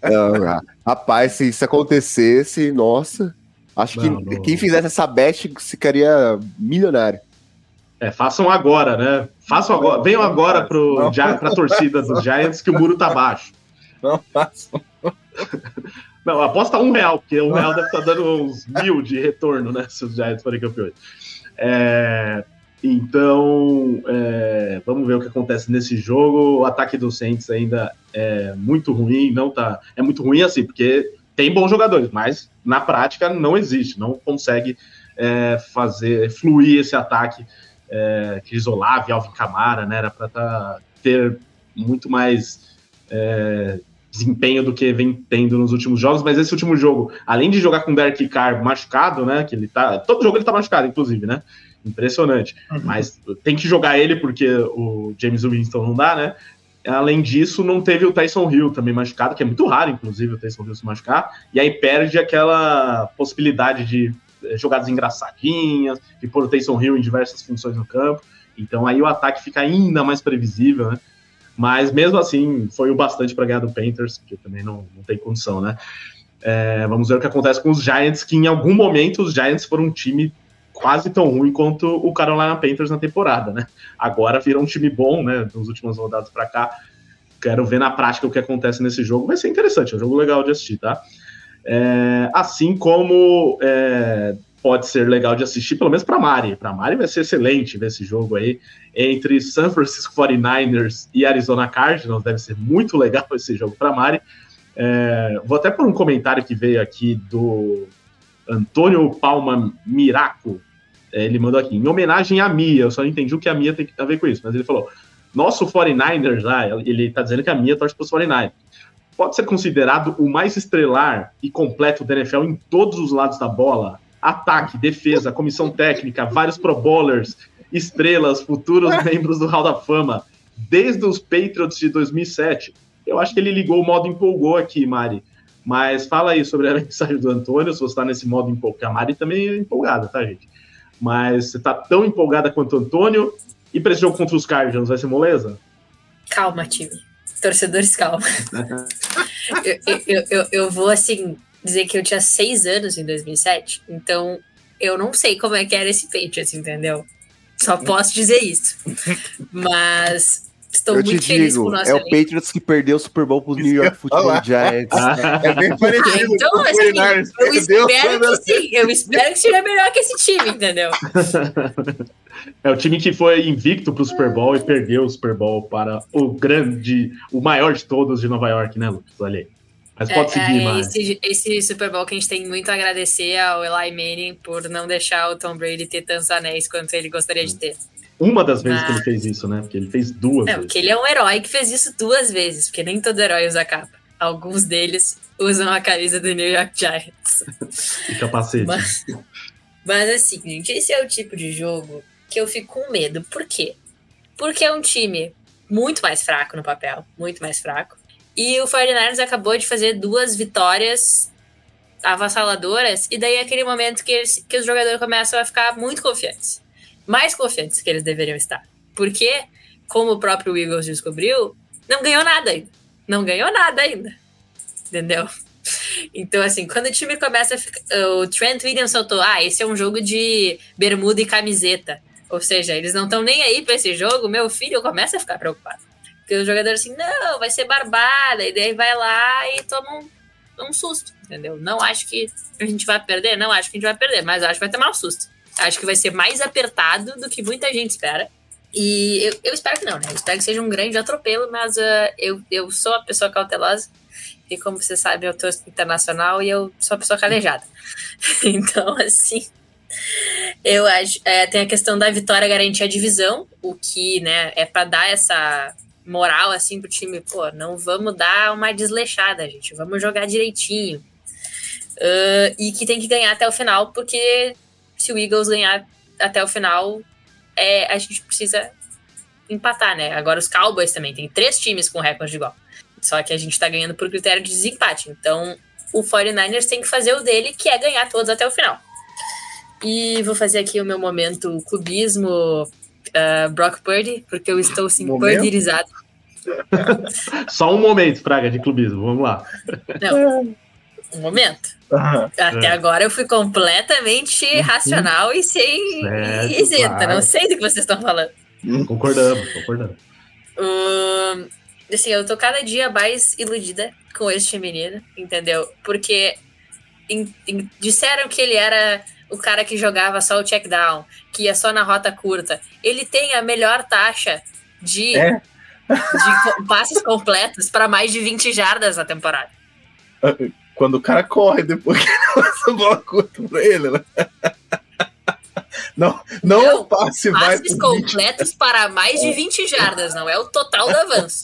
Não, rapaz, se isso acontecesse, nossa, acho não, que não. quem fizesse essa bet ficaria milionário. É, façam agora, né? Façam agora. Venham agora para a torcida dos Giants que o muro tá baixo. Não façam. Não, aposta um real, porque um real deve estar tá dando uns mil de retorno, né? Se os Giants forem campeões. É, então, é, vamos ver o que acontece nesse jogo. O ataque do Saints ainda é muito ruim, não tá. É muito ruim assim, porque tem bons jogadores, mas na prática não existe, não consegue é, fazer fluir esse ataque. É, Chris Olave, Alvin Camara, né? Era para tá, ter muito mais é, desempenho do que vem tendo nos últimos jogos, mas esse último jogo, além de jogar com o Derek Carr machucado, né? Que ele tá. Todo jogo ele tá machucado, inclusive, né? Impressionante. Uhum. Mas tem que jogar ele porque o James Winston não dá, né? Além disso, não teve o Tyson Hill também machucado, que é muito raro, inclusive, o Tyson Hill se machucar, e aí perde aquela possibilidade de eh, jogadas engraçadinhas, de pôr o Tyson Hill em diversas funções no campo. Então aí o ataque fica ainda mais previsível, né? Mas mesmo assim, foi o bastante para ganhar do Panthers, que também não, não tem condição, né? É, vamos ver o que acontece com os Giants, que em algum momento os Giants foram um time quase tão ruim quanto o Carolina Panthers na temporada, né? Agora virou um time bom, né? Nas últimas rodadas para cá. Quero ver na prática o que acontece nesse jogo. Vai ser interessante, é um jogo legal de assistir, tá? É, assim como é, pode ser legal de assistir, pelo menos para Mari. Para Mari vai ser excelente ver esse jogo aí entre San Francisco 49ers e Arizona Cardinals. Deve ser muito legal esse jogo para Mari. É, vou até por um comentário que veio aqui do Antônio Palma Miraco. É, ele mandou aqui, em homenagem à Mia. Eu só não entendi o que a Mia tem a ver com isso, mas ele falou: nosso 49ers lá, ele tá dizendo que a Mia torce para os 49ers. Pode ser considerado o mais estrelar e completo da NFL em todos os lados da bola? Ataque, defesa, comissão técnica, vários Pro Bowlers, estrelas, futuros membros do Hall da Fama, desde os Patriots de 2007. Eu acho que ele ligou o modo empolgou aqui, Mari. Mas fala aí sobre a mensagem do Antônio, se você está nesse modo empolgado. A Mari também é empolgada, tá, gente? Mas você está tão empolgada quanto o Antônio. E para esse jogo contra os Cardinals, vai ser moleza? Calma, time. Torcedores, calma. eu, eu, eu, eu vou, assim, dizer que eu tinha seis anos em 2007. Então, eu não sei como é que era esse Patriots, entendeu? Só posso dizer isso. Mas estou eu muito feliz digo, com o nosso É elenco. o Patriots que perdeu o Super Bowl para os New York Football Giants. é bem parecido. Ah, então, assim, eu espero que sim. Eu espero que seja melhor que esse time, entendeu? É o time que foi invicto para o Super Bowl e perdeu o Super Bowl para o grande, o maior de todos de Nova York, né, Lucas? Olha aí. Mas pode é, seguir, é, esse, esse, Super Bowl que a gente tem muito a agradecer ao Eli Manning por não deixar o Tom Brady ter tantos anéis quanto ele gostaria de ter. Uma das vezes Mas... que ele fez isso, né? Porque ele fez duas não, vezes. porque ele é um herói que fez isso duas vezes, porque nem todo herói usa capa. Alguns deles usam a camisa do New York Giants. e capacete. Mas, mas assim, gente, esse é o tipo de jogo que eu fico com medo. Por quê? Porque é um time muito mais fraco no papel, muito mais fraco. E o 49ers acabou de fazer duas vitórias avassaladoras, e daí é aquele momento que, eles, que os jogadores começam a ficar muito confiantes. Mais confiantes que eles deveriam estar. Porque, como o próprio Eagles descobriu, não ganhou nada ainda. Não ganhou nada ainda. Entendeu? Então, assim, quando o time começa a ficar. O Trent Williams soltou: ah, esse é um jogo de bermuda e camiseta. Ou seja, eles não estão nem aí para esse jogo, meu filho começa a ficar preocupado. Porque o jogador assim, não, vai ser barbada, e daí vai lá e toma um, um susto, entendeu? Não acho que a gente vai perder, não acho que a gente vai perder, mas acho que vai tomar um susto. Acho que vai ser mais apertado do que muita gente espera. E eu, eu espero que não, né? Eu espero que seja um grande atropelo, mas uh, eu, eu sou uma pessoa cautelosa. E como você sabe, eu tô internacional e eu sou uma pessoa calejada. então, assim, eu acho. É, tem a questão da vitória garantir a divisão, o que, né, é para dar essa moral assim pro time, pô, não vamos dar uma desleixada, gente, vamos jogar direitinho. Uh, e que tem que ganhar até o final, porque se o Eagles ganhar até o final, é, a gente precisa empatar, né? Agora os Cowboys também, tem três times com recorde igual. Só que a gente tá ganhando por critério de desempate. Então, o 49ers tem que fazer o dele, que é ganhar todos até o final. E vou fazer aqui o meu momento clubismo uh, Brock Purdy, porque eu estou sim purdirizado. Só um momento, Praga, de clubismo, vamos lá. Não. um momento. Aham. Até É. agora eu fui completamente racional e sem Certo, e isenta. claro. Não sei do que vocês estão falando. Concordamos, concordamos. Ahn, assim, eu tô cada dia mais iludida com esse menino, entendeu? Porque em- em- disseram que ele era o cara que jogava só o check down, que ia só na rota curta. Ele tem a melhor taxa de, É? de passes completos para mais de 20 jardas na temporada. Quando o cara corre depois que ele lança a bola curta pra ele, né? Não, não, Não, o passe vai Passes pro 20. completos para mais de 20 jardas, não é o total do avanço.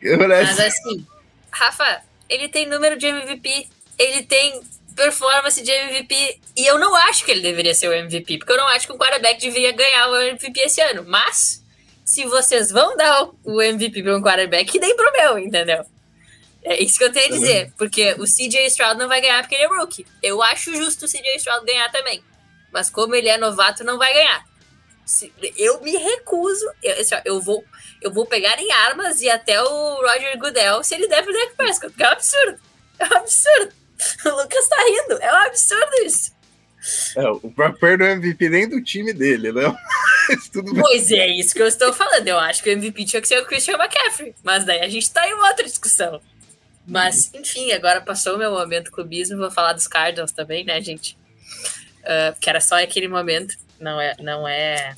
Eu- Mas assim, Rafa, ele tem número de MVP, ele tem performance de MVP, e eu não acho que ele deveria ser o MVP, porque eu não acho que o quarterback deveria ganhar o MVP esse ano. Mas, se vocês vão dar o- MVP para um quarterback, que deem pro meu, entendeu? É isso que eu tenho a dizer, porque o CJ Stroud não vai ganhar porque ele é rookie. Eu acho justo o CJ Stroud ganhar também. Mas como ele é novato, não vai ganhar. Eu me recuso, eu, assim, eu vou eu vou pegar em armas e até o Roger Goodell se ele der pro Dak Prescott, porque é um absurdo. É um absurdo. O Lucas tá rindo, é um absurdo isso. É, o pra perder o MVP nem do time dele, né? Pois é, isso que eu estou falando. Eu acho que o MVP tinha que ser o Christian McCaffrey. Mas daí a gente tá em outra discussão. Mas, enfim, agora passou o meu momento clubismo. Vou falar dos Cardinals também, né, gente? Ah, que era só aquele momento. Não é, não é,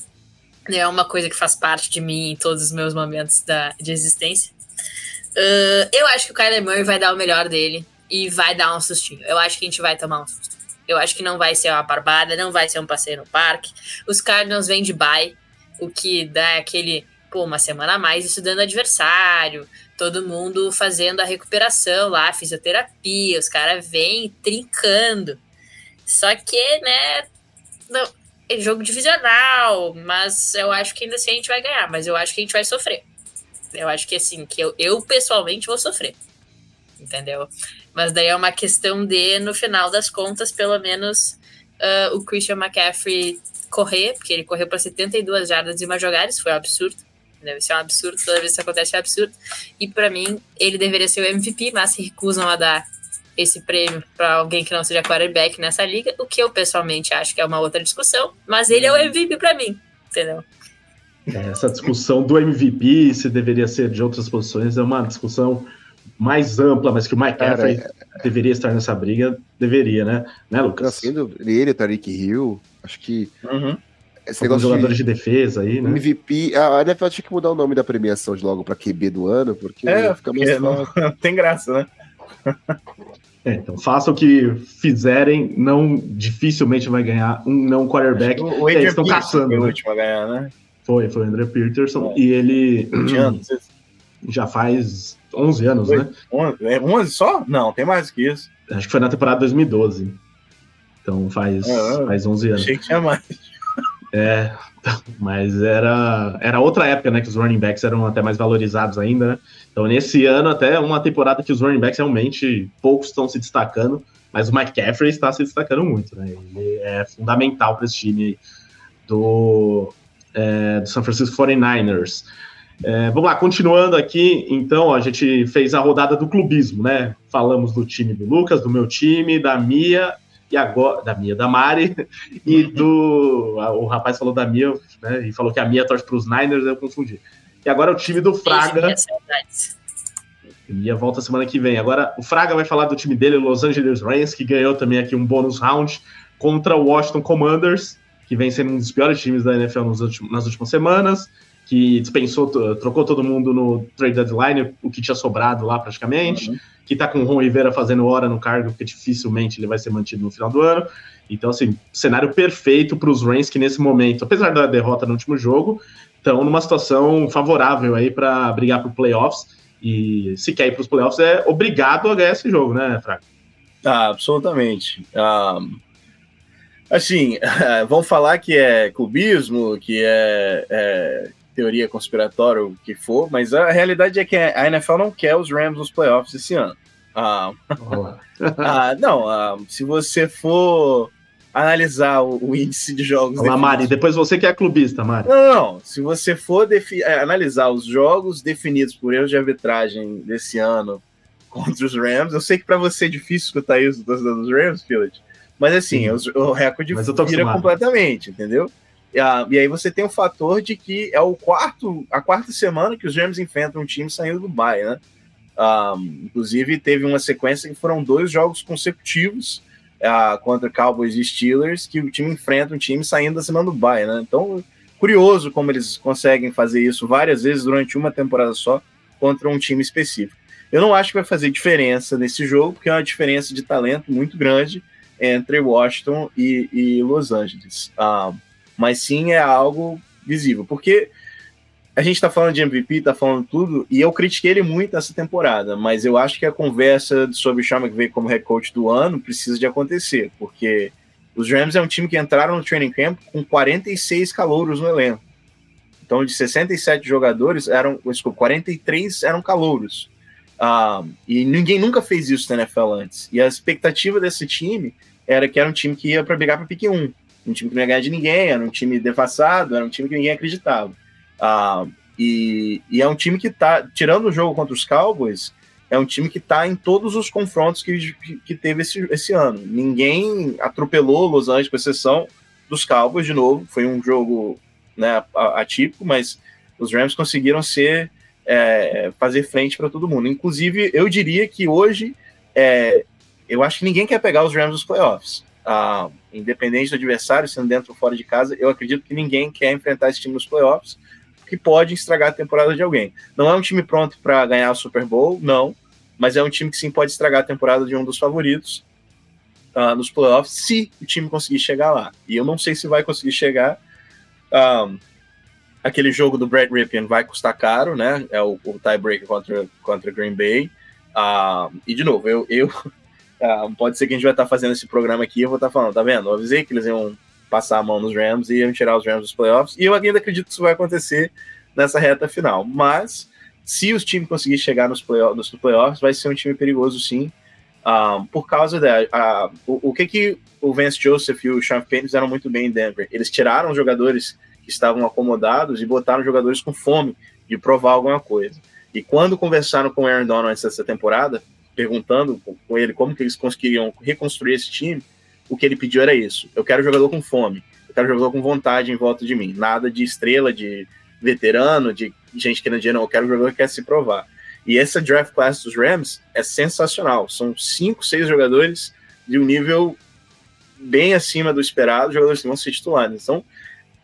não é uma coisa que faz parte de mim em todos os meus momentos da, de existência. Ah, eu acho que o Kyler Murray vai dar o melhor dele e vai dar um sustinho. Eu acho que a gente vai tomar um susto. Eu acho que não vai ser uma barbada, não vai ser um passeio no parque. Os Cardinals vêm de bye, o que dá aquele, pô, uma semana a mais estudando adversário, todo mundo fazendo a recuperação lá, fisioterapia, os caras vêm trincando. Só que, né, não, é jogo divisional, mas eu acho que ainda assim a gente vai ganhar, mas eu acho que a gente vai sofrer. Eu acho que assim, que eu, eu pessoalmente vou sofrer. Entendeu? Mas daí é uma questão de, no final das contas, pelo menos ah, o Christian McCaffrey correr, porque ele correu para 72 jardas em uma jogada, isso foi um absurdo. Deve ser um absurdo, toda vez que isso acontece é um absurdo. E para mim, ele deveria ser o MVP, mas se recusam a dar esse prêmio para alguém que não seja quarterback nessa liga, o que eu pessoalmente acho que é uma outra discussão, mas ele é o MVP para mim, entendeu? É, Essa discussão do MVP, se deveria ser de outras posições, é uma discussão mais ampla, mas que o Mike Cara, Caffrey deveria estar nessa briga, deveria, né? Né, Lucas? Assim, ele, o Tariq Hill, acho que Uhum. Esse Alguns negócio jogadores de de defesa aí, né? MVP, a NFL tinha que mudar o nome da premiação de logo pra QB do ano, porque É, fica mais porque não, tem graça, né? É, então faça o que fizerem, não dificilmente vai ganhar um não quarterback. O, o É, estão Peterson caçando, foi o né? último a ganhar, né? Foi, foi o André Peterson É. e ele 20 anos. já faz 11 anos, Foi. né? 11, é 11 só? Não, tem mais que isso. Acho que foi na temporada 2012. Então faz, É, é. faz 11 anos. Achei que tinha mais. É, mas era, era outra época, né? Que os running backs eram até mais valorizados ainda, né? Então, nesse ano, até uma temporada que os running backs realmente poucos estão se destacando, mas o Mike Caffrey está se destacando muito, né? Ele é fundamental para esse time do, é, do San Francisco 49ers. É, vamos lá, continuando aqui, então, ó, a gente fez a rodada do clubismo, né? Falamos do time do Lucas, do meu time, da Mia e agora da Mia, da Mari e do o rapaz falou da Mia, né? E falou que a Mia torce para os Niners, eu confundi. E agora o time do Fraga. Mia volta semana que vem. Agora o Fraga vai falar do time dele, Los Angeles Rams, que ganhou também aqui um bônus round contra o Washington Commanders, que vem sendo um dos piores times da NFL nas últimas semanas, que dispensou, trocou todo mundo no trade deadline, o que tinha sobrado lá praticamente Uhum. que tá com o Ron Rivera fazendo hora no cargo, porque dificilmente ele vai ser mantido no final do ano. Então, assim, cenário perfeito para os Rams que nesse momento, apesar da derrota no último jogo, estão numa situação favorável aí para brigar por playoffs. E se quer ir para os playoffs, é obrigado a ganhar esse jogo, né, Fraga? Ah, absolutamente. Ah, assim, vão falar que é clubismo, que é, é teoria conspiratória, o que for, mas a realidade é que a NFL não quer os Rams nos playoffs esse ano. Ah, ah, não, ah, se você for analisar o, o índice de jogos. Olá, Mari, depois você que é clubista, Mari. Não, não, não. Se você for é, analisar os jogos definidos por erros de arbitragem desse ano contra os Rams. Eu sei que para você é difícil escutar isso dos Rams, Philip, mas assim, os, o recorde Mas eu vira completamente, entendeu? E, aí você tem o fator de que é o quarto, a quarta semana que os Rams enfrentam um time saindo do bye, né? Inclusive teve uma sequência que foram dois jogos consecutivos ah, contra Cowboys e Steelers que o time enfrenta um time saindo da semana do bye, né? Então, curioso como eles conseguem fazer isso várias vezes durante uma temporada só contra um time específico. Eu não acho que vai fazer diferença nesse jogo, porque é uma diferença de talento muito grande entre Washington e, e Los Angeles. Mas sim é algo visível, porque a gente tá falando de MVP, tá falando tudo, e eu critiquei ele muito essa temporada, mas eu acho que a conversa sobre o Sean McVay como head coach do ano precisa de acontecer, porque os Rams é um time que entraram no training camp com 46 calouros no elenco. Então, de 67 jogadores, eram, desculpa, 43 eram calouros. Ah, e ninguém nunca fez isso na NFL antes. E a expectativa desse time era que era um time que ia para brigar para pique 1. Um time que não ia ganhar de ninguém, era um time defassado, era um time que ninguém acreditava. Ah, e, e, é um time que tá, tirando o jogo contra os Cowboys, é um time que tá em todos os confrontos que, que, que teve esse, esse ano. Ninguém atropelou Los Angeles, com exceção dos Cowboys, de novo. Foi um jogo né, atípico, mas os Rams conseguiram ser é, fazer frente para todo mundo. Inclusive, eu diria que hoje é, eu acho que ninguém quer pegar os Rams nos playoffs. Ah, independente do adversário, sendo dentro ou fora de casa, eu acredito que ninguém quer enfrentar esse time nos playoffs, que pode estragar a temporada de alguém. Não é um time pronto para ganhar o Super Bowl, não, mas é um time que sim pode estragar a temporada de um dos favoritos uh, nos playoffs, se o time conseguir chegar lá. E eu não sei se vai conseguir chegar. Um, aquele jogo do Brad Ripien vai custar caro, né? É o, o tiebreaker contra, contra Green Bay. Uh, e de novo, eu, eu uh, pode ser que a gente vai estar fazendo esse programa aqui, eu vou estar falando, tá vendo? Eu avisei que eles iam passar a mão nos Rams e iam tirar os Rams dos playoffs. E eu ainda acredito que isso vai acontecer nessa reta final. Mas se os times conseguirem chegar nos, play nos playoffs, vai ser um time perigoso sim. Um, por causa da. O, o, que, que o Vance Joseph e o Sean Payne fizeram muito bem em Denver? Eles tiraram os jogadores que estavam acomodados e botaram jogadores com fome de provar alguma coisa. E quando conversaram com o Aaron Donald dessa temporada, perguntando com ele como que eles conseguiriam reconstruir esse time, o que ele pediu era isso. Eu quero jogador com fome, eu quero jogador com vontade em volta de mim. Nada de estrela, de veterano, de gente querendo dinheiro, não. Eu quero jogador que quer se provar. E essa draft class dos Rams é sensacional. São cinco, seis jogadores de um nível bem acima do esperado, jogadores que vão ser titulares. Então,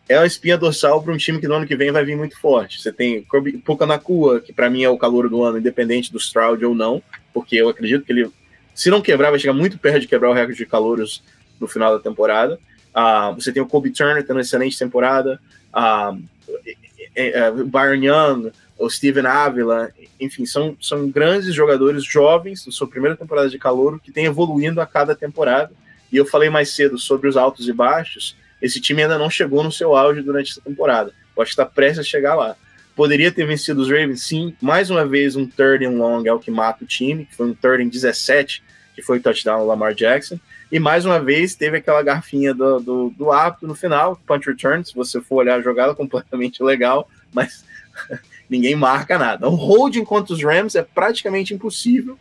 é uma espinha dorsal para um time que no ano que vem vai vir muito forte. Você tem Puka Nakua, que para mim é o calor do ano, independente do Stroud ou não, porque eu acredito que ele, se não quebrar, vai chegar muito perto de quebrar o recorde de calouros no final da temporada. Uh, você tem o Kobe Turner tendo uma excelente temporada, uh, uh, Byron Young, o Steven Avila, enfim, são, são grandes jogadores jovens, na sua primeira temporada de calor, que têm evoluindo a cada temporada. E eu falei mais cedo sobre os altos e baixos. Esse time ainda não chegou no seu auge durante essa temporada. Acho que está prestes a chegar lá. Poderia ter vencido os Ravens, sim. Mais uma vez, um third and long é o que mata o time, que foi um third and 17, que foi o touchdown do Lamar Jackson. E mais uma vez teve aquela garfinha do, do, do no final, punch return. Se você for olhar a jogada, completamente legal, mas ninguém marca nada. O holding contra os Rams é praticamente impossível,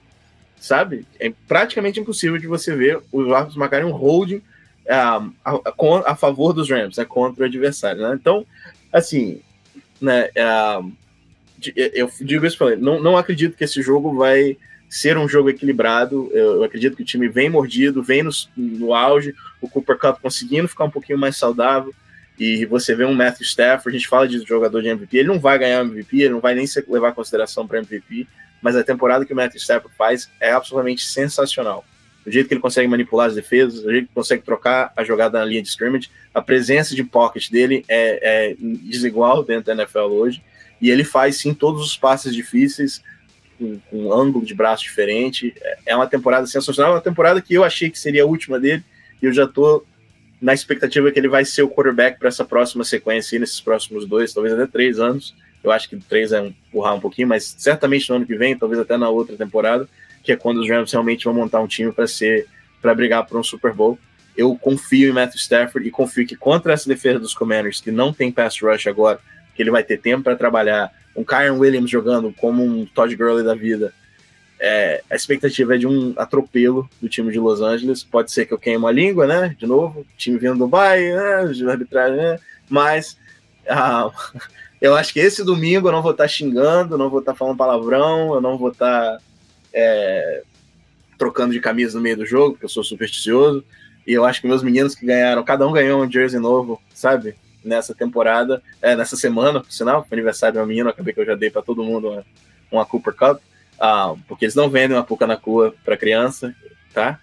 sabe? É praticamente impossível de você ver os árbitros marcarem um holding um, a, a, a, favor dos Rams, né, contra o adversário. Né? Então, assim, né, um, eu digo isso para ele, não, não acredito que esse jogo vai ser um jogo equilibrado. Eu, eu acredito que o time vem mordido, vem no, no, auge, o Cooper Cup conseguindo ficar um pouquinho mais saudável. E você vê um Matthew Stafford, a gente fala de jogador de MVP, ele não vai ganhar MVP, ele não vai nem ser, levar consideração para MVP, mas a temporada que o Matthew Stafford faz é absolutamente sensacional. O jeito que ele consegue manipular as defesas, o jeito que consegue trocar a jogada na linha de scrimmage, a presença de pocket dele é, é desigual dentro da NFL hoje. E ele faz sim todos os passes difíceis, com, com um ângulo de braço diferente. É uma temporada sensacional, uma temporada que eu achei que seria a última dele, e eu já tô na expectativa que ele vai ser o quarterback para essa próxima sequência, nesses próximos dois, talvez até três anos. Eu acho que três é empurrar um pouquinho, mas certamente no ano que vem, talvez até na outra temporada, que é quando os Rams realmente vão montar um time para ser para brigar por um Super Bowl. Eu confio em Matthew Stafford e confio que contra essa defesa dos Commanders, que não tem pass rush agora, que ele vai ter tempo para trabalhar, um Kyron Williams jogando como um Todd Gurley da vida, é, a expectativa é de um atropelo do time de Los Angeles. Pode ser que eu queime a língua, né? De novo, time vindo do Dubai, né? De arbitragem, né? Mas ah, eu acho que esse domingo eu não vou estar xingando, não vou estar falando palavrão, eu não vou estar é, trocando de camisa no meio do jogo, porque eu sou supersticioso. E eu acho que meus meninos que ganharam, cada um ganhou um jersey novo, sabe? Nessa temporada, é, nessa semana, por sinal, aniversário do meu menino, acabei que eu já dei para todo mundo uma, uma Cooper Cup. Ah, porque eles não vendem uma Puka na Cua para criança, tá?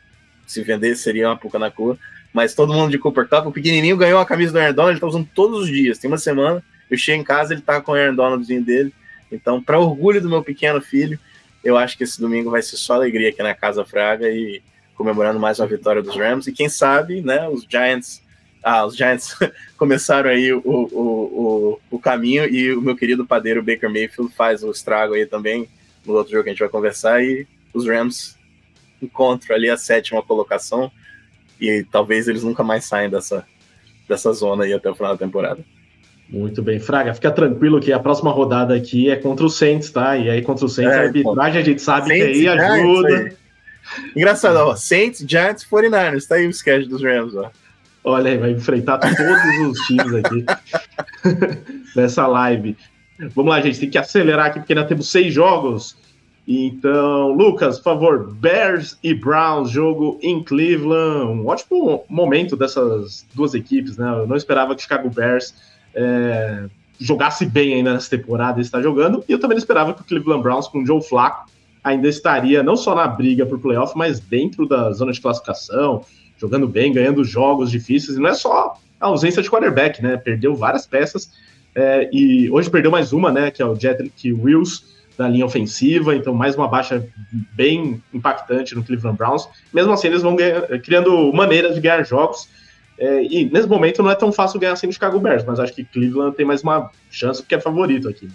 Se vender, seria uma Puka na Cua. Mas todo mundo de Cooper Cup, o pequenininho ganhou a camisa do Aaron ele tá usando todos os dias. Tem uma semana, eu chego em casa, ele tá com o Aaron Donaldzinho dele. Então, para orgulho do meu pequeno filho, eu acho que esse domingo vai ser só alegria aqui na Casa Fraga e comemorando mais uma vitória dos Rams. E quem sabe, né, os Giants. Ah, os Giants começaram aí o, o, o, o caminho e o meu querido padeiro Baker Mayfield faz o estrago aí também no outro jogo que a gente vai conversar, e os Rams encontram ali a sétima colocação, e talvez eles nunca mais saiam dessa, dessa zona aí até o final da temporada. Muito bem, Fraga, fica tranquilo que a próxima rodada aqui é contra o Saints, tá? E aí contra o Saints é, a arbitragem a gente sabe Saints, que aí ajuda. Giants, aí. Engraçado, ó, Saints, Giants, 49ers, tá aí o sketch dos Rams, ó. Olha aí, vai enfrentar todos os times aqui nessa live. Vamos lá, gente, tem que acelerar aqui porque ainda temos seis jogos. Então, Lucas, por favor, Bears e Browns, jogo em Cleveland. Um ótimo momento dessas duas equipes, né? Eu não esperava que Chicago Bears é, jogasse bem ainda nessa temporada e está jogando. E eu também esperava que o Cleveland Browns, com o Joe Flacco, ainda estaria não só na briga por playoff, mas dentro da zona de classificação, jogando bem, ganhando jogos difíceis. E não é só a ausência de quarterback, né? Perdeu várias peças é, e hoje perdeu mais uma, né? Que é o Jedrick Wills da linha ofensiva, então mais uma baixa bem impactante no Cleveland Browns. Mesmo assim, eles vão ganhar, criando maneiras de ganhar jogos. É, e nesse momento não é tão fácil ganhar assim no Chicago Bears, mas acho que Cleveland tem mais uma chance porque é favorito aqui. Né?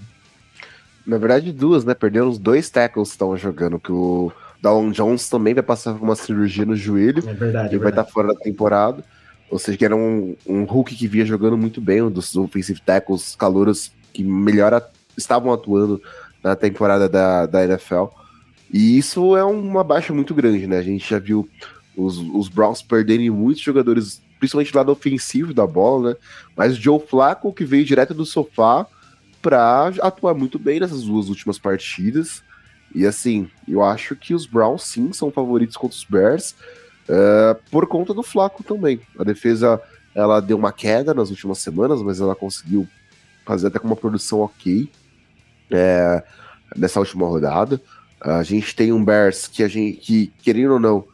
Na verdade, duas, né? Perderam os dois tackles que estão jogando, que o Dallon Jones também vai passar por uma cirurgia no joelho. É verdade. Ele é vai estar fora da temporada. Ou seja, que era um, um Hulk que via jogando muito bem, um dos offensive tackles calouros que melhor estavam atuando na temporada da, da NFL. E isso é uma baixa muito grande, né? A gente já viu os, os Browns perderem muitos jogadores, principalmente do lado ofensivo da bola, né? Mas o Joe Flacco, que veio direto do sofá para atuar muito bem nessas duas últimas partidas. E assim, eu acho que os Browns sim são favoritos contra os Bears. Uh, por conta do Flaco também. A defesa ela deu uma queda nas últimas semanas, mas ela conseguiu fazer até com uma produção ok é, nessa última rodada. A gente tem um Bears que a gente, que, querendo ou não,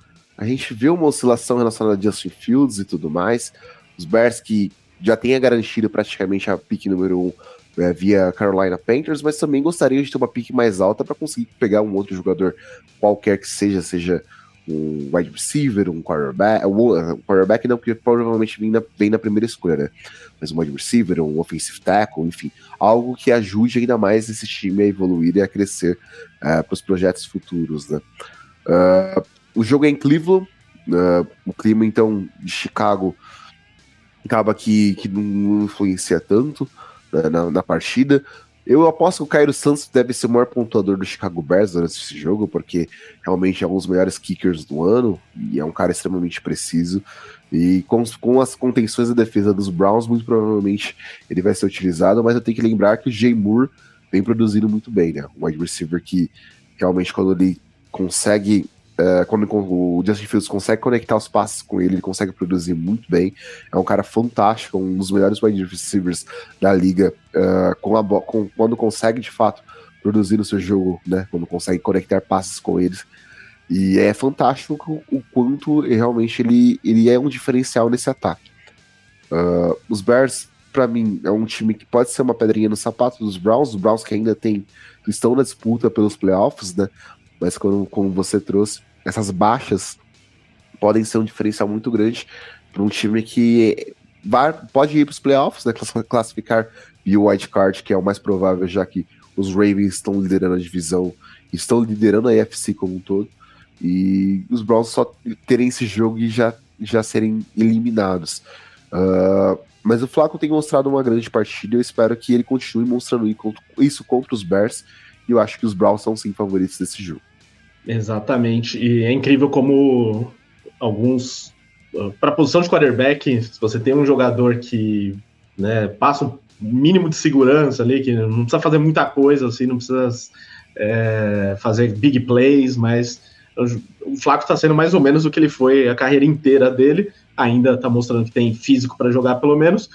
a gente vê uma oscilação relacionada a Justin Fields e tudo mais. Os Bears que já tenha garantido praticamente a pick número 1 um, é, via Carolina Panthers, mas também gostaria de ter uma pick mais alta para conseguir pegar um outro jogador qualquer que seja, seja um wide receiver, um quarterback, um quarterback não, porque provavelmente vem na, vem na primeira escolha, né? Mas um wide receiver, um offensive tackle, enfim, algo que ajude ainda mais esse time a evoluir e a crescer uh, para os projetos futuros, né? Uh, o jogo é em Cleveland, uh, o clima então de Chicago acaba que, que não influencia tanto né, na, na partida. Eu aposto que o Cairo Santos deve ser o maior pontuador do Chicago Bears durante esse jogo, porque realmente é um dos melhores kickers do ano e é um cara extremamente preciso. E com, com as contenções da defesa dos Browns, muito provavelmente ele vai ser utilizado, mas eu tenho que lembrar que o Jay Moore vem produzindo muito bem, né? Um wide receiver que realmente, quando ele consegue é, quando o Justin Fields consegue conectar os passes com ele, ele consegue produzir muito bem. É um cara fantástico, um dos melhores wide receivers da liga, uh, com a com, quando consegue de fato produzir no seu jogo, né? Quando consegue conectar passes com eles. E é fantástico o quanto realmente ele, ele é um diferencial nesse ataque. Uh, os Bears, para mim, é um time que pode ser uma pedrinha no sapato dos Browns, os Browns que ainda tem, estão na disputa pelos playoffs, né? Mas como, como você trouxe, essas baixas podem ser um diferencial muito grande para um time que vai, pode ir para os playoffs, né, classificar e o wild card, que é o mais provável, já que os Ravens estão liderando a divisão, estão liderando a AFC como um todo, e os Browns só terem esse jogo e já, já serem eliminados. Uh, mas o Flaco tem mostrado uma grande partida, eu espero que ele continue mostrando isso contra os Bears, e eu acho que os Browns são sim favoritos desse jogo. Exatamente. E é incrível como alguns. Para a posição de quarterback, se você tem um jogador que né, passa um mínimo de segurança ali, que não precisa fazer muita coisa, assim, não precisa é, fazer big plays, mas o Flaco está sendo mais ou menos o que ele foi a carreira inteira dele, ainda está mostrando que tem físico para jogar pelo menos,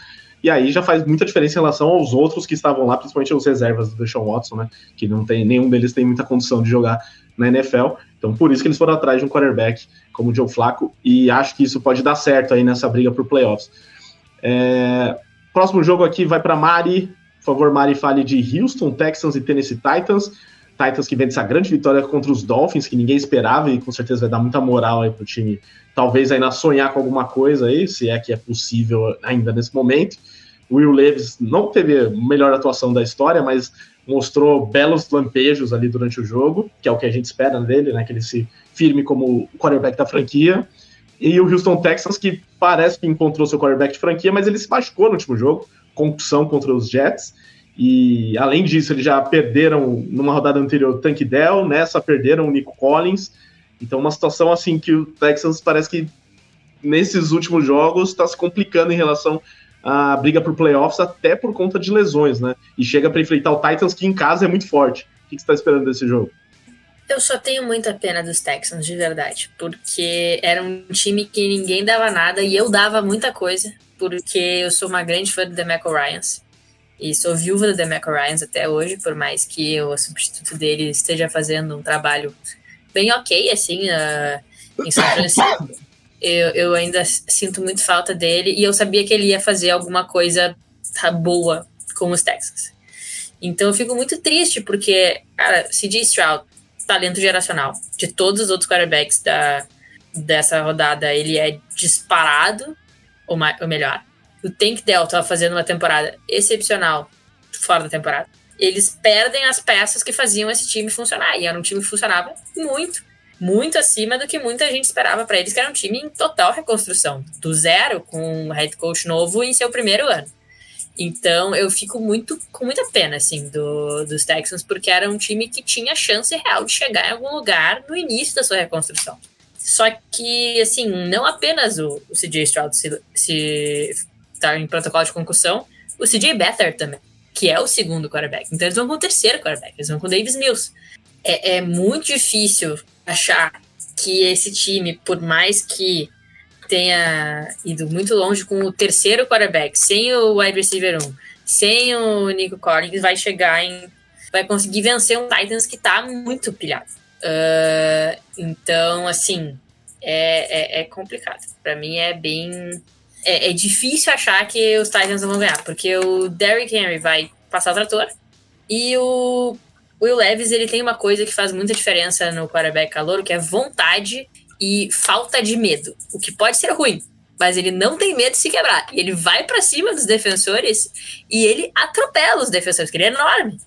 e aí já faz muita diferença em relação aos outros que estavam lá, principalmente os reservas do Deshaun Watson, né, que não tem, nenhum deles tem muita condição de jogar na NFL, então por isso que eles foram atrás de um quarterback como o Joe Flaco, e acho que isso pode dar certo aí nessa briga por playoffs. É, próximo jogo aqui vai para Mari, por favor, Mari, fale de Houston Texans e Tennessee Titans, Titans que vem dessa grande vitória contra os Dolphins, que ninguém esperava e com certeza vai dar muita moral aí pro time, talvez ainda sonhar com alguma coisa aí, se é que é possível ainda nesse momento. Will Levis não teve a melhor atuação da história, mas mostrou belos lampejos ali durante o jogo, que é o que a gente espera dele, né, que ele se firme como quarterback da franquia. E o Houston Texans, que parece que encontrou seu quarterback de franquia, mas ele se machucou no último jogo, concussão contra os Jets. E além disso, eles já perderam numa rodada anterior o Tank Dell, nessa perderam o Nico Collins. Então, uma situação assim que o Texans parece que nesses últimos jogos está se complicando em relação à briga por playoffs, até por conta de lesões, né? E chega para enfrentar o Titans, que em casa é muito forte. O que, você está esperando desse jogo? Eu só tenho muita pena dos Texans, de verdade, porque era um time que ninguém dava nada e eu dava muita coisa, porque eu sou uma grande fã do Demeco Ryans. E sou viúva do Demeco Ryans até hoje, por mais que o substituto dele esteja fazendo um trabalho bem ok, assim, uh, em São Francisco. Eu, eu ainda sinto muito falta dele e eu sabia que ele ia fazer alguma coisa boa com os Texans. Então eu fico muito triste porque, cara, CJ Stroud, talento geracional. De todos os outros quarterbacks da, dessa rodada, ele é disparado, ou, ou melhor, o Tank Dell estava fazendo uma temporada excepcional fora da temporada. Eles perdem as peças que faziam esse time funcionar. E era um time que funcionava muito, muito acima do que muita gente esperava para eles, que era um time em total reconstrução, do zero, com um head coach novo em seu primeiro ano. Então eu fico muito com muita pena assim do, dos Texans, porque era um time que tinha chance real de chegar em algum lugar no início da sua reconstrução. Só que, assim, não apenas o, o CJ Stroud se, se tá em protocolo de concussão, o CJ Beathard também, que é o segundo quarterback. Então eles vão com o terceiro quarterback, eles vão com o Davis Mills. É, é muito difícil achar que esse time, por mais que tenha ido muito longe com o terceiro quarterback, sem o wide receiver 1, sem o Nico Collins, vai chegar em. vai conseguir vencer um Titans que tá muito pilhado. Uh, então, assim, é, é, é complicado. Para mim é bem é, é, difícil achar que os Titans vão ganhar, porque o Derrick Henry vai passar o trator e o Will Levis ele tem uma coisa que faz muita diferença no quarterback calor, que é vontade e falta de medo, o que pode ser ruim, mas ele não tem medo de se quebrar. Ele vai para cima dos defensores e ele atropela os defensores, porque ele é enorme.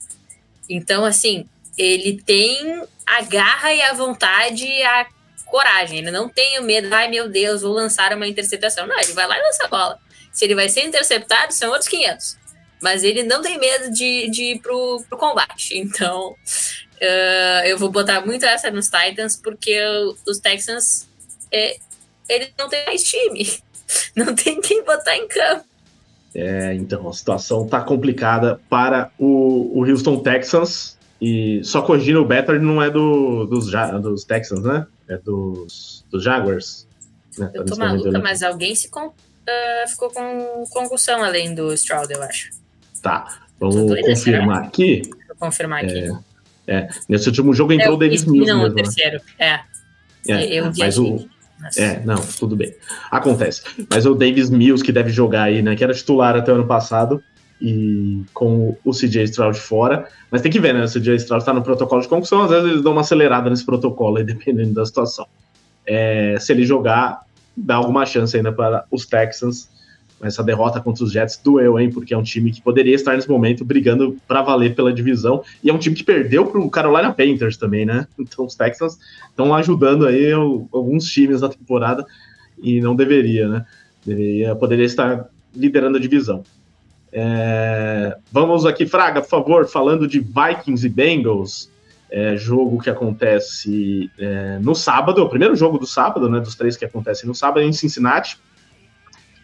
Então, assim, ele tem a garra e a vontade, a coragem, ele não tem o medo, ai meu Deus, vou lançar uma interceptação. Não, ele vai lá e lança a bola. Se ele vai ser interceptado, são outros 500. Mas ele não tem medo de, de ir pro, pro combate. Então, uh, eu vou botar muito essa nos Titans, porque os Texans, é, eles não tem mais time. Não tem quem botar em campo. É, então, a situação tá complicada para o, o Houston Texans. E só corrigindo, o Better não é do, dos, dos Texans, né? é dos, dos Jaguars. Né? Eu tô maluca, mas alguém se com, uh, ficou com concussão além do Stroud, eu acho. Tá, vamos confirmar aqui. Vou confirmar aqui. É, é, nesse último jogo entrou é, o Davis Mills. Não, mesmo, o né? terceiro, né? é. é. Eu vi mas o, É, não, tudo bem. Acontece. Mas o Davis Mills, que deve jogar aí, né? Que era titular até o ano passado, e com o CJ Stroud fora. Mas tem que ver, né? O CJ Stroud está no protocolo de concussão, às vezes eles dão uma acelerada nesse protocolo aí, dependendo da situação. É, se ele jogar, dá alguma chance ainda para os Texans. Essa derrota contra os Jets doeu, hein? Porque é um time que poderia estar nesse momento brigando para valer pela divisão. E é um time que perdeu para o Carolina Panthers também, né? Então os Texans estão ajudando aí alguns times na temporada e não deveria, né? Deveria, poderia estar liderando a divisão. É, vamos aqui, Fraga, por favor, falando de Vikings e Bengals. é, jogo que acontece é, no sábado, o primeiro jogo do sábado, né, dos três que acontecem no sábado, é em Cincinnati.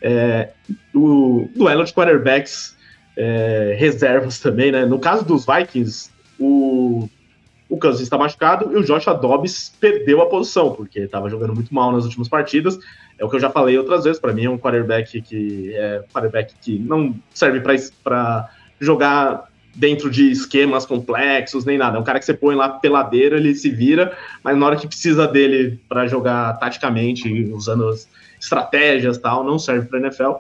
É, o duelo de quarterbacks é, reservas também, né? No caso dos Vikings, o, o Kansas está machucado e o Josh Dobbs perdeu a posição, porque estava jogando muito mal nas últimas partidas. É o que eu já falei outras vezes, para mim é um quarterback que é quarterback que não serve para jogar dentro de esquemas complexos, nem nada. É um cara que você põe lá peladeira, ele se vira, mas na hora que precisa dele para jogar taticamente, usando as estratégias tal, não serve para NFL.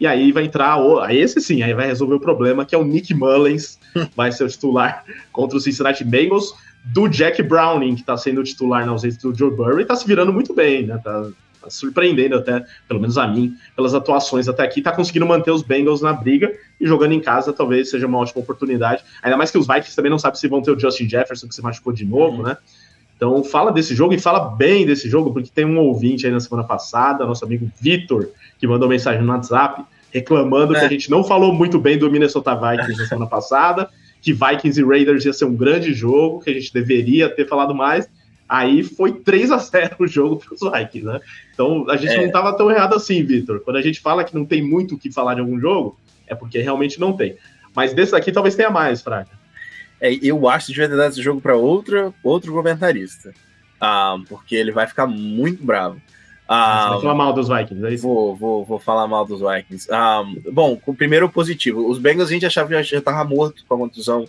E aí vai entrar, aí esse sim, aí vai resolver o problema, que é o Nick Mullens, vai ser o titular contra o Cincinnati Bengals, do Jack Browning, que está sendo o titular na ausência do Joe Burrow, e tá se virando muito bem, né? Tá, tá surpreendendo até, pelo menos a mim, pelas atuações até aqui, tá conseguindo manter os Bengals na briga e jogando em casa talvez seja uma ótima oportunidade. Ainda mais que os Vikings também não sabem se vão ter o Justin Jefferson, que se machucou de novo, uhum. né? Então fala desse jogo e fala bem desse jogo, porque tem um ouvinte aí na semana passada, nosso amigo Vitor, que mandou mensagem no WhatsApp reclamando é. que a gente não falou muito bem do Minnesota Vikings na semana passada, que Vikings e Raiders ia ser um grande jogo, que a gente deveria ter falado mais. Aí foi 3 a 0 o jogo para os Vikings, né? Então a gente é. não estava tão errado assim, Vitor. Quando a gente fala que não tem muito o que falar de algum jogo, é porque realmente não tem. Mas desse aqui talvez tenha mais, Fraga. É, eu acho que devia ter dado esse jogo para outro, outro comentarista. Ah, porque ele vai ficar muito bravo. Ah, vai falar mal dos Vikings, é isso? Vou, vou, vou falar mal dos Vikings. Ah, bom, o primeiro positivo. Os Bengals a gente achava que já estava morto com a contusão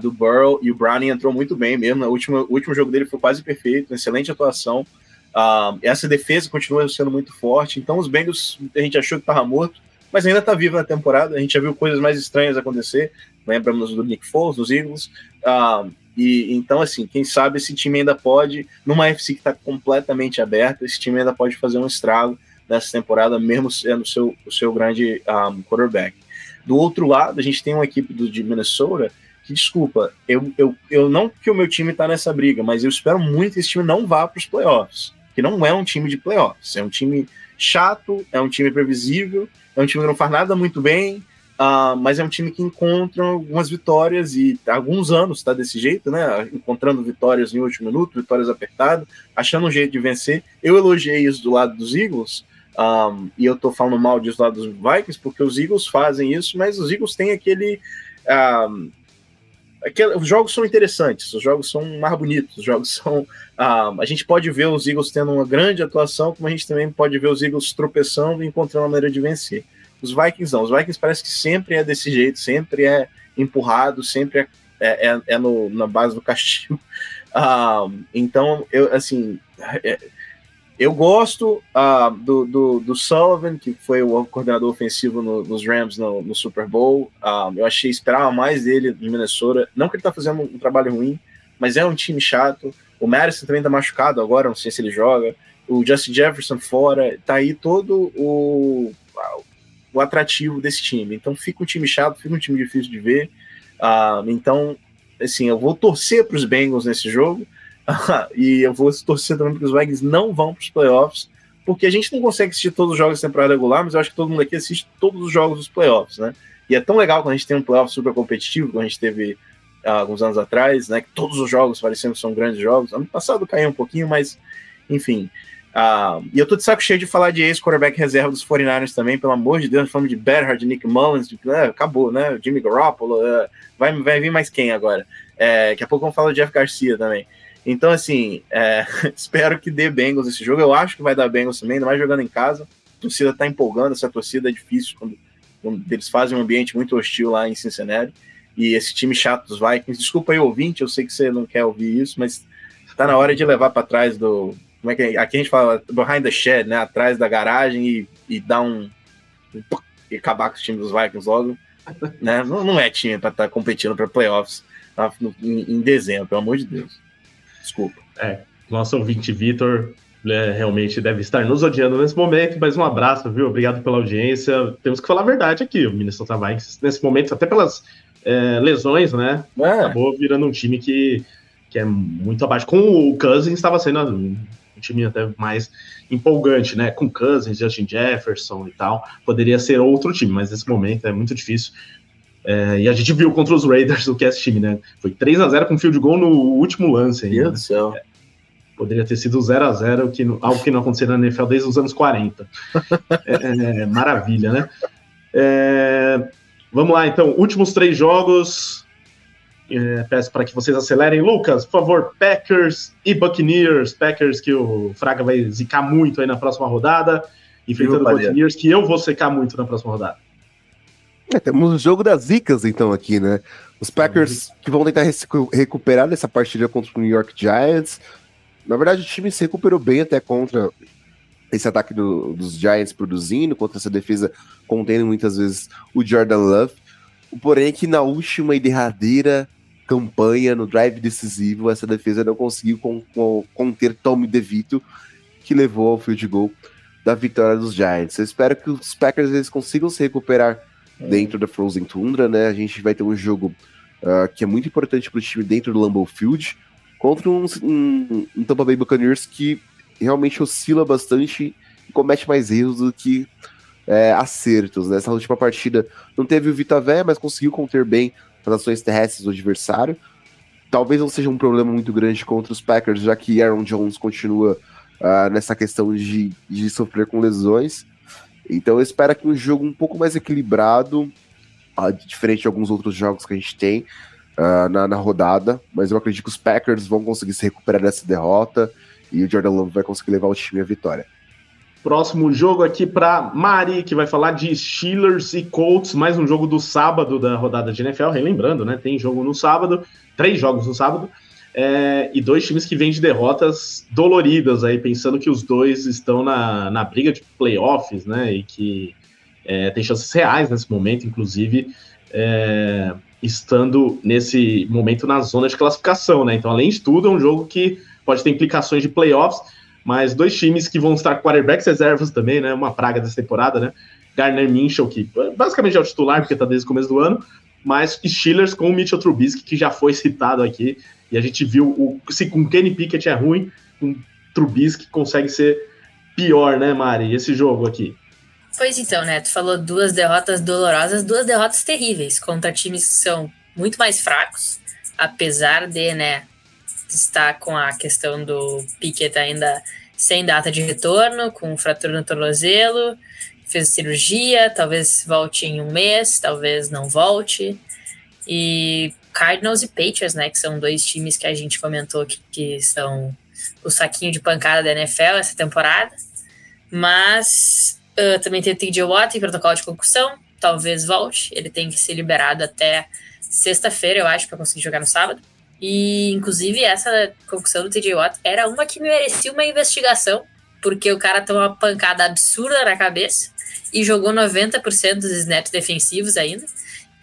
do Burrow e o Browning entrou muito bem mesmo. O último, o último jogo dele foi quase perfeito, excelente atuação. Essa defesa continua sendo muito forte. Então, os Bengals a gente achou que estava morto, mas ainda está vivo na temporada. A gente já viu coisas mais estranhas acontecer. Lembramos do Nick Foles, dos Eagles. Uh, e então, assim, quem sabe esse time ainda pode, numa FC que está completamente aberta, esse time ainda pode fazer um estrago nessa temporada, mesmo sendo o seu, o seu grande um, quarterback. Do outro lado, a gente tem uma equipe do, de Minnesota que, desculpa, eu, eu, eu não que o meu time está nessa briga, mas eu espero muito que esse time não vá para os playoffs, que não é um time de playoffs, é um time chato, é um time previsível, é um time que não faz nada muito bem, Uh, mas é um time que encontra algumas vitórias e há alguns anos está desse jeito, né? Encontrando vitórias em último minuto, vitórias apertadas, achando um jeito de vencer. Eu elogiei isso do lado dos Eagles, um, e eu tô falando mal disso do lado dos Vikings, porque os Eagles fazem isso, mas os Eagles têm aquele. Um, aquele os jogos são interessantes, os jogos são mais bonitos, os jogos são. Um, a gente pode ver os Eagles tendo uma grande atuação, como a gente também pode ver os Eagles tropeçando e encontrando uma maneira de vencer. Os Vikings não. Os Vikings parece que sempre é desse jeito, sempre é empurrado, sempre é, é, é, é no, na base do castigo. Uh, então, eu, assim, é, eu gosto uh, do, do, do, Sullivan, que foi o coordenador ofensivo no, nos Rams no, no Super Bowl. Uh, eu achei, esperava mais dele no Minnesota. Não que ele está fazendo um trabalho ruim, mas é um time chato. O Madison também está machucado agora, não sei se ele joga. O Justin Jefferson fora. Tá aí todo o, o atrativo desse time. Então fica um time chato, fica um time difícil de ver. Uh, então, assim, eu vou torcer para os Bengals nesse jogo e eu vou torcer também para os Vikings não vão para os playoffs, porque a gente não consegue assistir todos os jogos da temporada regular, mas eu acho que todo mundo aqui assiste todos os jogos dos playoffs, né? E é tão legal quando a gente tem um playoff super competitivo, como a gente teve uh, alguns anos atrás, né? Que todos os jogos parecendo que são grandes jogos. Ano passado caiu um pouquinho, mas enfim. Uh, e eu tô de saco cheio de falar de ex-quarterback reserva dos 49ers também, pelo amor de Deus, falando de Berhard, Nick Mullins, de, uh, acabou, né? Jimmy Garoppolo, uh, vai, vai vir mais quem agora? É, daqui a pouco vamos falar de Jeff Garcia também. Então, assim, é, espero que dê Bengals esse jogo. Eu acho que vai dar Bengals também, ainda mais jogando em casa. A torcida tá empolgando, essa torcida é difícil quando, quando eles fazem um ambiente muito hostil lá em Cincinnati. E esse time chato dos Vikings, desculpa aí, ouvinte, eu sei que você não quer ouvir isso, mas tá na hora de levar para trás do, como é que é? Aqui a gente fala behind the shed, né? Atrás da garagem e, e dar um, e acabar com os times dos Vikings logo. né? Não, não é time para estar tá competindo para playoffs tá? em, em, dezembro, pelo amor de Deus. Desculpa. É, nosso ouvinte Vitor né, realmente deve estar nos odiando nesse momento, mas um abraço, viu? Obrigado pela audiência. Temos que falar a verdade aqui, o Minnesota Vikings, nesse momento, até pelas é, lesões, né? É. Acabou virando um time que, que é muito abaixo. Com o Cousins estava sendo um time até mais empolgante, né? Com Cousins, Justin Jefferson e tal. Poderia ser outro time, mas nesse momento é muito difícil. É, e a gente viu contra os Raiders o que é esse time, né? Foi 3 a 0 com field goal no último lance. Meu Deus do céu. É, poderia ter sido 0 a 0 que, algo que não acontecia na NFL desde os anos 40. É, é, maravilha, né? É, vamos lá, então. Últimos três jogos. É, peço para que vocês acelerem. Lucas, por favor, Packers e Buccaneers. Packers que o Fraga vai zicar muito aí na próxima rodada. Enfrentando o Buccaneers, que eu vou secar muito na próxima rodada. É, temos o jogo das zicas, então, aqui, né? Os Packers que vão tentar recuperar nessa partida contra o New York Giants. Na verdade, o time se recuperou bem até contra esse ataque do, dos Giants produzindo, contra essa defesa contendo muitas vezes o Jordan Love. Porém, que na última e derradeira campanha, no drive decisivo, essa defesa não conseguiu con con conter Tommy DeVito, que levou ao field goal da vitória dos Giants. Eu espero que os Packers eles consigam se recuperar dentro da Frozen Tundra, né? A gente vai ter um jogo uh, que é muito importante para o time dentro do Lambeau Field contra um, um, um, Tampa Bay Buccaneers que realmente oscila bastante e comete mais erros do que é, acertos. Nessa né? última partida não teve o Vitavé, mas conseguiu conter bem ações terrestres do adversário. Talvez não seja um problema muito grande contra os Packers, já que Aaron Jones continua uh, nessa questão de, de sofrer com lesões. Então eu espero que um jogo um pouco mais equilibrado, uh, diferente de alguns outros jogos que a gente tem uh, na, na, rodada, mas eu acredito que os Packers vão conseguir se recuperar dessa derrota e o Jordan Love vai conseguir levar o time à vitória. Próximo jogo aqui para Mari, que vai falar de Steelers e Colts, mais um jogo do sábado da rodada de NFL, relembrando, né? Tem jogo no sábado, três jogos no sábado é, e dois times que vêm de derrotas doloridas aí, pensando que os dois estão na, na briga de playoffs, né? E que é, tem chances reais nesse momento, inclusive, é, estando nesse momento na zona de classificação, né? Então, além de tudo, é um jogo que pode ter implicações de playoffs, mas dois times que vão estar quarterbacks reservas também, né? Uma praga dessa temporada, né? Garner Minchel, que basicamente é o titular, porque está desde o começo do ano, mas Steelers com o Mitchell Trubisky, que já foi citado aqui, e a gente viu o, se com Kenny Pickett é ruim, com Trubisky consegue ser pior, né, Mari? Esse jogo aqui. Pois então, né? Tu falou duas derrotas dolorosas, duas derrotas terríveis contra times que são muito mais fracos, apesar de, né, estar com a questão do Pickett ainda sem data de retorno, com fratura no tornozelo, fez cirurgia, talvez volte em um mês, talvez não volte. E Cardinals e Patriots, né, que são dois times que a gente comentou que, que são o saquinho de pancada da NFL essa temporada. Mas uh, também tem o TJ Watt em protocolo de concussão, talvez volte. Ele tem que ser liberado até sexta-feira, eu acho, para conseguir jogar no sábado. E, inclusive, essa concussão do TJ Watt era uma que merecia uma investigação, porque o cara tomou uma pancada absurda na cabeça e jogou 90% dos snaps defensivos ainda.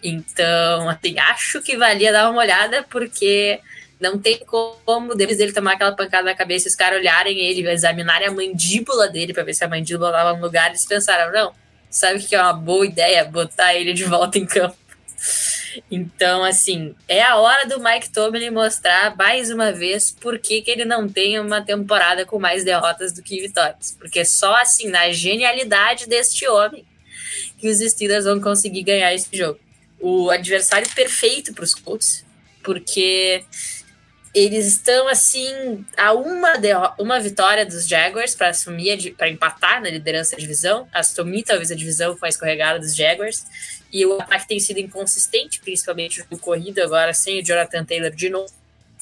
Então, assim, acho que valia dar uma olhada, porque não tem como, depois dele tomar aquela pancada na cabeça, os caras olharem ele, examinarem a mandíbula dele para ver se a mandíbula estava no lugar, eles pensaram, não, sabe o que é uma boa ideia? Botar ele de volta em campo. Então, assim, é a hora do Mike Tomlin mostrar mais uma vez por que, que ele não tem uma temporada com mais derrotas do que vitórias. Porque só assim, na genialidade deste homem, que os Steelers vão conseguir ganhar esse jogo o adversário perfeito para os Colts, porque eles estão assim a uma, uma vitória dos Jaguars para assumir para empatar na liderança da divisão, assumir talvez a divisão com a escorregada dos Jaguars. E o ataque tem sido inconsistente, principalmente no corrido agora sem o Jonathan Taylor de novo,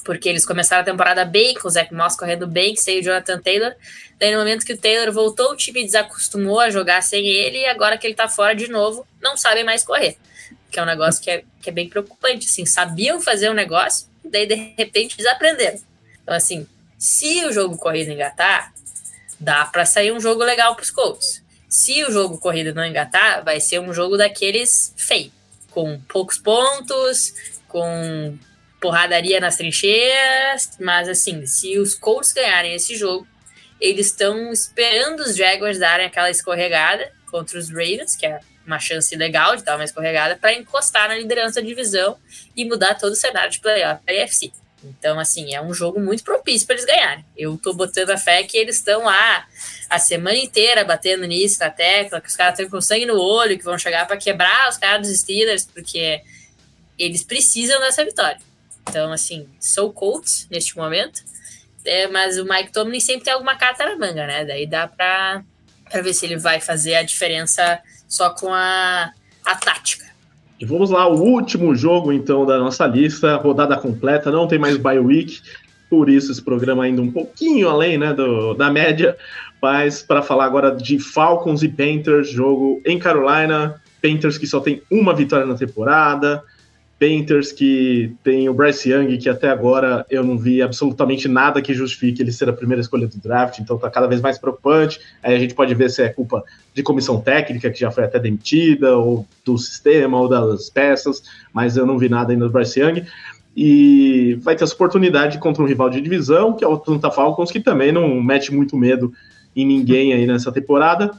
porque eles começaram a temporada bem, com o Zach Moss correndo bem, sem o Jonathan Taylor. Daí no momento que o Taylor voltou, o time desacostumou a jogar sem ele e agora que ele tá fora de novo, não sabem mais correr que é um negócio que é, que é bem preocupante. Assim, sabiam fazer um negócio, daí de repente desaprenderam. Então, assim, se o jogo corrido engatar, dá para sair um jogo legal para os Colts. Se o jogo corrido não engatar, vai ser um jogo daqueles feio, com poucos pontos, com porradaria nas trincheiras, mas assim, se os Colts ganharem esse jogo, eles estão esperando os Jaguars darem aquela escorregada contra os Ravens, que é uma chance legal de dar uma escorregada para encostar na liderança da divisão e mudar todo o cenário de playoff da AFC. Então, assim, é um jogo muito propício para eles ganharem. Eu tô botando a fé que eles estão lá a semana inteira batendo nisso, na tecla, que os caras estão com sangue no olho, que vão chegar para quebrar os caras dos Steelers, porque eles precisam dessa vitória. Então, assim, sou Colts neste momento, é, mas o Mike Tomlin sempre tem alguma carta na manga, né? Daí dá para ver se ele vai fazer a diferença só com a, a tática. E vamos lá, o último jogo então da nossa lista, rodada completa, não tem mais bye week, por isso esse programa ainda um pouquinho além né, do, da média, mas para falar agora de Falcons e Panthers, jogo em Carolina, Panthers que só tem uma vitória na temporada, Panthers que tem o Bryce Young, que até agora eu não vi absolutamente nada que justifique ele ser a primeira escolha do draft, então tá cada vez mais preocupante. Aí a gente pode ver se é culpa de comissão técnica, que já foi até demitida, ou do sistema, ou das peças, mas eu não vi nada ainda do Bryce Young. E vai ter essa oportunidade contra um rival de divisão, que é o Atlanta Falcons, que também não mete muito medo em ninguém aí nessa temporada,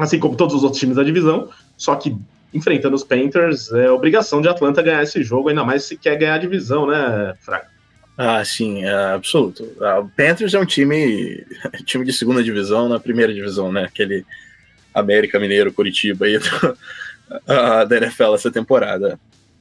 assim como todos os outros times da divisão, só que enfrentando os Panthers, é obrigação de Atlanta ganhar esse jogo, ainda mais se quer ganhar a divisão, né, Fraga? Ah, sim, é absoluto. Ah, o Panthers é um time, time de segunda divisão na primeira divisão, né? Aquele América Mineiro Curitiba aí do, da NFL essa temporada.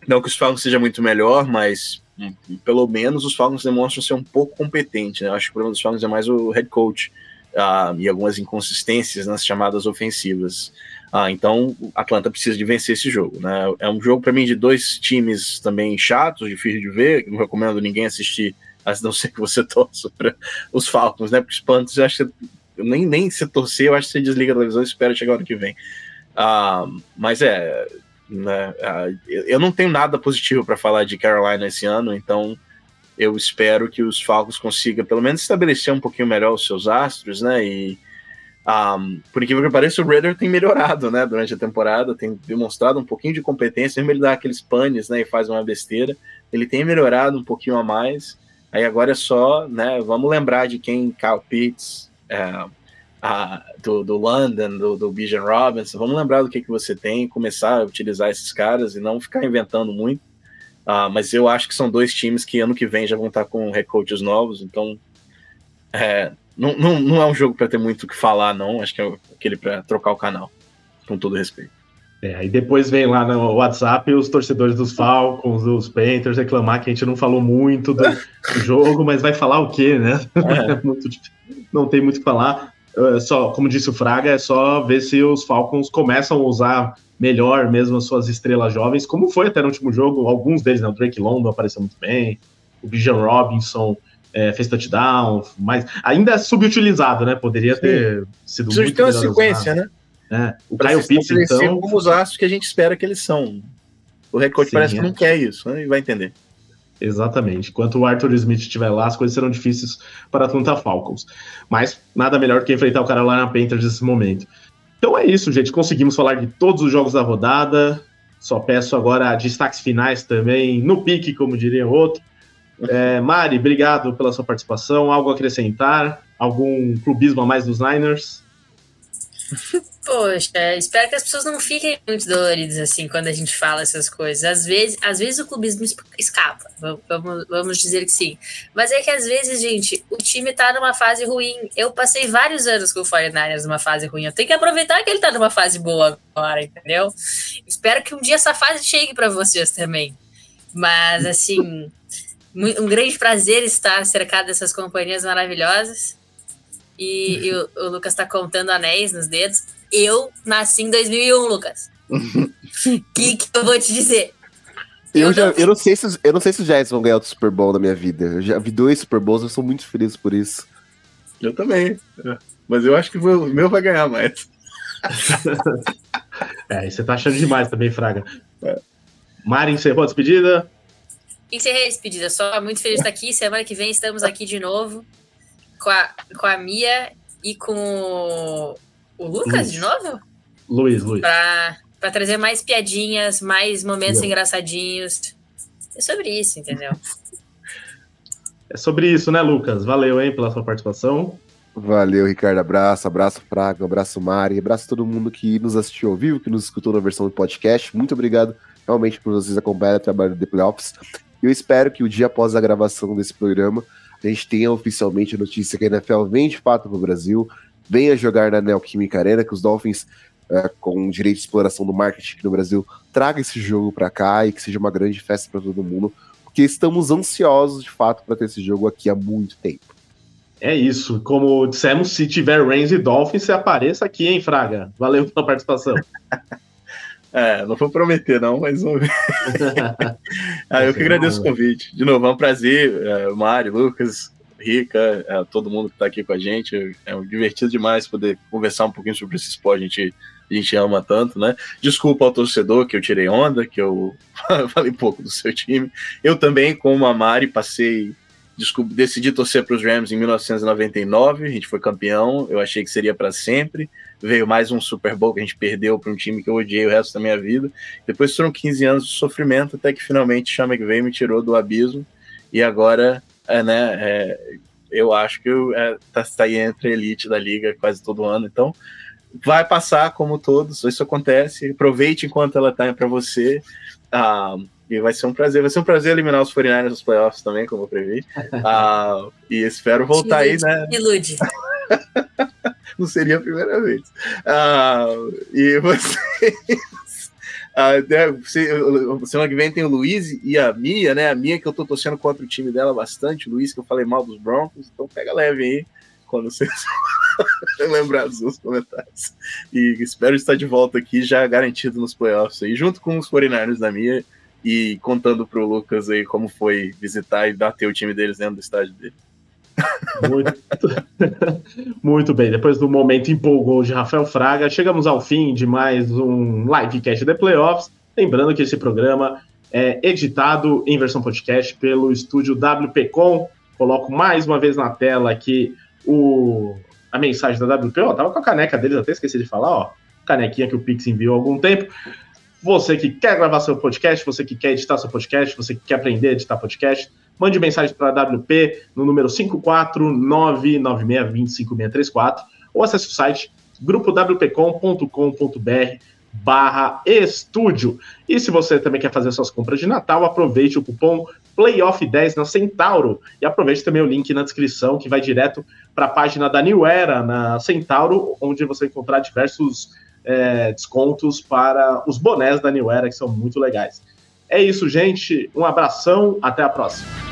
Não que os Falcons seja muito melhor, mas hum, pelo menos os Falcons demonstram ser um pouco competentes. Né? Eu acho que o problema dos Falcons é mais o head coach uh, e algumas inconsistências nas chamadas ofensivas. Ah, então Atlanta precisa de vencer esse jogo, né? É um jogo para mim de dois times também chatos, difícil de ver. Não recomendo ninguém assistir, a não ser que você torça para os Falcons, né? Porque os Panthers, eu acho que nem, nem se torcer, eu acho que você desliga a televisão e espera chegar ano que vem. Ah, mas é, né? Ah, eu não tenho nada positivo para falar de Carolina esse ano, então eu espero que os Falcons consigam pelo menos estabelecer um pouquinho melhor os seus astros, né? E um, por incrível que pareça, o Raider tem melhorado, né, durante a temporada, tem demonstrado um pouquinho de competência, mesmo ele dá aqueles panes, né, e faz uma besteira, ele tem melhorado um pouquinho a mais, aí agora é só, né, vamos lembrar de quem, Kyle Pitts, é, a, do, do London, do, do Bijan Robinson, vamos lembrar do que, que você tem, começar a utilizar esses caras e não ficar inventando muito, uh, mas eu acho que são dois times que ano que vem já vão estar com recoaches novos, então é, não, não, não é um jogo para ter muito o que falar, não. Acho que é aquele para trocar o canal, com todo respeito. É, e depois vem lá no WhatsApp os torcedores dos Falcons, dos Panthers, reclamar que a gente não falou muito do, do jogo, mas vai falar o quê, né? É. não tem muito o que falar. É só, como disse o Fraga, é só ver se os Falcons começam a usar melhor mesmo as suas estrelas jovens, como foi até no último jogo, alguns deles, né? O Drake London apareceu muito bem, o Bijan Robinson é, fez touchdown, mas ainda é subutilizado, né? Poderia Sim. ter sido Precisa muito ter uma sequência, né? É, o Caio Pitts, então... como os astros que a gente espera que eles são. O recorde parece que é. não quer isso, né? E vai entender. Exatamente. Enquanto o Arthur Smith estiver lá, as coisas serão difíceis para a Atlanta Falcons. Mas nada melhor do que enfrentar o Carolina Panthers nesse momento. Então é isso, gente. Conseguimos falar de todos os jogos da rodada. Só peço agora destaques finais também, no pique, como diria outro. É, Mari, obrigado pela sua participação. Algo a acrescentar? Algum clubismo a mais dos Niners? Poxa, espero que as pessoas não fiquem muito doloridas assim quando a gente fala essas coisas. Às vezes, às vezes o clubismo escapa, vamos, vamos dizer que sim. Mas é que às vezes, gente, o time tá numa fase ruim. Eu passei vários anos com o 49ers numa fase ruim. Eu tenho que aproveitar que ele tá numa fase boa agora, entendeu? Espero que um dia essa fase chegue para vocês também. Mas assim um grande prazer estar cercado dessas companhias maravilhosas. E, e o, o, Lucas está contando anéis nos dedos. Eu nasci em 2001, Lucas. O que, que eu vou te dizer? Eu, eu, já, não... eu, não sei se, eu não sei se os Giants vão ganhar o Super Bowl na minha vida. Eu já vi dois Super Bowls, eu sou muito feliz por isso. Eu também. Mas eu acho que o meu vai ganhar mais. é, você tá achando demais também, Fraga. É. Mari encerrou a despedida? Encerrei a despedida. Só muito feliz de estar aqui. Semana que vem estamos aqui de novo com a, com a Mia e com o, Lucas Luiz. de novo? Luiz, Luiz. Para trazer mais piadinhas, mais momentos engraçadinhos. É sobre isso, entendeu? É sobre isso, né, Lucas? Valeu, hein, pela sua participação. Valeu, Ricardo. Abraço, abraço, Fraga, abraço, Mari, abraço todo mundo que nos assistiu ao vivo, que nos escutou na versão do podcast. Muito obrigado realmente por vocês acompanharem o trabalho do The Playoffs. Eu espero que o dia após a gravação desse programa a gente tenha oficialmente a notícia que a NFL vem de fato para o Brasil, venha jogar na Neoquímica Arena, que os Dolphins é, com direito de exploração do marketing no Brasil, traga esse jogo para cá e que seja uma grande festa para todo mundo, porque estamos ansiosos de fato para ter esse jogo aqui há muito tempo. É isso. Como dissemos, se tiver Reigns e Dolphins, você apareça aqui, hein, Fraga? Valeu pela participação. é, não vou prometer, não, mas vamos ver. ah, eu que agradeço o convite. De novo, é um prazer, é, Mário, Lucas, Rica, é, todo mundo que está aqui com a gente. É divertido demais poder conversar um pouquinho sobre esse esporte. A gente, a gente ama tanto, né? Desculpa ao torcedor que eu tirei onda, que eu falei pouco do seu time. Eu também, como a Mari, passei desculpa, decidi torcer para os Rams em 1999, a gente foi campeão, eu achei que seria para sempre. Veio mais um Super Bowl que a gente perdeu para um time que eu odiei o resto da minha vida. Depois foram 15 anos de sofrimento até que finalmente Sean McVay me tirou do abismo e agora, é, né, é, eu acho que eu, é, tá, tá aí entre a elite da liga quase todo ano, então vai passar como todos, isso acontece, aproveite enquanto ela tá para você. Ah, e vai ser um prazer. Vai ser um prazer eliminar os 49ers nos playoffs também, como eu previ. Uh, e espero voltar aí, né? Ilude. Não seria a primeira vez. Uh, e vocês. Uh, semana que vem tem o Luiz e a Mia, né? A Mia que eu tô torcendo contra o time dela bastante. O Luiz que eu falei mal dos Broncos. Então pega leve aí quando vocês lembrar dos seus comentários. E espero estar de volta aqui já garantido nos playoffs aí, junto com os 49ers da Mia e contando pro Lucas aí como foi visitar e bater o time deles dentro do estádio dele. Muito, muito bem, depois do momento empolgou de Rafael Fraga, chegamos ao fim de mais um livecast de Playoffs. Lembrando que esse programa é editado em versão podcast pelo estúdio WPcom. Coloco mais uma vez na tela aqui o, a mensagem da WP. Ó, tava com a caneca deles, até esqueci de falar, ó. Canequinha que o Pix enviou há algum tempo. Você que quer gravar seu podcast, você que quer editar seu podcast, você que quer aprender a editar podcast, mande mensagem para a WP no número 54996256634 ou acesse o site grupowpcom.com.br barra estúdio. E se você também quer fazer suas compras de Natal, aproveite o cupom PLAYOFF10 na Centauro e aproveite também o link na descrição que vai direto para a página da New Era na Centauro, onde você encontrar diversos é, descontos para os bonés da New Era, que são muito legais. É isso, gente. Um abração, até a próxima.